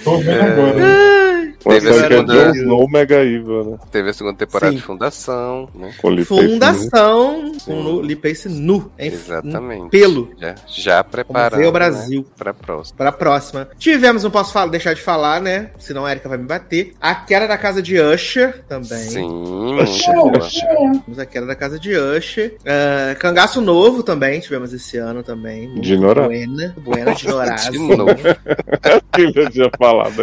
Tô vendo agora. (laughs) Teve a é segunda- Snow Mega Evil, né? Teve a segunda temporada Sim. de Fundação, né? Né? Fundação com o Lee Pace nu. Em, Exatamente. pelo. Já, já preparando. veio o Brasil. Né, pra próxima. Pra próxima. Tivemos, não posso falar, deixar de falar, né? Senão a Erika vai me bater. A queda da casa de Usher também. Sim. Tivemos a queda da casa de Usher. Ah, Cangaço Novo também, tivemos esse ano também. Muito De Nora. Buena, Buena de Noraz. (laughs) De novo. Que eu tinha falado.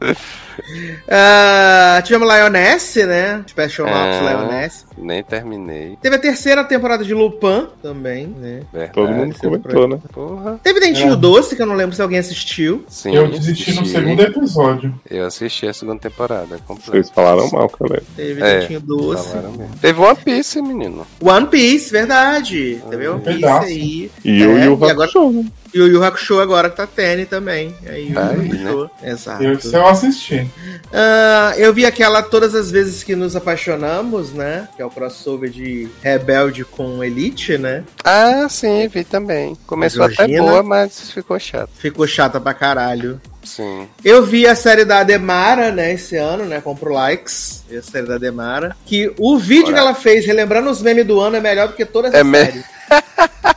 é (laughs) Ah, tivemos Lioness, né? Special Ops Ah. Lioness. Nem terminei. Teve a terceira temporada de Lupin também, né? Verdade. Todo mundo é o comentou, né? Porra. Teve Dentinho É. Doce, que eu não lembro se alguém assistiu. Sim, Eu desisti no assisti. segundo episódio. Eu assisti a segunda temporada completa. Vocês falaram mal, galera. Teve É, Dentinho Doce. Teve One Piece, menino. One Piece, verdade. Teve One Piece Pedaço. aí. E É, o Yu e agora- Hakusho, né? E o Yu Hakusho agora que tá Tene também. Aí, Tá o aí, Hakusho. Exato. Eu, isso eu assisti. Ah, eu vi aquela Todas as Vezes que Nos Apaixonamos, né? Que é o crossover de Rebelde com Elite, né? Ah, sim, vi também. Começou até boa, mas ficou chato. Ficou chata pra caralho. Sim. Eu vi a série da Demara, né, esse ano, né? Compro likes. Vi a série da Demara. Que o vídeo Bora. que ela fez, relembrando os memes do ano, é melhor do que toda essa É me- (laughs)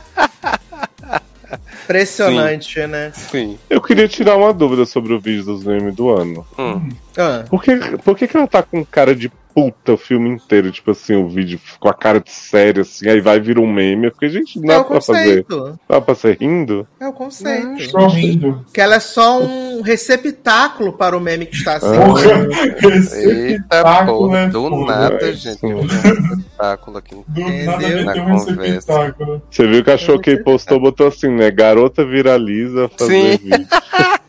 Impressionante, né? Sim. Eu queria tirar uma dúvida sobre o vídeo dos memes do ano. Hum. Ah, Por que, por que, que ela tá com cara de puta o filme inteiro? Tipo assim, o vídeo com a cara de sério, assim, aí vai vir um meme. Eu fiquei, gente, não é dá pra fazer. Dá pra ser rindo? É o conceito. Estou rindo. Que ela é só um receptáculo para o meme que está Ah. sendo. Esse Eita, espetáculo pô, é do foda. nada, é gente. Um espetáculo aqui. Do nada Entendeu? meteu Na um conversa. Você viu que achou que postou, botou assim, né? Garota viraliza fazer Sim. vídeo.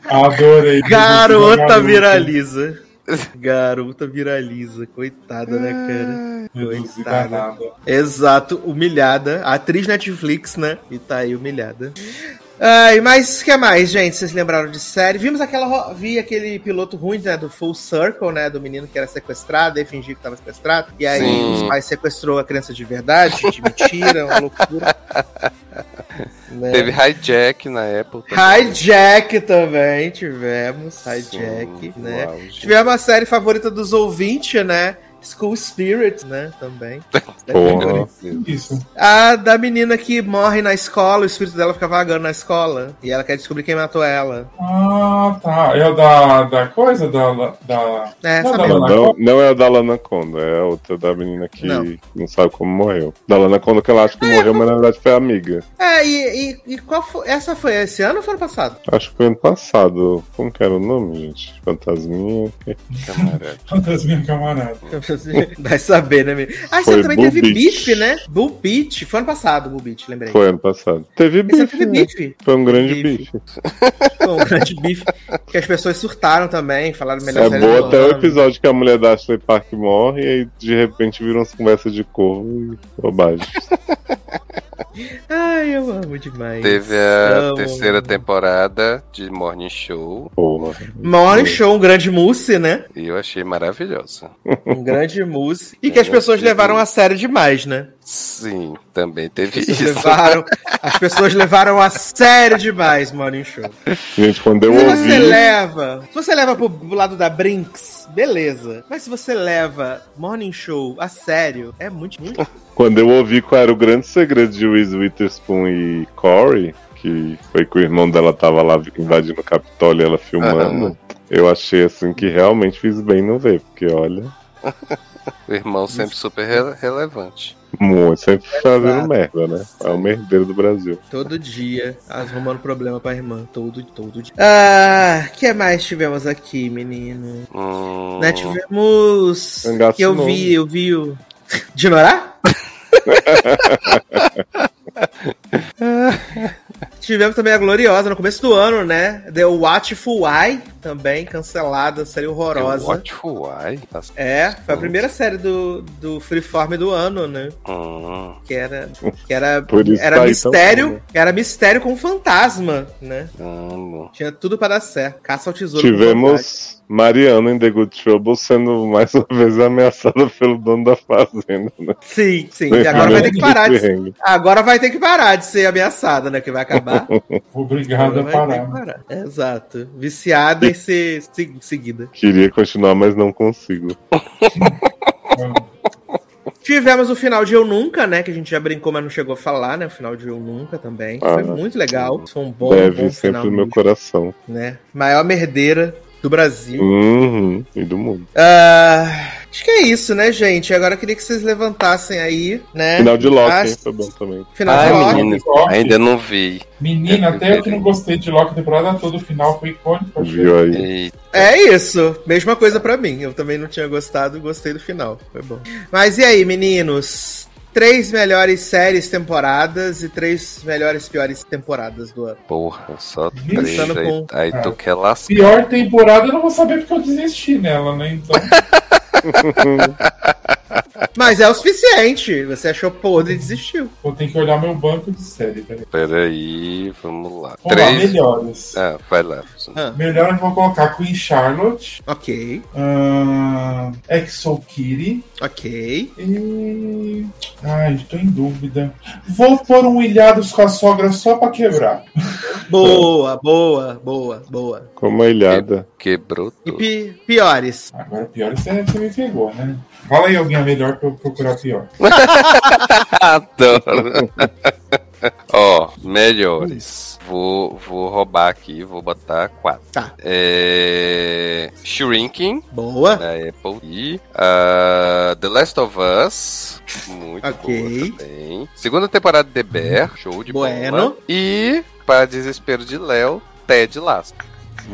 Adorei. Garota Garota. viraliza. (laughs) Garota viraliza. Coitada, né, cara? Coitada. Exato, humilhada. Atriz Netflix, né? E tá aí humilhada. Ai, mas o que mais, gente? Vocês lembraram de série? Vimos aquela. Vi aquele piloto ruim, né? Do Full Circle, né? Do menino que era sequestrado e fingiu que tava sequestrado. E aí Sim. os pais sequestrou a criança de verdade, de mentira, uma loucura. Né? (laughs) Teve hijack na época. também. Hijack também, tivemos. Hijack, Sim, né? auge. Tivemos a série favorita dos ouvintes, né? School Spirit, né? Também. (laughs) Porra. Isso. A da menina que morre na escola, o espírito dela fica vagando na escola. E ela quer descobrir quem matou ela. Ah, tá. É o da, da coisa? Da. da... É, Não, sabe? não, Não, não, é a da Lana Conda, é a outra da menina que Não. não, sabe como morreu. Da Lana Conda que ela acha que morreu, mas na verdade foi amiga. É, e, e, e qual foi? Essa foi esse ano ou foi ano passado? Acho que foi ano passado. Como que era o nome, gente? Fantasminha. (laughs) Camarada. Fantasminha camarada. (laughs) (laughs) Vai saber, né, menino? Ah, ano também Bull teve Beach. Beef, né? Bull Beach. Foi ano passado, Bull Beach, lembrei. Foi ano passado. Teve bife, teve né? Beef. (laughs) Foi um grande Bife. bife. Foi um grande Beef. Que as pessoas surtaram também, falaram melhor É boa até o episódio que a mulher da Ashley Park morre e aí de repente viram umas conversas de corvo e bobagem. (laughs) Ai, eu amo demais. Teve a Amo. terceira temporada de Morning Show Porra. Morning Show, um grande mousse, né? e eu achei maravilhosa. Um grande mousse. E (laughs) que as pessoas levaram a sério demais, né? Sim, também teve As pessoas isso. levaram, (laughs) as pessoas levaram a sério demais Morning Show. Gente, quando eu se ouvi. você leva, se você leva pro, pro lado da Brinks, beleza. Mas se você leva Morning Show a sério, é muito, muito. (laughs) Quando eu ouvi qual era o grande segredo de Reese Witherspoon e Corey, que foi que o irmão dela tava lá invadindo o Capitólio e ela filmando, Aham. eu achei assim que realmente fiz bem não ver, porque olha, (laughs) (laughs) O irmão sempre super rele- relevante. muito, sempre fazendo Exato. merda, né? É o merdeiro do Brasil. Todo dia, arrumando problema pra irmã. Todo, todo dia. Ah, o que mais tivemos aqui, menino? Hum, Né, tivemos. Cangaço Que eu novo. vi, eu vi o. (laughs) De Norá? (laughs) Tivemos também a Gloriosa no começo do ano, né? The Watchful Eye, também cancelada, série horrorosa. Watchful Eye? Nossa, É, foi a primeira série do, do Freeform do ano, né? hum, Que era. Que era, (laughs) era tá mistério. tão? Era mistério com fantasma, né? hum, Tinha tudo pra dar certo. Caça ao tesouro. Tivemos Mariana em The Good Trouble sendo mais uma vez ameaçada pelo dono da fazenda, né? Sim, sim. E agora vai ter que parar de ser. Agora vai ter que parar de ser ameaçada, né? Que vai acabar. (laughs) Obrigado a parar. parar. Exato. Viciada e ser se- seguida. Queria continuar, mas não consigo. (laughs) Tivemos o final de Eu Nunca, né? Que a gente já brincou, mas não chegou a falar, né? O final de Eu Nunca também. Ah, Foi muito legal. Foi um bom, Deve bom sempre final, no meu coração. né? Maior merdeira do Brasil. Uhum, e do mundo. Ah, acho que é isso, né, gente? Agora eu queria que vocês levantassem aí, né? Final de Loki, as- hein? Foi bom também. Final Ai, de Loki. menino, Loki. ainda não vi. Menina, até eu que não gostei de Loki a temporada toda, o final foi icônico. Viu aí? Eita, É isso, mesma coisa pra mim. Eu também não tinha gostado, gostei do final. Foi bom. Mas e aí, meninos? Três melhores séries temporadas e três melhores piores temporadas do ano. porra, só três. Aí, com- aí tu Ah. quer lascar. Pior temporada eu não vou saber porque eu desisti nela, né? Então, (laughs) Mas é o suficiente. Você achou podre e desistiu. vou ter que olhar meu banco de série. Peraí. Peraí, vamos lá. Vamos lá, Três. melhores. Ah, vai lá. Ah, Melhor eu vou colocar Queen Charlotte, ok, uh, Exo Kitty ok. e. Ai, tô em dúvida. Vou pôr um Ilhados com a sogra só pra quebrar. Boa, boa, boa, boa. Como a ilhada. Quebrou E tudo. pi- piores. Agora pior você, você me pegou, né? Fala aí alguém melhor pra eu procurar pior. (laughs) Adoro. Ó, melhores. Vou, vou roubar aqui, vou botar quatro. Tá. É... Shrinking, Boa. da Apple. E ah, The Last of Us. Muito Ok. boa também. Segunda temporada de The Bear. Show de Bueno. bola. E, para desespero de Léo, Ted Lasso.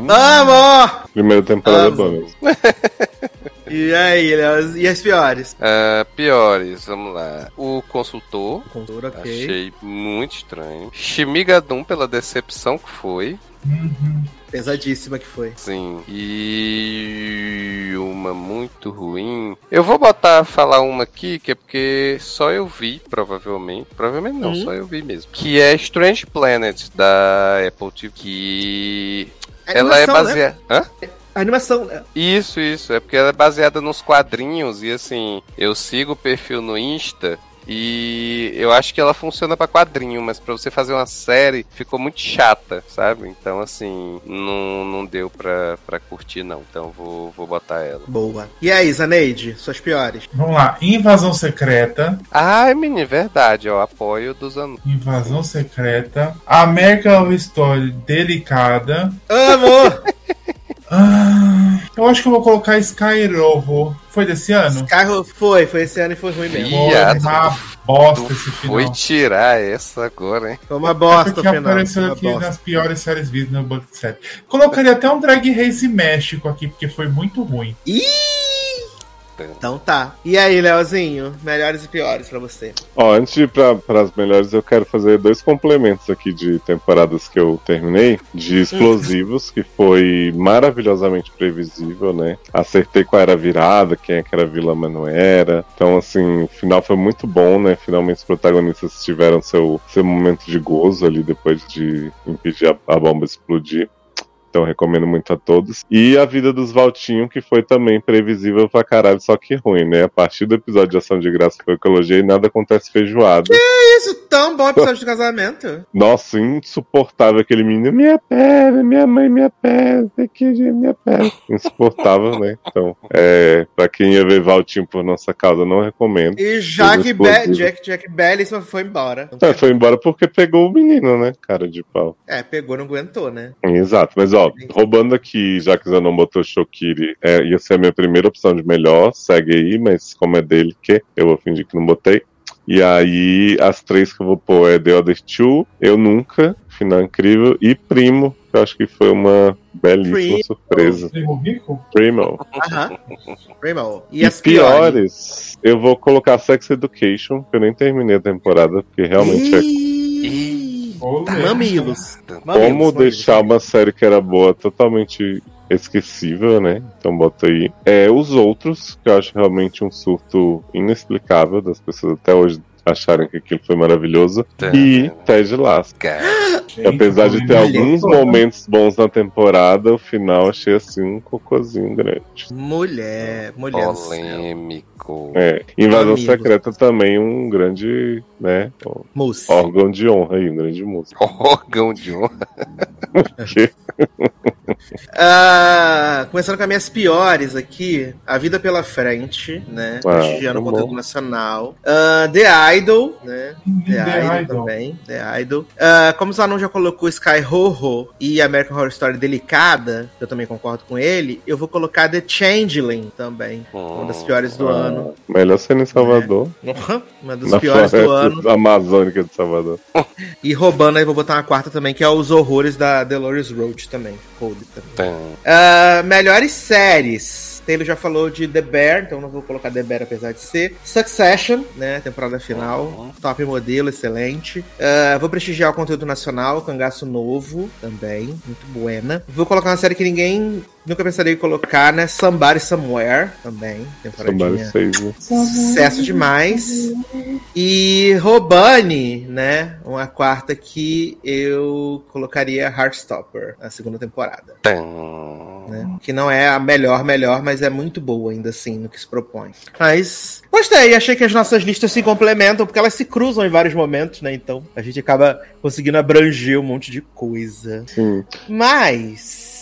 Amor! Primeira temporada Amo. boa mesmo. (laughs) E aí, Léo? E as piores? Ah, piores, vamos lá. O Consultor. Contura, ok. Achei muito estranho. Shimigadum pela decepção que foi. Uhum. Pesadíssima que foi. Sim. E uma muito ruim. Eu vou botar falar uma aqui que é porque só eu vi, provavelmente. Provavelmente não, Hum. só eu vi mesmo. Que é Strange Planet da Apple TV. Que ela é Animação, né? baseada. Hã? A animação, né? Isso, isso. É porque ela é baseada nos quadrinhos e assim, eu sigo o perfil no Insta e eu acho que ela funciona pra quadrinho, mas pra você fazer uma série ficou muito chata, sabe? Então assim, não, não deu pra, pra curtir não. Então vou, vou botar ela. Boa. E aí, Zaneide? Suas piores? Vamos lá, Invasão Secreta. Ai, menino, verdade, ó, apoio dos anos. Invasão Secreta. American Horror Story Delicada. Amor! (laughs) Ah, eu acho que eu vou colocar Skyrovo. Foi desse ano? Carro foi, foi esse ano e foi ruim mesmo. Foi Viado, uma bosta Tu esse final. foi tirar essa agora, hein? Foi uma bosta o Porque final. apareceu aqui bosta. nas piores séries vistas no Buck Set. Colocaria até um Drag Race México aqui, porque foi muito ruim. Ih! Então tá. E aí, Leozinho? Melhores e piores pra você? Ó, antes de ir pra, pras melhores, eu quero fazer dois complementos aqui de temporadas que eu terminei. De explosivos, que foi maravilhosamente previsível, né? Acertei qual era a virada, quem é que era vilã, mas não era. Então, assim, o final foi muito bom, né? Finalmente os protagonistas tiveram seu, seu momento de gozo ali depois de impedir a, a bomba explodir. Então recomendo muito a todos. E a vida dos Valtinho, que foi também previsível pra caralho, só que ruim, né? A partir do episódio de Ação de Graça que foi que eu nada acontece feijoada. Isso, tão bom episódio de casamento. Nossa, insuportável aquele menino. Minha perna, minha mãe, minha perna, que de minha perna. Insuportável, né? Então, é, pra quem ia ver Valtinho por nossa causa, não recomendo. E Jack, Be. Jack, Jack Bellison foi embora. É, foi embora porque pegou o menino, né? Cara de pau. É, pegou, não aguentou, né? Exato, mas ó, roubando aqui, já que você não botou Shokiri, é, ia ser a minha primeira opção de melhor, segue aí, mas como é dele, que eu vou fingir que não botei. E aí, as três que eu vou pôr é The Other Two, Eu Nunca, Final Incrível, e Primo, que eu acho que foi uma belíssima Primo. surpresa. Primo rico? Primo. Aham. Primo. E, E, as piores? piores, eu vou colocar Sex Education, que eu nem terminei a temporada, porque realmente é Ih, Olê. tá, mamilos. como Mamilos, deixar mamilos. uma série que era boa totalmente esquecível, né? Então bota aí. É, os outros, que eu acho realmente um surto inexplicável das pessoas até hoje acharem que aquilo foi maravilhoso. E Ted Lasso. Que apesar de ter alguns toda. momentos bons na temporada, o final achei assim um cocôzinho grande. Mulher, mulher. polêmico. É, Invasão Amigos. Secreta também um grande, né, Moose. órgão de honra aí, um grande músico. Órgão de honra. (laughs) Ah, começando com as minhas piores aqui, A Vida Pela Frente, né? Ah, Prestigiando o tá conteúdo nacional. Ah, The Idol, né? The, The Idol, Idol. também. The Idol. Ah, como o Zanon já colocou Sky Ho-Ho e American Horror Story Delicada, eu também concordo com ele, eu vou colocar The Changeling também. Uma das piores do ano. Melhor cena em Salvador. (laughs) Uma das Na piores do floresta ano. (laughs) amazônica de Salvador. E roubando aí, vou botar uma quarta também, que é Os Horrores da Dolores Roach também. Hold também. Ah, melhores séries. Taylor já falou de The Bear, então não vou colocar The Bear apesar de ser. Succession, né? Temporada final. Uhum. Top modelo, excelente. Ah, vou prestigiar o conteúdo nacional, Cangaço Novo também. Muito buena. Vou colocar uma série que ninguém nunca pensaria em colocar, né? Somebody Somewhere também. Somebody Temporadinha. Save. Sucesso demais. E Robani, né? Uma quarta que eu colocaria Heartstopper, a segunda temporada. Né? Que não é a melhor, melhor, mas é muito boa ainda assim no que se propõe. Mas gostei, achei que as nossas listas se complementam, porque elas se cruzam em vários momentos, né? Então a gente acaba conseguindo abranger um monte de coisa. Sim. Mas.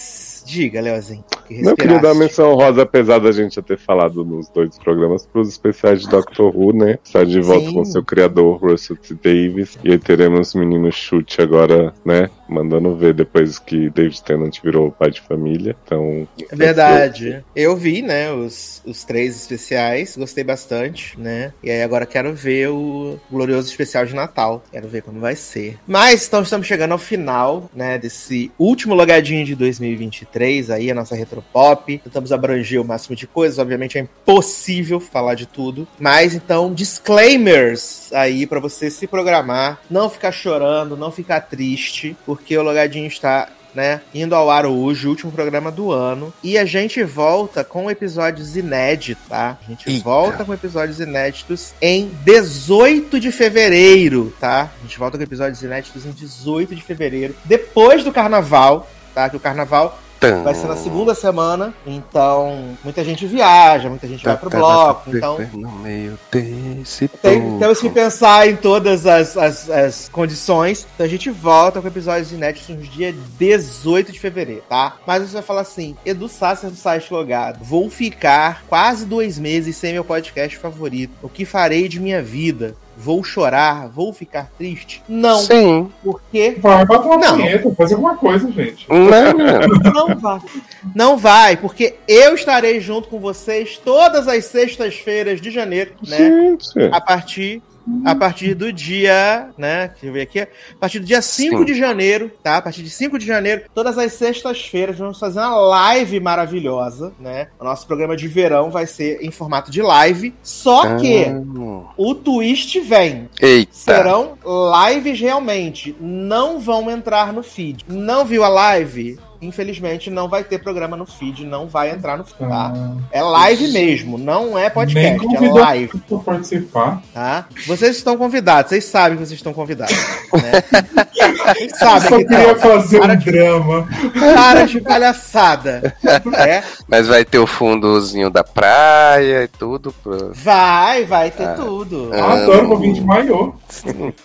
Diga, Leozinho. Que Não, queria dar menção rosa, apesar da gente já ter falado nos dois programas, pros especiais de Doctor Who, né? Está de volta Sim. com seu criador, Russell T. Davis. E aí teremos o menino Chute agora, né? Mandando ver depois que David Tennant virou pai de família. Então. É verdade. Eu vi, né, os, os três especiais, gostei bastante, né? E aí agora quero ver o glorioso especial de Natal. Quero ver como vai ser. Mas então estamos chegando ao final, né, desse último logadinho de 2023, aí a nossa Retropop. Tentamos abranger o máximo de coisas, obviamente é impossível falar de tudo. Mas então, disclaimers aí pra você se programar, não ficar chorando, não ficar triste, porque o logadinho está né? Indo ao ar hoje, o último programa do ano. E a gente volta com episódios inéditos, tá? A gente Eita. volta com episódios inéditos em 18 de fevereiro, tá? A gente volta com episódios inéditos em 18 de fevereiro, depois do carnaval, tá? Que o carnaval. Vai ser na segunda semana. Então, muita gente viaja, muita gente vai pro bloco. Então, No meio desse tem- temos que pensar em todas as, as, as condições. Então a gente volta com episódios inéditos no dia 18 de fevereiro, tá? Mas você vai falar assim: Edu Sasser do site logado. Vou ficar quase dois meses sem meu podcast favorito. O que farei de minha vida? Vou chorar? Vou ficar triste? Não, Sim. porque Vai, bota uma Não. vinheta, faz alguma coisa, gente. Não. não vai. Não vai, porque eu estarei junto com vocês todas as sextas-feiras de janeiro, né? Gente. a partir a partir do dia, né? Deixa eu ver aqui. A partir do dia 5 Sim. de janeiro, tá? A partir de 5 de janeiro, todas as sextas-feiras, vamos fazer uma live maravilhosa, né? O nosso programa de verão vai ser em formato de live. Só que Ah, o twist vem. Eita. Serão lives realmente. Não vão entrar no feed. Não viu a live? Infelizmente, não vai ter programa no feed, não vai entrar no feed, tá? Ah, É live mesmo, não é podcast, é live, pra participar. tá? Vocês estão convidados, vocês sabem que vocês estão convidados, né? (laughs) Vocês Eu só que queria não. fazer Para um de- drama. Para de palhaçada, é? (laughs) Mas vai ter o fundozinho da praia e tudo. Pro... Vai, vai ter Ah. tudo, Ah. Adoro vou vir de maiô.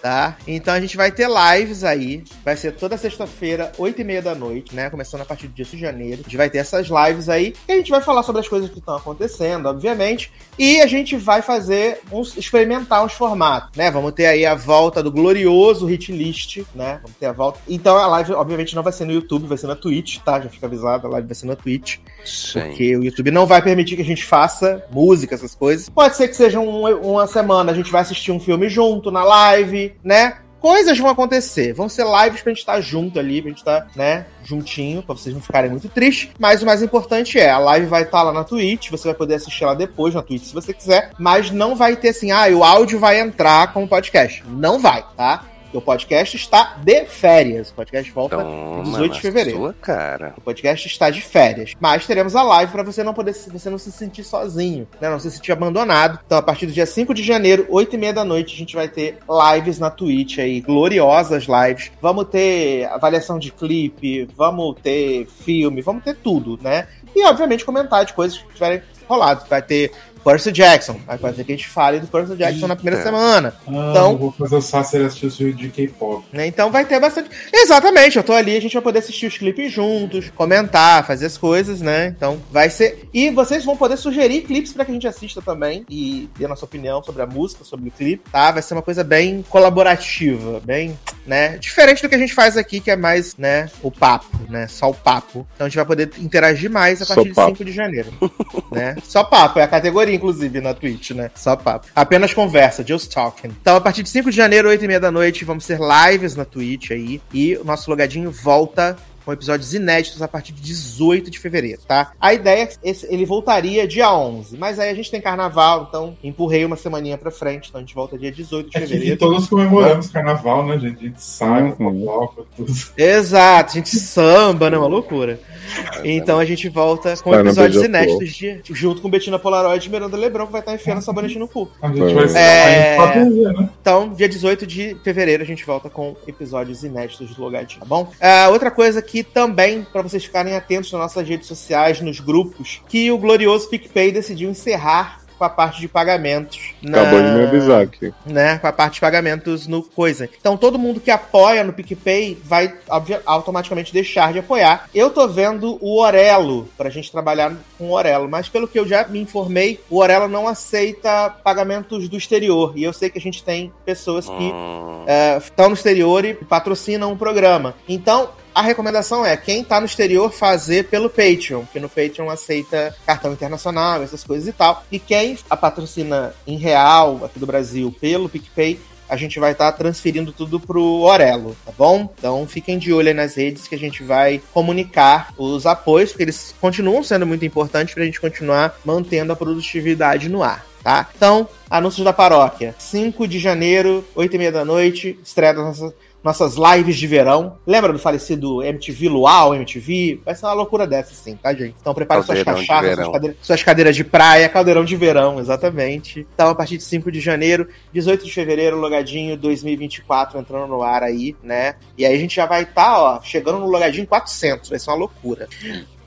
tá? Então a gente vai ter lives aí, vai ser toda sexta-feira, 8 e meia da noite, né? Começando a partir do dia de janeiro. A gente vai ter essas lives aí, e a gente vai falar sobre as coisas que estão acontecendo, obviamente, e a gente vai fazer uns, experimentar uns formatos, né? Vamos ter aí a volta do glorioso hit list, né? Vamos ter a volta. Então a live, obviamente, não vai ser no YouTube, vai ser na Twitch, tá? Já fica avisado, a live vai ser na Twitch. Sim. Porque o YouTube não vai permitir que a gente faça música, essas coisas. Pode ser que seja um- uma semana, a gente vai assistir um filme junto na live, né? Coisas vão acontecer. Vão ser lives pra gente estar junto ali, pra gente estar, né, juntinho, pra vocês não ficarem muito tristes. Mas o mais importante é, a live vai estar lá na Twitch, você vai poder assistir lá depois na Twitch se você quiser, mas não vai ter assim, ah, o áudio vai entrar como podcast. Não vai, tá? Porque o podcast está de férias. O podcast volta Toma 18 de fevereiro. Sua cara. o podcast está de férias. Mas teremos a live para você não poder você não se sentir sozinho, né? Não se sentir abandonado. Então, a partir do dia 5 de janeiro, 8 e meia da noite, a gente vai ter lives na Twitch aí, gloriosas lives. Vamos ter avaliação de clipe, vamos ter filme, vamos ter tudo, né? E, obviamente, comentar de coisas que tiverem rolado. Vai ter Percy Jackson. Aí pode ser que a gente fale do Percy Jackson na primeira semana. Ah, Então- eu vou fazer o Sacer assistir os vídeos de K-pop. né? Então vai ter bastante. Exatamente, eu tô ali, a gente vai poder assistir os clipes juntos, comentar, fazer as coisas, né? Então vai ser. E vocês vão poder sugerir clipes pra que a gente assista também e dê a nossa opinião sobre a música, sobre o clipe, tá? Vai ser uma coisa bem colaborativa, bem, né? Diferente do que a gente faz aqui, que é mais, né, o papo, né? Só o papo. Então a gente vai poder interagir mais a Só partir de papo. 5 de janeiro, né? Só papo, é a categoria, inclusive, na Twitch, né? Só papo. Apenas conversa, just talking. Então, a partir de 5 de janeiro, 8 e meia da noite, vamos ter lives na Twitch aí. E o nosso logadinho volta com episódios inéditos a partir de 18 de fevereiro, tá? A ideia é que ele voltaria dia 11, mas aí a gente tem carnaval, então empurrei uma semaninha pra frente, então a gente volta dia 18 de É fevereiro. que todos comemoramos carnaval, né, gente? A gente sai, Uhum. fofoca, tudo. Exato, a gente samba, né? Uma (laughs) loucura. Então a gente volta com Sai no episódios inéditos de, junto com Betina Polaroid e Miranda Lebrão, que vai estar enfiando sabonete no cu. A gente vai É. TV, né? Então, dia 18 de fevereiro, a gente volta com episódios inéditos do Logadinho, tá bom? Ah, outra coisa que também, pra vocês ficarem atentos nas nossas redes sociais, nos grupos, que o glorioso PicPay decidiu encerrar com a parte de pagamentos. na- Acabou de me avisar aqui. né, com a parte de pagamentos no coisa. Então todo mundo que apoia no PicPay vai automaticamente deixar de apoiar. Eu tô vendo o Orelo pra gente trabalhar com o Orelo, mas pelo que eu já me informei, o Orelo não aceita pagamentos do exterior. E eu sei que a gente tem pessoas que Hum, estão no exterior e patrocinam o programa. Então, a recomendação é quem tá no exterior fazer pelo Patreon, porque no Patreon aceita cartão internacional, essas coisas e tal. E quem a patrocina em real aqui do Brasil pelo PicPay, a gente vai estar transferindo tudo pro Orelo, tá bom? Então fiquem de olho aí nas redes que a gente vai comunicar os apoios, porque eles continuam sendo muito importantes pra gente continuar mantendo a produtividade no ar. Tá? Então, anúncios da paróquia. 5 de janeiro, 8 e meia da noite, estreia das nossas, nossas lives de verão. Lembra do falecido MTV Luau, MTV? Vai ser uma loucura dessa, sim, tá, gente? Então prepare suas Caldeirão de cachaças, suas cadeiras, suas cadeiras de praia, caldeirão de verão, exatamente. Então, a partir de 5 de janeiro, 18 de fevereiro, logadinho 2024 entrando no ar aí, né? E aí a gente já vai estar, ó, chegando no logadinho 400, vai ser uma loucura.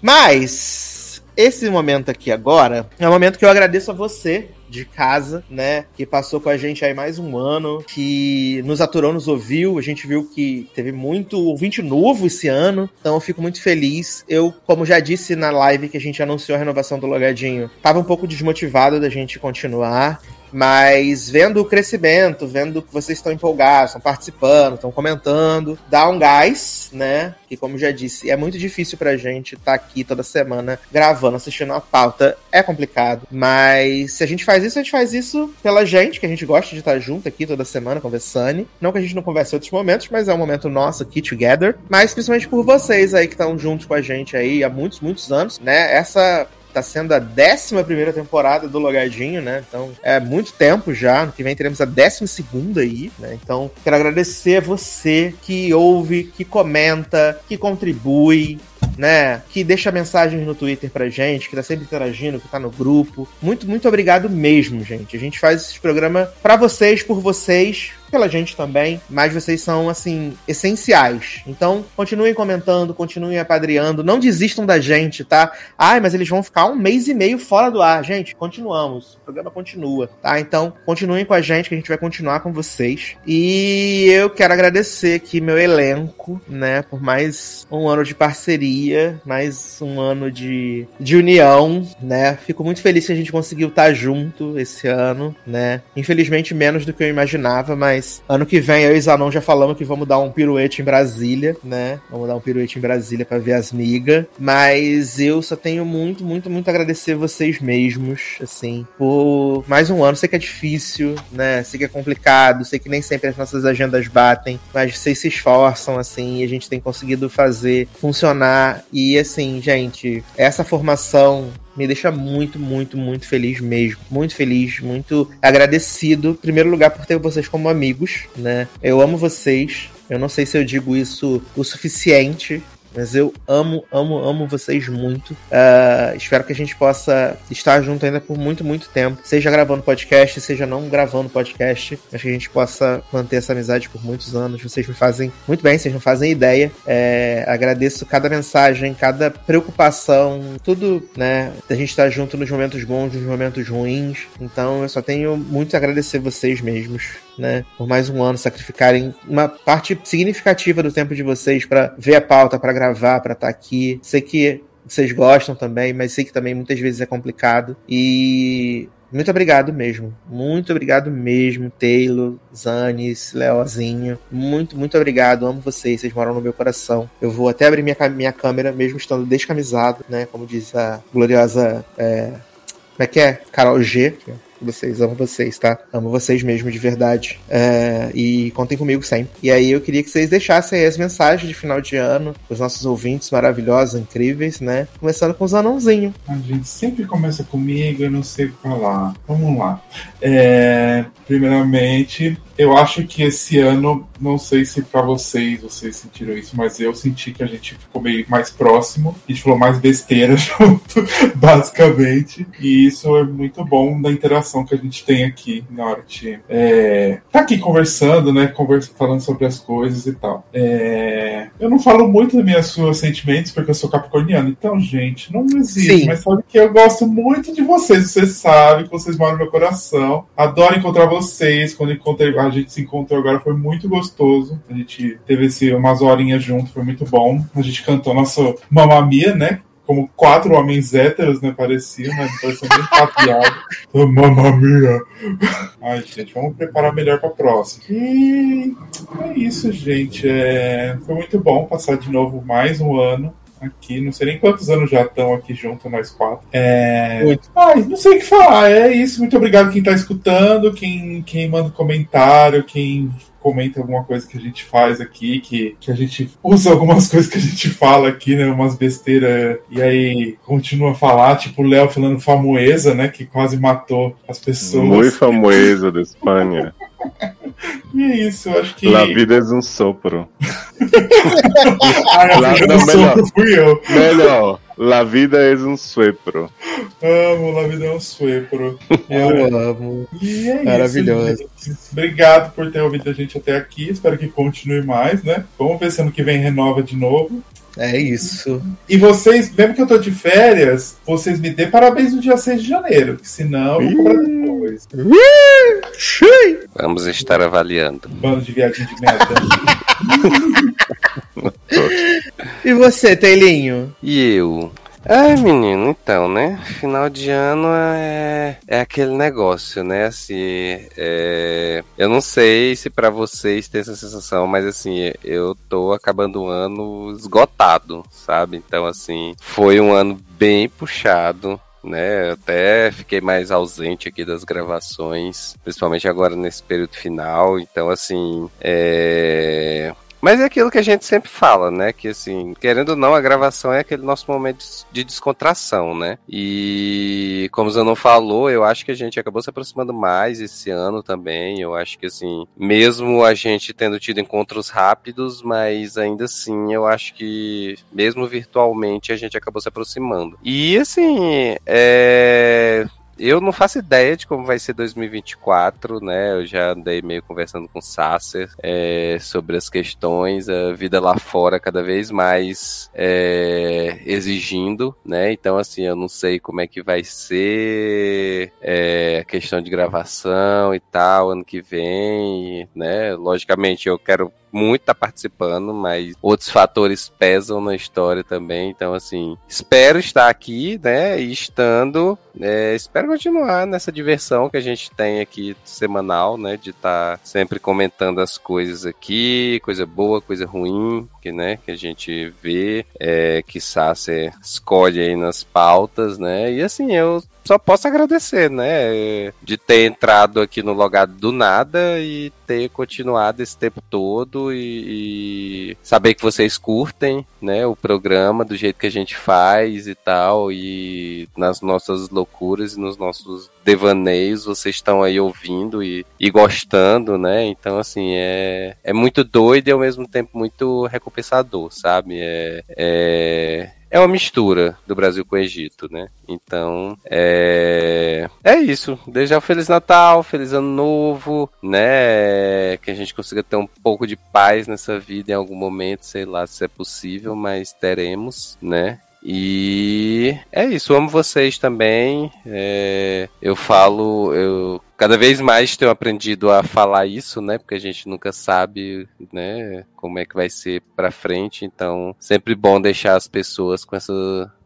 Mas esse momento aqui agora é um momento que eu agradeço a você de casa, né, que passou com a gente aí mais um ano, que nos aturou, nos ouviu, a gente viu que teve muito ouvinte novo esse ano, então eu fico muito feliz. Eu, como já disse na live que a gente anunciou a renovação do Logadinho, tava um pouco desmotivado da gente continuar, Mas vendo o crescimento, vendo que vocês estão empolgados, estão participando, estão comentando, dá um gás, né? Que, como já disse, é muito difícil pra gente estar tá aqui toda semana gravando, assistindo uma pauta. É complicado. Mas se a gente faz isso, a gente faz isso pela gente, que a gente gosta de estar junto aqui toda semana conversando. Não que a gente não converse em outros momentos, mas é um momento nosso aqui, together. Mas principalmente por vocês aí que estão juntos com a gente aí há muitos, muitos anos, né? Essa tá sendo a 11 primeira temporada do Logadinho, né? Então é muito tempo já. No que vem teremos a 12 segunda aí, né? Então quero agradecer a você que ouve, que comenta, que contribui, né? Que deixa mensagens no Twitter pra gente, que tá sempre interagindo, que tá no grupo. Muito, muito obrigado mesmo, gente. A gente faz esse programa para vocês, por vocês, pela gente também, mas vocês são, assim, essenciais. Então, continuem comentando, continuem apadreando, não desistam da gente, tá? Ai, mas eles vão ficar um mês e meio fora do ar. Gente, continuamos. O programa continua, tá? Então, continuem com a gente, que a gente vai continuar com vocês. E eu quero agradecer aqui meu elenco, né, por mais um ano de parceria, mais um ano de, de união, né? Fico muito feliz que a gente conseguiu estar junto esse ano, né? Infelizmente menos do que eu imaginava, mas mas ano que vem eu e Zanon já falamos que vamos dar um piruete em Brasília, né? Vamos dar um piruete em Brasília para ver as migas. Mas eu só tenho muito, muito, muito a agradecer vocês mesmos, assim, por mais um ano. Sei que é difícil, né? Sei que é complicado, sei que nem sempre as nossas agendas batem, mas vocês se esforçam, assim, e a gente tem conseguido fazer funcionar. E assim, gente, essa formação me deixa muito, muito, muito feliz mesmo. Muito feliz, muito agradecido. Em primeiro lugar, por ter vocês como amigos, né? Eu amo vocês. Eu não sei se eu digo isso o suficiente, mas eu amo, amo, amo vocês muito. Uh, espero que a gente possa estar junto ainda por muito, muito tempo. Seja gravando podcast, seja não gravando podcast. Mas que a gente possa manter essa amizade por muitos anos. Vocês me fazem muito bem, vocês não fazem ideia. É, agradeço cada mensagem, cada preocupação, tudo, né? A gente estar junto nos momentos bons, nos momentos ruins. Então eu só tenho muito a agradecer vocês mesmos né, por mais um ano, sacrificarem uma parte significativa do tempo de vocês para ver a pauta, para gravar, para estar tá aqui. Sei que vocês gostam também, mas sei que também muitas vezes é complicado. E muito obrigado mesmo. Muito obrigado mesmo, Taylor, Zanis, Leozinho. Muito, muito obrigado. Amo vocês. Vocês moram no meu coração. Eu vou até abrir minha, minha câmera, mesmo estando descamisado, né? Como diz a gloriosa. É... Como é que é? Carol G vocês, amo vocês, tá? Amo vocês mesmo, de verdade. É, e contem comigo sempre. E aí eu queria que vocês deixassem aí as mensagens de final de ano, os nossos ouvintes maravilhosos, incríveis, né? Começando com os anãozinhos. A gente sempre começa comigo, eu não sei falar. Vamos lá. É, primeiramente, eu acho que esse ano, não sei se para vocês, vocês sentiram isso, mas eu senti que a gente ficou meio mais próximo, a gente falou mais besteira (laughs) junto, basicamente, e isso é muito bom da interação que a gente tem aqui na Arte. É, tá aqui conversando, né, conversa, falando sobre as coisas e tal. É, eu não falo muito dos meus sentimentos porque eu sou capricorniano, então, gente, não existe, Sim. mas sabe que eu gosto muito de vocês, vocês sabem que vocês moram no meu coração, adoro encontrar vocês, quando encontrei a gente se encontrou agora, foi muito gostoso. A gente teve esse, umas horinhas junto, foi muito bom. A gente cantou nosso Mamamia, né? Como quatro homens héteros, né? Parecia, né? Parecia bem papiado. (laughs) Mamamia! Ai, gente, vamos preparar melhor pra próxima. E é isso, gente. É... Foi muito bom passar de novo mais um ano aqui. Não sei nem quantos anos já estão aqui junto, nós quatro. É... Ai, não sei o que falar. É isso. Muito obrigado quem está escutando, quem, quem manda comentário, quem comenta alguma coisa que a gente faz aqui, que, que a gente usa algumas (laughs) coisas que a gente fala aqui, né? Umas besteiras, e aí continua a falar, tipo o Léo falando famoesa, né? Que quase matou as pessoas. Muito famoesa da Espanha. (laughs) E é isso, eu acho que. La vida é um sopro. ah, La, não, melhor, fui eu. Melhor. La vida é um suepro. Amo, La vida é um suepro. (laughs) Eu é. amo. E é Maravilhoso. Isso, Obrigado por ter ouvido a gente até aqui. Espero que continue mais, né? Vamos ver se ano que vem renova de novo. É isso. E vocês, mesmo que eu tô de férias, vocês me dêem parabéns no dia 6 de janeiro, que senão eu vou cobrar depois. Vamos estar avaliando. Bando de viadinho de merda. (laughs) e você, Teilinho? E eu? É, menino, então, né? Final de ano é, é aquele negócio, né? Assim, é... eu não sei se para vocês tem essa sensação, mas assim, eu tô acabando o ano esgotado, sabe? Então, assim, foi um ano bem puxado né? Até fiquei mais ausente aqui das gravações, principalmente agora nesse período final. Então, assim, é... Mas é aquilo que a gente sempre fala, né? Que assim, querendo ou não, a gravação é aquele nosso momento de descontração, né? E como o Zanon falou, eu acho que a gente acabou se aproximando mais esse ano também. Eu acho que assim, mesmo a gente tendo tido encontros rápidos, mas ainda assim, eu acho que mesmo virtualmente a gente acabou se aproximando. E assim, é eu não faço ideia de como vai ser 2024, né? Eu já andei meio conversando com o Sasser é, sobre as questões, a vida lá fora cada vez mais é, exigindo, né? Então, assim, eu não sei como é que vai ser é, a questão de gravação e tal, ano que vem, né? Logicamente, eu quero muito tá participando, mas outros fatores pesam na história também. Então, assim, espero estar aqui, né? E estando, é, espero continuar nessa diversão que a gente tem aqui semanal, né? De estar tá sempre comentando as coisas aqui, coisa boa, coisa ruim, que, né, que a gente vê, é, que você escolhe aí nas pautas, né? E assim, eu só posso agradecer, né? De ter entrado aqui no logado do nada e ter continuado esse tempo todo e, e, saber que vocês curtem, né? O programa do jeito que a gente faz e tal e nas nossas loucuras e nos nossos devaneios vocês estão aí ouvindo e, e gostando, né? Então assim é é muito doido e ao mesmo tempo muito recompensador, sabe? É, é é uma mistura do Brasil com o Egito, né? Então, é, é isso. Desejar um Feliz Natal, Feliz Ano Novo, né? Que a gente consiga ter um pouco de paz nessa vida em algum momento, sei lá se é possível, mas teremos, né? E é isso, amo vocês também. É, eu falo, eu cada vez mais tenho aprendido a falar isso, né? Porque a gente nunca sabe, né, como é que vai ser para frente. Então, sempre bom deixar as pessoas com essa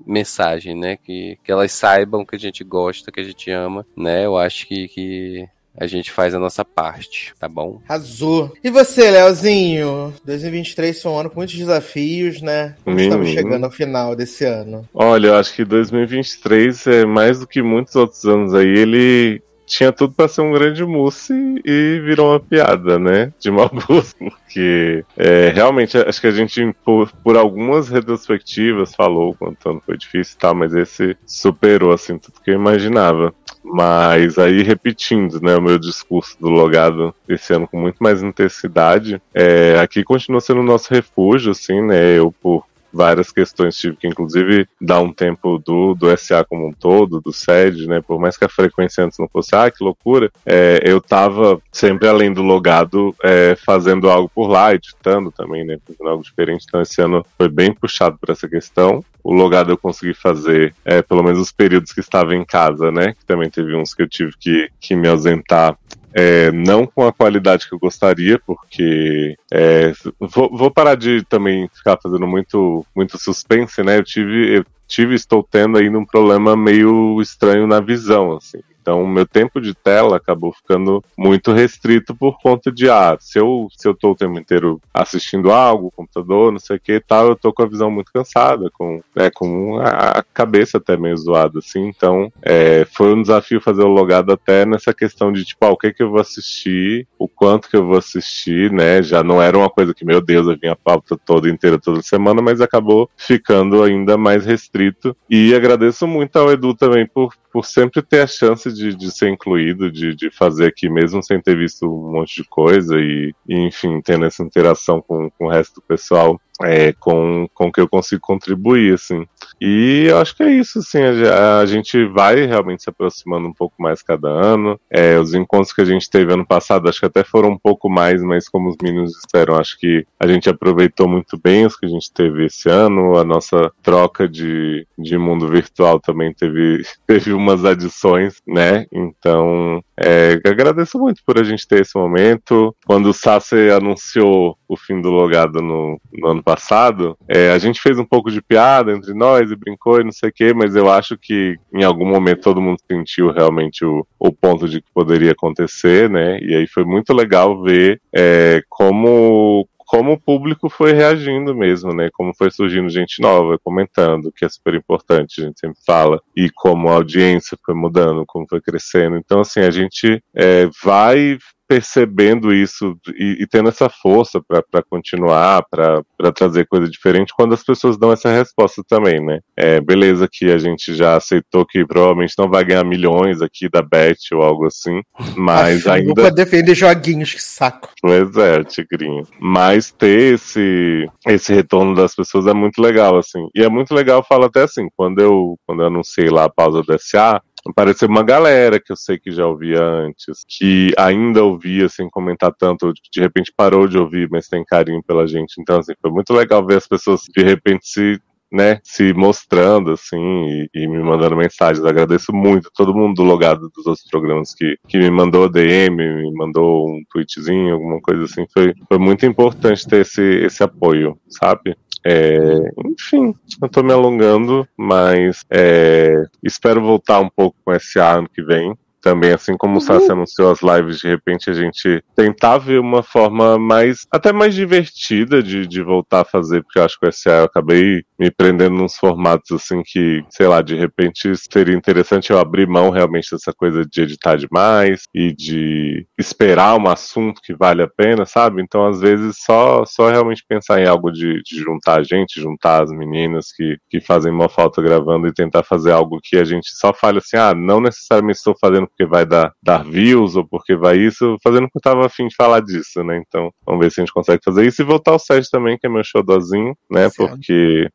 mensagem, né? Que, que elas saibam que a gente gosta, que a gente ama, né? Eu acho que, que a gente faz a nossa parte, tá bom? Arrasou. E você, Leozinho? 2023 foi um ano com muitos desafios, né? Estamos chegando ao final desse ano. Olha, eu acho que 2023 é mais do que muitos outros anos aí. Ele tinha tudo para ser um grande mousse e virou uma piada, né? De mau gosto. (laughs) Porque é, realmente acho que a gente, por, por algumas retrospectivas, falou quanto ano foi difícil e tal, mas esse superou assim tudo que eu imaginava. Mas aí, repetindo né, o meu discurso do logado esse ano com muito mais intensidade, é, aqui continua sendo o nosso refúgio, assim, né? Eu, por várias questões, tive que inclusive dar um tempo do, do SA como um todo, do SED, né? Por mais que a frequência antes não fosse, ah, que loucura, é, eu tava sempre além do logado é, fazendo algo por lá, editando também, né? Fazendo algo diferente. Então esse ano foi bem puxado por essa questão. O logado eu consegui fazer, é, pelo menos os períodos que estava em casa, né? Que também teve uns que eu tive que, que me ausentar é, não com a qualidade que eu gostaria, porque é, vou, vou, parar de também ficar fazendo muito, muito suspense, né? Eu tive, eu tive, estou tendo ainda um problema meio estranho na visão, assim. Então, meu tempo de tela acabou ficando muito restrito por conta de, ah, se eu, se eu tô o tempo inteiro assistindo algo, computador, não sei o que e tal, eu tô com a visão muito cansada, com, né, com a cabeça até meio zoada, assim. Então, é, foi um desafio fazer o logado até nessa questão de, tipo, ah, o que que eu vou assistir, o quanto que eu vou assistir, né? Já não era uma coisa que, meu Deus, eu vinha a pauta toda inteira, toda semana, mas acabou ficando ainda mais restrito. E agradeço muito ao Edu também por, por sempre ter a chance de, de ser incluído, de, de fazer aqui, mesmo sem ter visto um monte de coisa e, e enfim, tendo essa interação com, com o resto do pessoal é, com, com que eu consigo contribuir, assim. E eu acho que é isso, assim, a, a gente vai realmente se aproximando um pouco mais cada ano. É, os encontros que a gente teve ano passado, acho que até foram um pouco mais, mas como os meninos disseram, acho que a gente aproveitou muito bem os que a gente teve esse ano. A nossa troca de, de mundo virtual também teve, (laughs) teve umas adições, né? Então, é, agradeço muito por a gente ter esse momento. Quando o Sassi anunciou o fim do logado no, no ano passado, é, a gente fez um pouco de piada entre nós e brincou e não sei o quê, mas eu acho que em algum momento todo mundo sentiu realmente o, o ponto de que poderia acontecer, né? E aí foi muito legal ver é, como como o público foi reagindo mesmo, né? Como foi surgindo gente nova comentando, que é super importante, a gente sempre fala, e como a audiência foi mudando, como foi crescendo. Então, assim, a gente é, vai percebendo isso e, e tendo essa força para continuar, para trazer coisa diferente, quando as pessoas dão essa resposta também, né? É, beleza que a gente já aceitou que provavelmente não vai ganhar milhões aqui da Bet ou algo assim, mas Acho ainda... Pra defender joguinhos, que saco. Pois é, tigrinho. Mas ter esse, esse retorno das pessoas é muito legal, assim. E é muito legal, falo até assim, quando eu, quando eu anunciei lá a pausa do SA, apareceu uma galera que eu sei que já ouvia antes, que ainda ouvia sem comentar tanto, de repente parou de ouvir, mas tem carinho pela gente. Então, assim, foi muito legal ver as pessoas de repente se né, se mostrando assim e, e, me mandando mensagens. Agradeço muito todo mundo do logado dos outros programas que, que me mandou DM, me mandou um tweetzinho, alguma coisa assim. Foi, foi muito importante ter esse, esse apoio, sabe? É, enfim, eu tô me alongando, mas é, espero voltar um pouco com esse ano que vem também, assim como o Sassi anunciou as lives, de repente a gente tentar ver uma forma mais, até mais divertida de, de voltar a fazer, porque eu acho que o SA eu acabei me prendendo nos formatos assim que, sei lá, de repente seria interessante eu abrir mão realmente dessa coisa de editar demais e de esperar um assunto que vale a pena, sabe? Então, às vezes, só, só realmente pensar em algo de, de juntar a gente, juntar as meninas que, que fazem uma falta gravando e tentar fazer algo que a gente só fale assim, ah, não necessariamente estou fazendo porque vai dar, dar views ou porque vai isso, fazendo porque eu tava afim de falar disso, né? Então, vamos ver se a gente consegue fazer isso e voltar ao set também, que é meu showzinho, né? Certo. Porque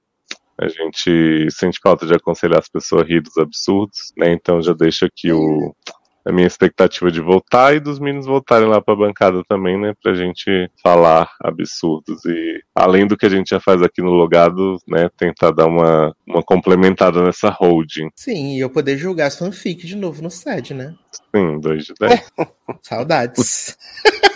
a gente sente falta de aconselhar as pessoas a rir dos absurdos, né? Então já deixo aqui o, a minha expectativa de voltar e dos meninos voltarem lá pra bancada também, né? Pra gente falar absurdos e, além do que a gente já faz aqui no Logado, né? Tentar dar uma, uma complementada nessa holding. Sim, e eu poder julgar as fanfic de novo no SED, né? Sim, 2 de 10. (laughs) Saudades. (laughs)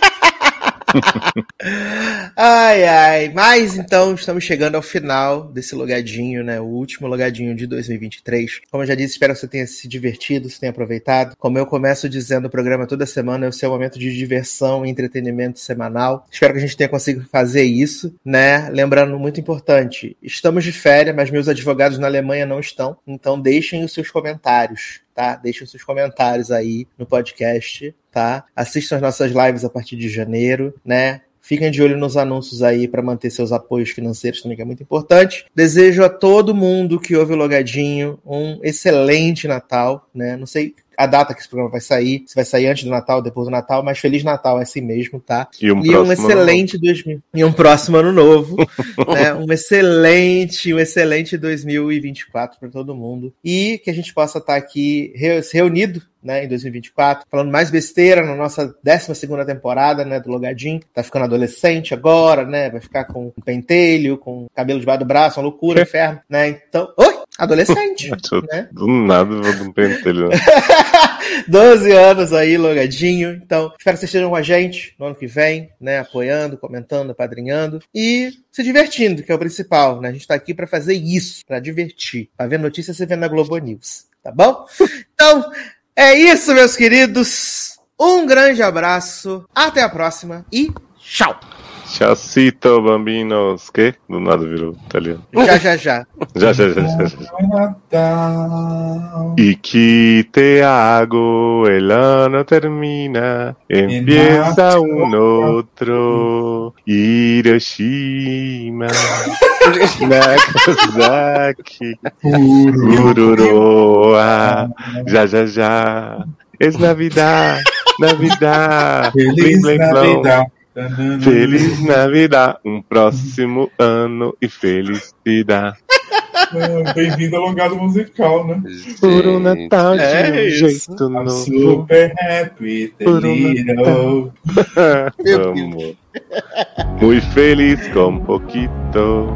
ai, ai. Mas então estamos chegando ao final desse logadinho, né? O último logadinho de 2023. Como eu já disse, espero que você tenha se divertido, se tenha aproveitado. Como eu começo dizendo, o programa toda semana é o seu momento de diversão e entretenimento semanal. Espero que a gente tenha conseguido fazer isso, né? Lembrando, muito importante, estamos de férias, mas meus advogados na Alemanha não estão. Então deixem os seus comentários tá? Deixem seus comentários aí no podcast, tá? Assistam as nossas lives a partir de janeiro, né? Fiquem de olho nos anúncios aí para manter seus apoios financeiros também, que é muito importante. Desejo a todo mundo que ouve o Logadinho um excelente Natal, né? Não sei a data que esse programa vai sair, se vai sair antes do Natal, depois do Natal, mas Feliz Natal é assim mesmo, tá? E um, e um excelente 2000 e um próximo ano novo, (laughs) né? Um excelente, um excelente 2024 para todo mundo e que a gente possa estar tá aqui reunido né, em 2024, falando mais besteira na nossa 12 temporada, né, do Logadinho. Tá ficando adolescente agora, né, vai ficar com pentelho, com cabelo debaixo do braço, uma loucura, inferno, né, então... Oi! Adolescente, (laughs) né? Do nada, um pentelho. (laughs) 12 anos aí, logadinho. Então, espero que vocês estejam com a gente no ano que vem, né? Apoiando, comentando, apadrinhando e se divertindo, que é o principal, né? A gente tá aqui para fazer isso, para divertir. Pra ver notícias, você vê na Globo News, tá bom? (laughs) Então, é isso, meus queridos. Um grande abraço, até a próxima e tchau! Chacito, bambinos. Que? Do nada virou italiano. Já, já, já. (laughs) Já, já, já, já. já. E que te hago, el ano termina, empieza un otro, Hiroshima, (laughs) Nagasaki, Ururoa, já, já, já. Es Navidad, (laughs) Navidad, Feliz Navidad. Feliz Navidad, um próximo ano e felicidade. Bem-vindo ao longado musical, né? Por um Natal de é um jeito novo. Super happy, deliro. (laughs) Vamos. Muito feliz com pouquito.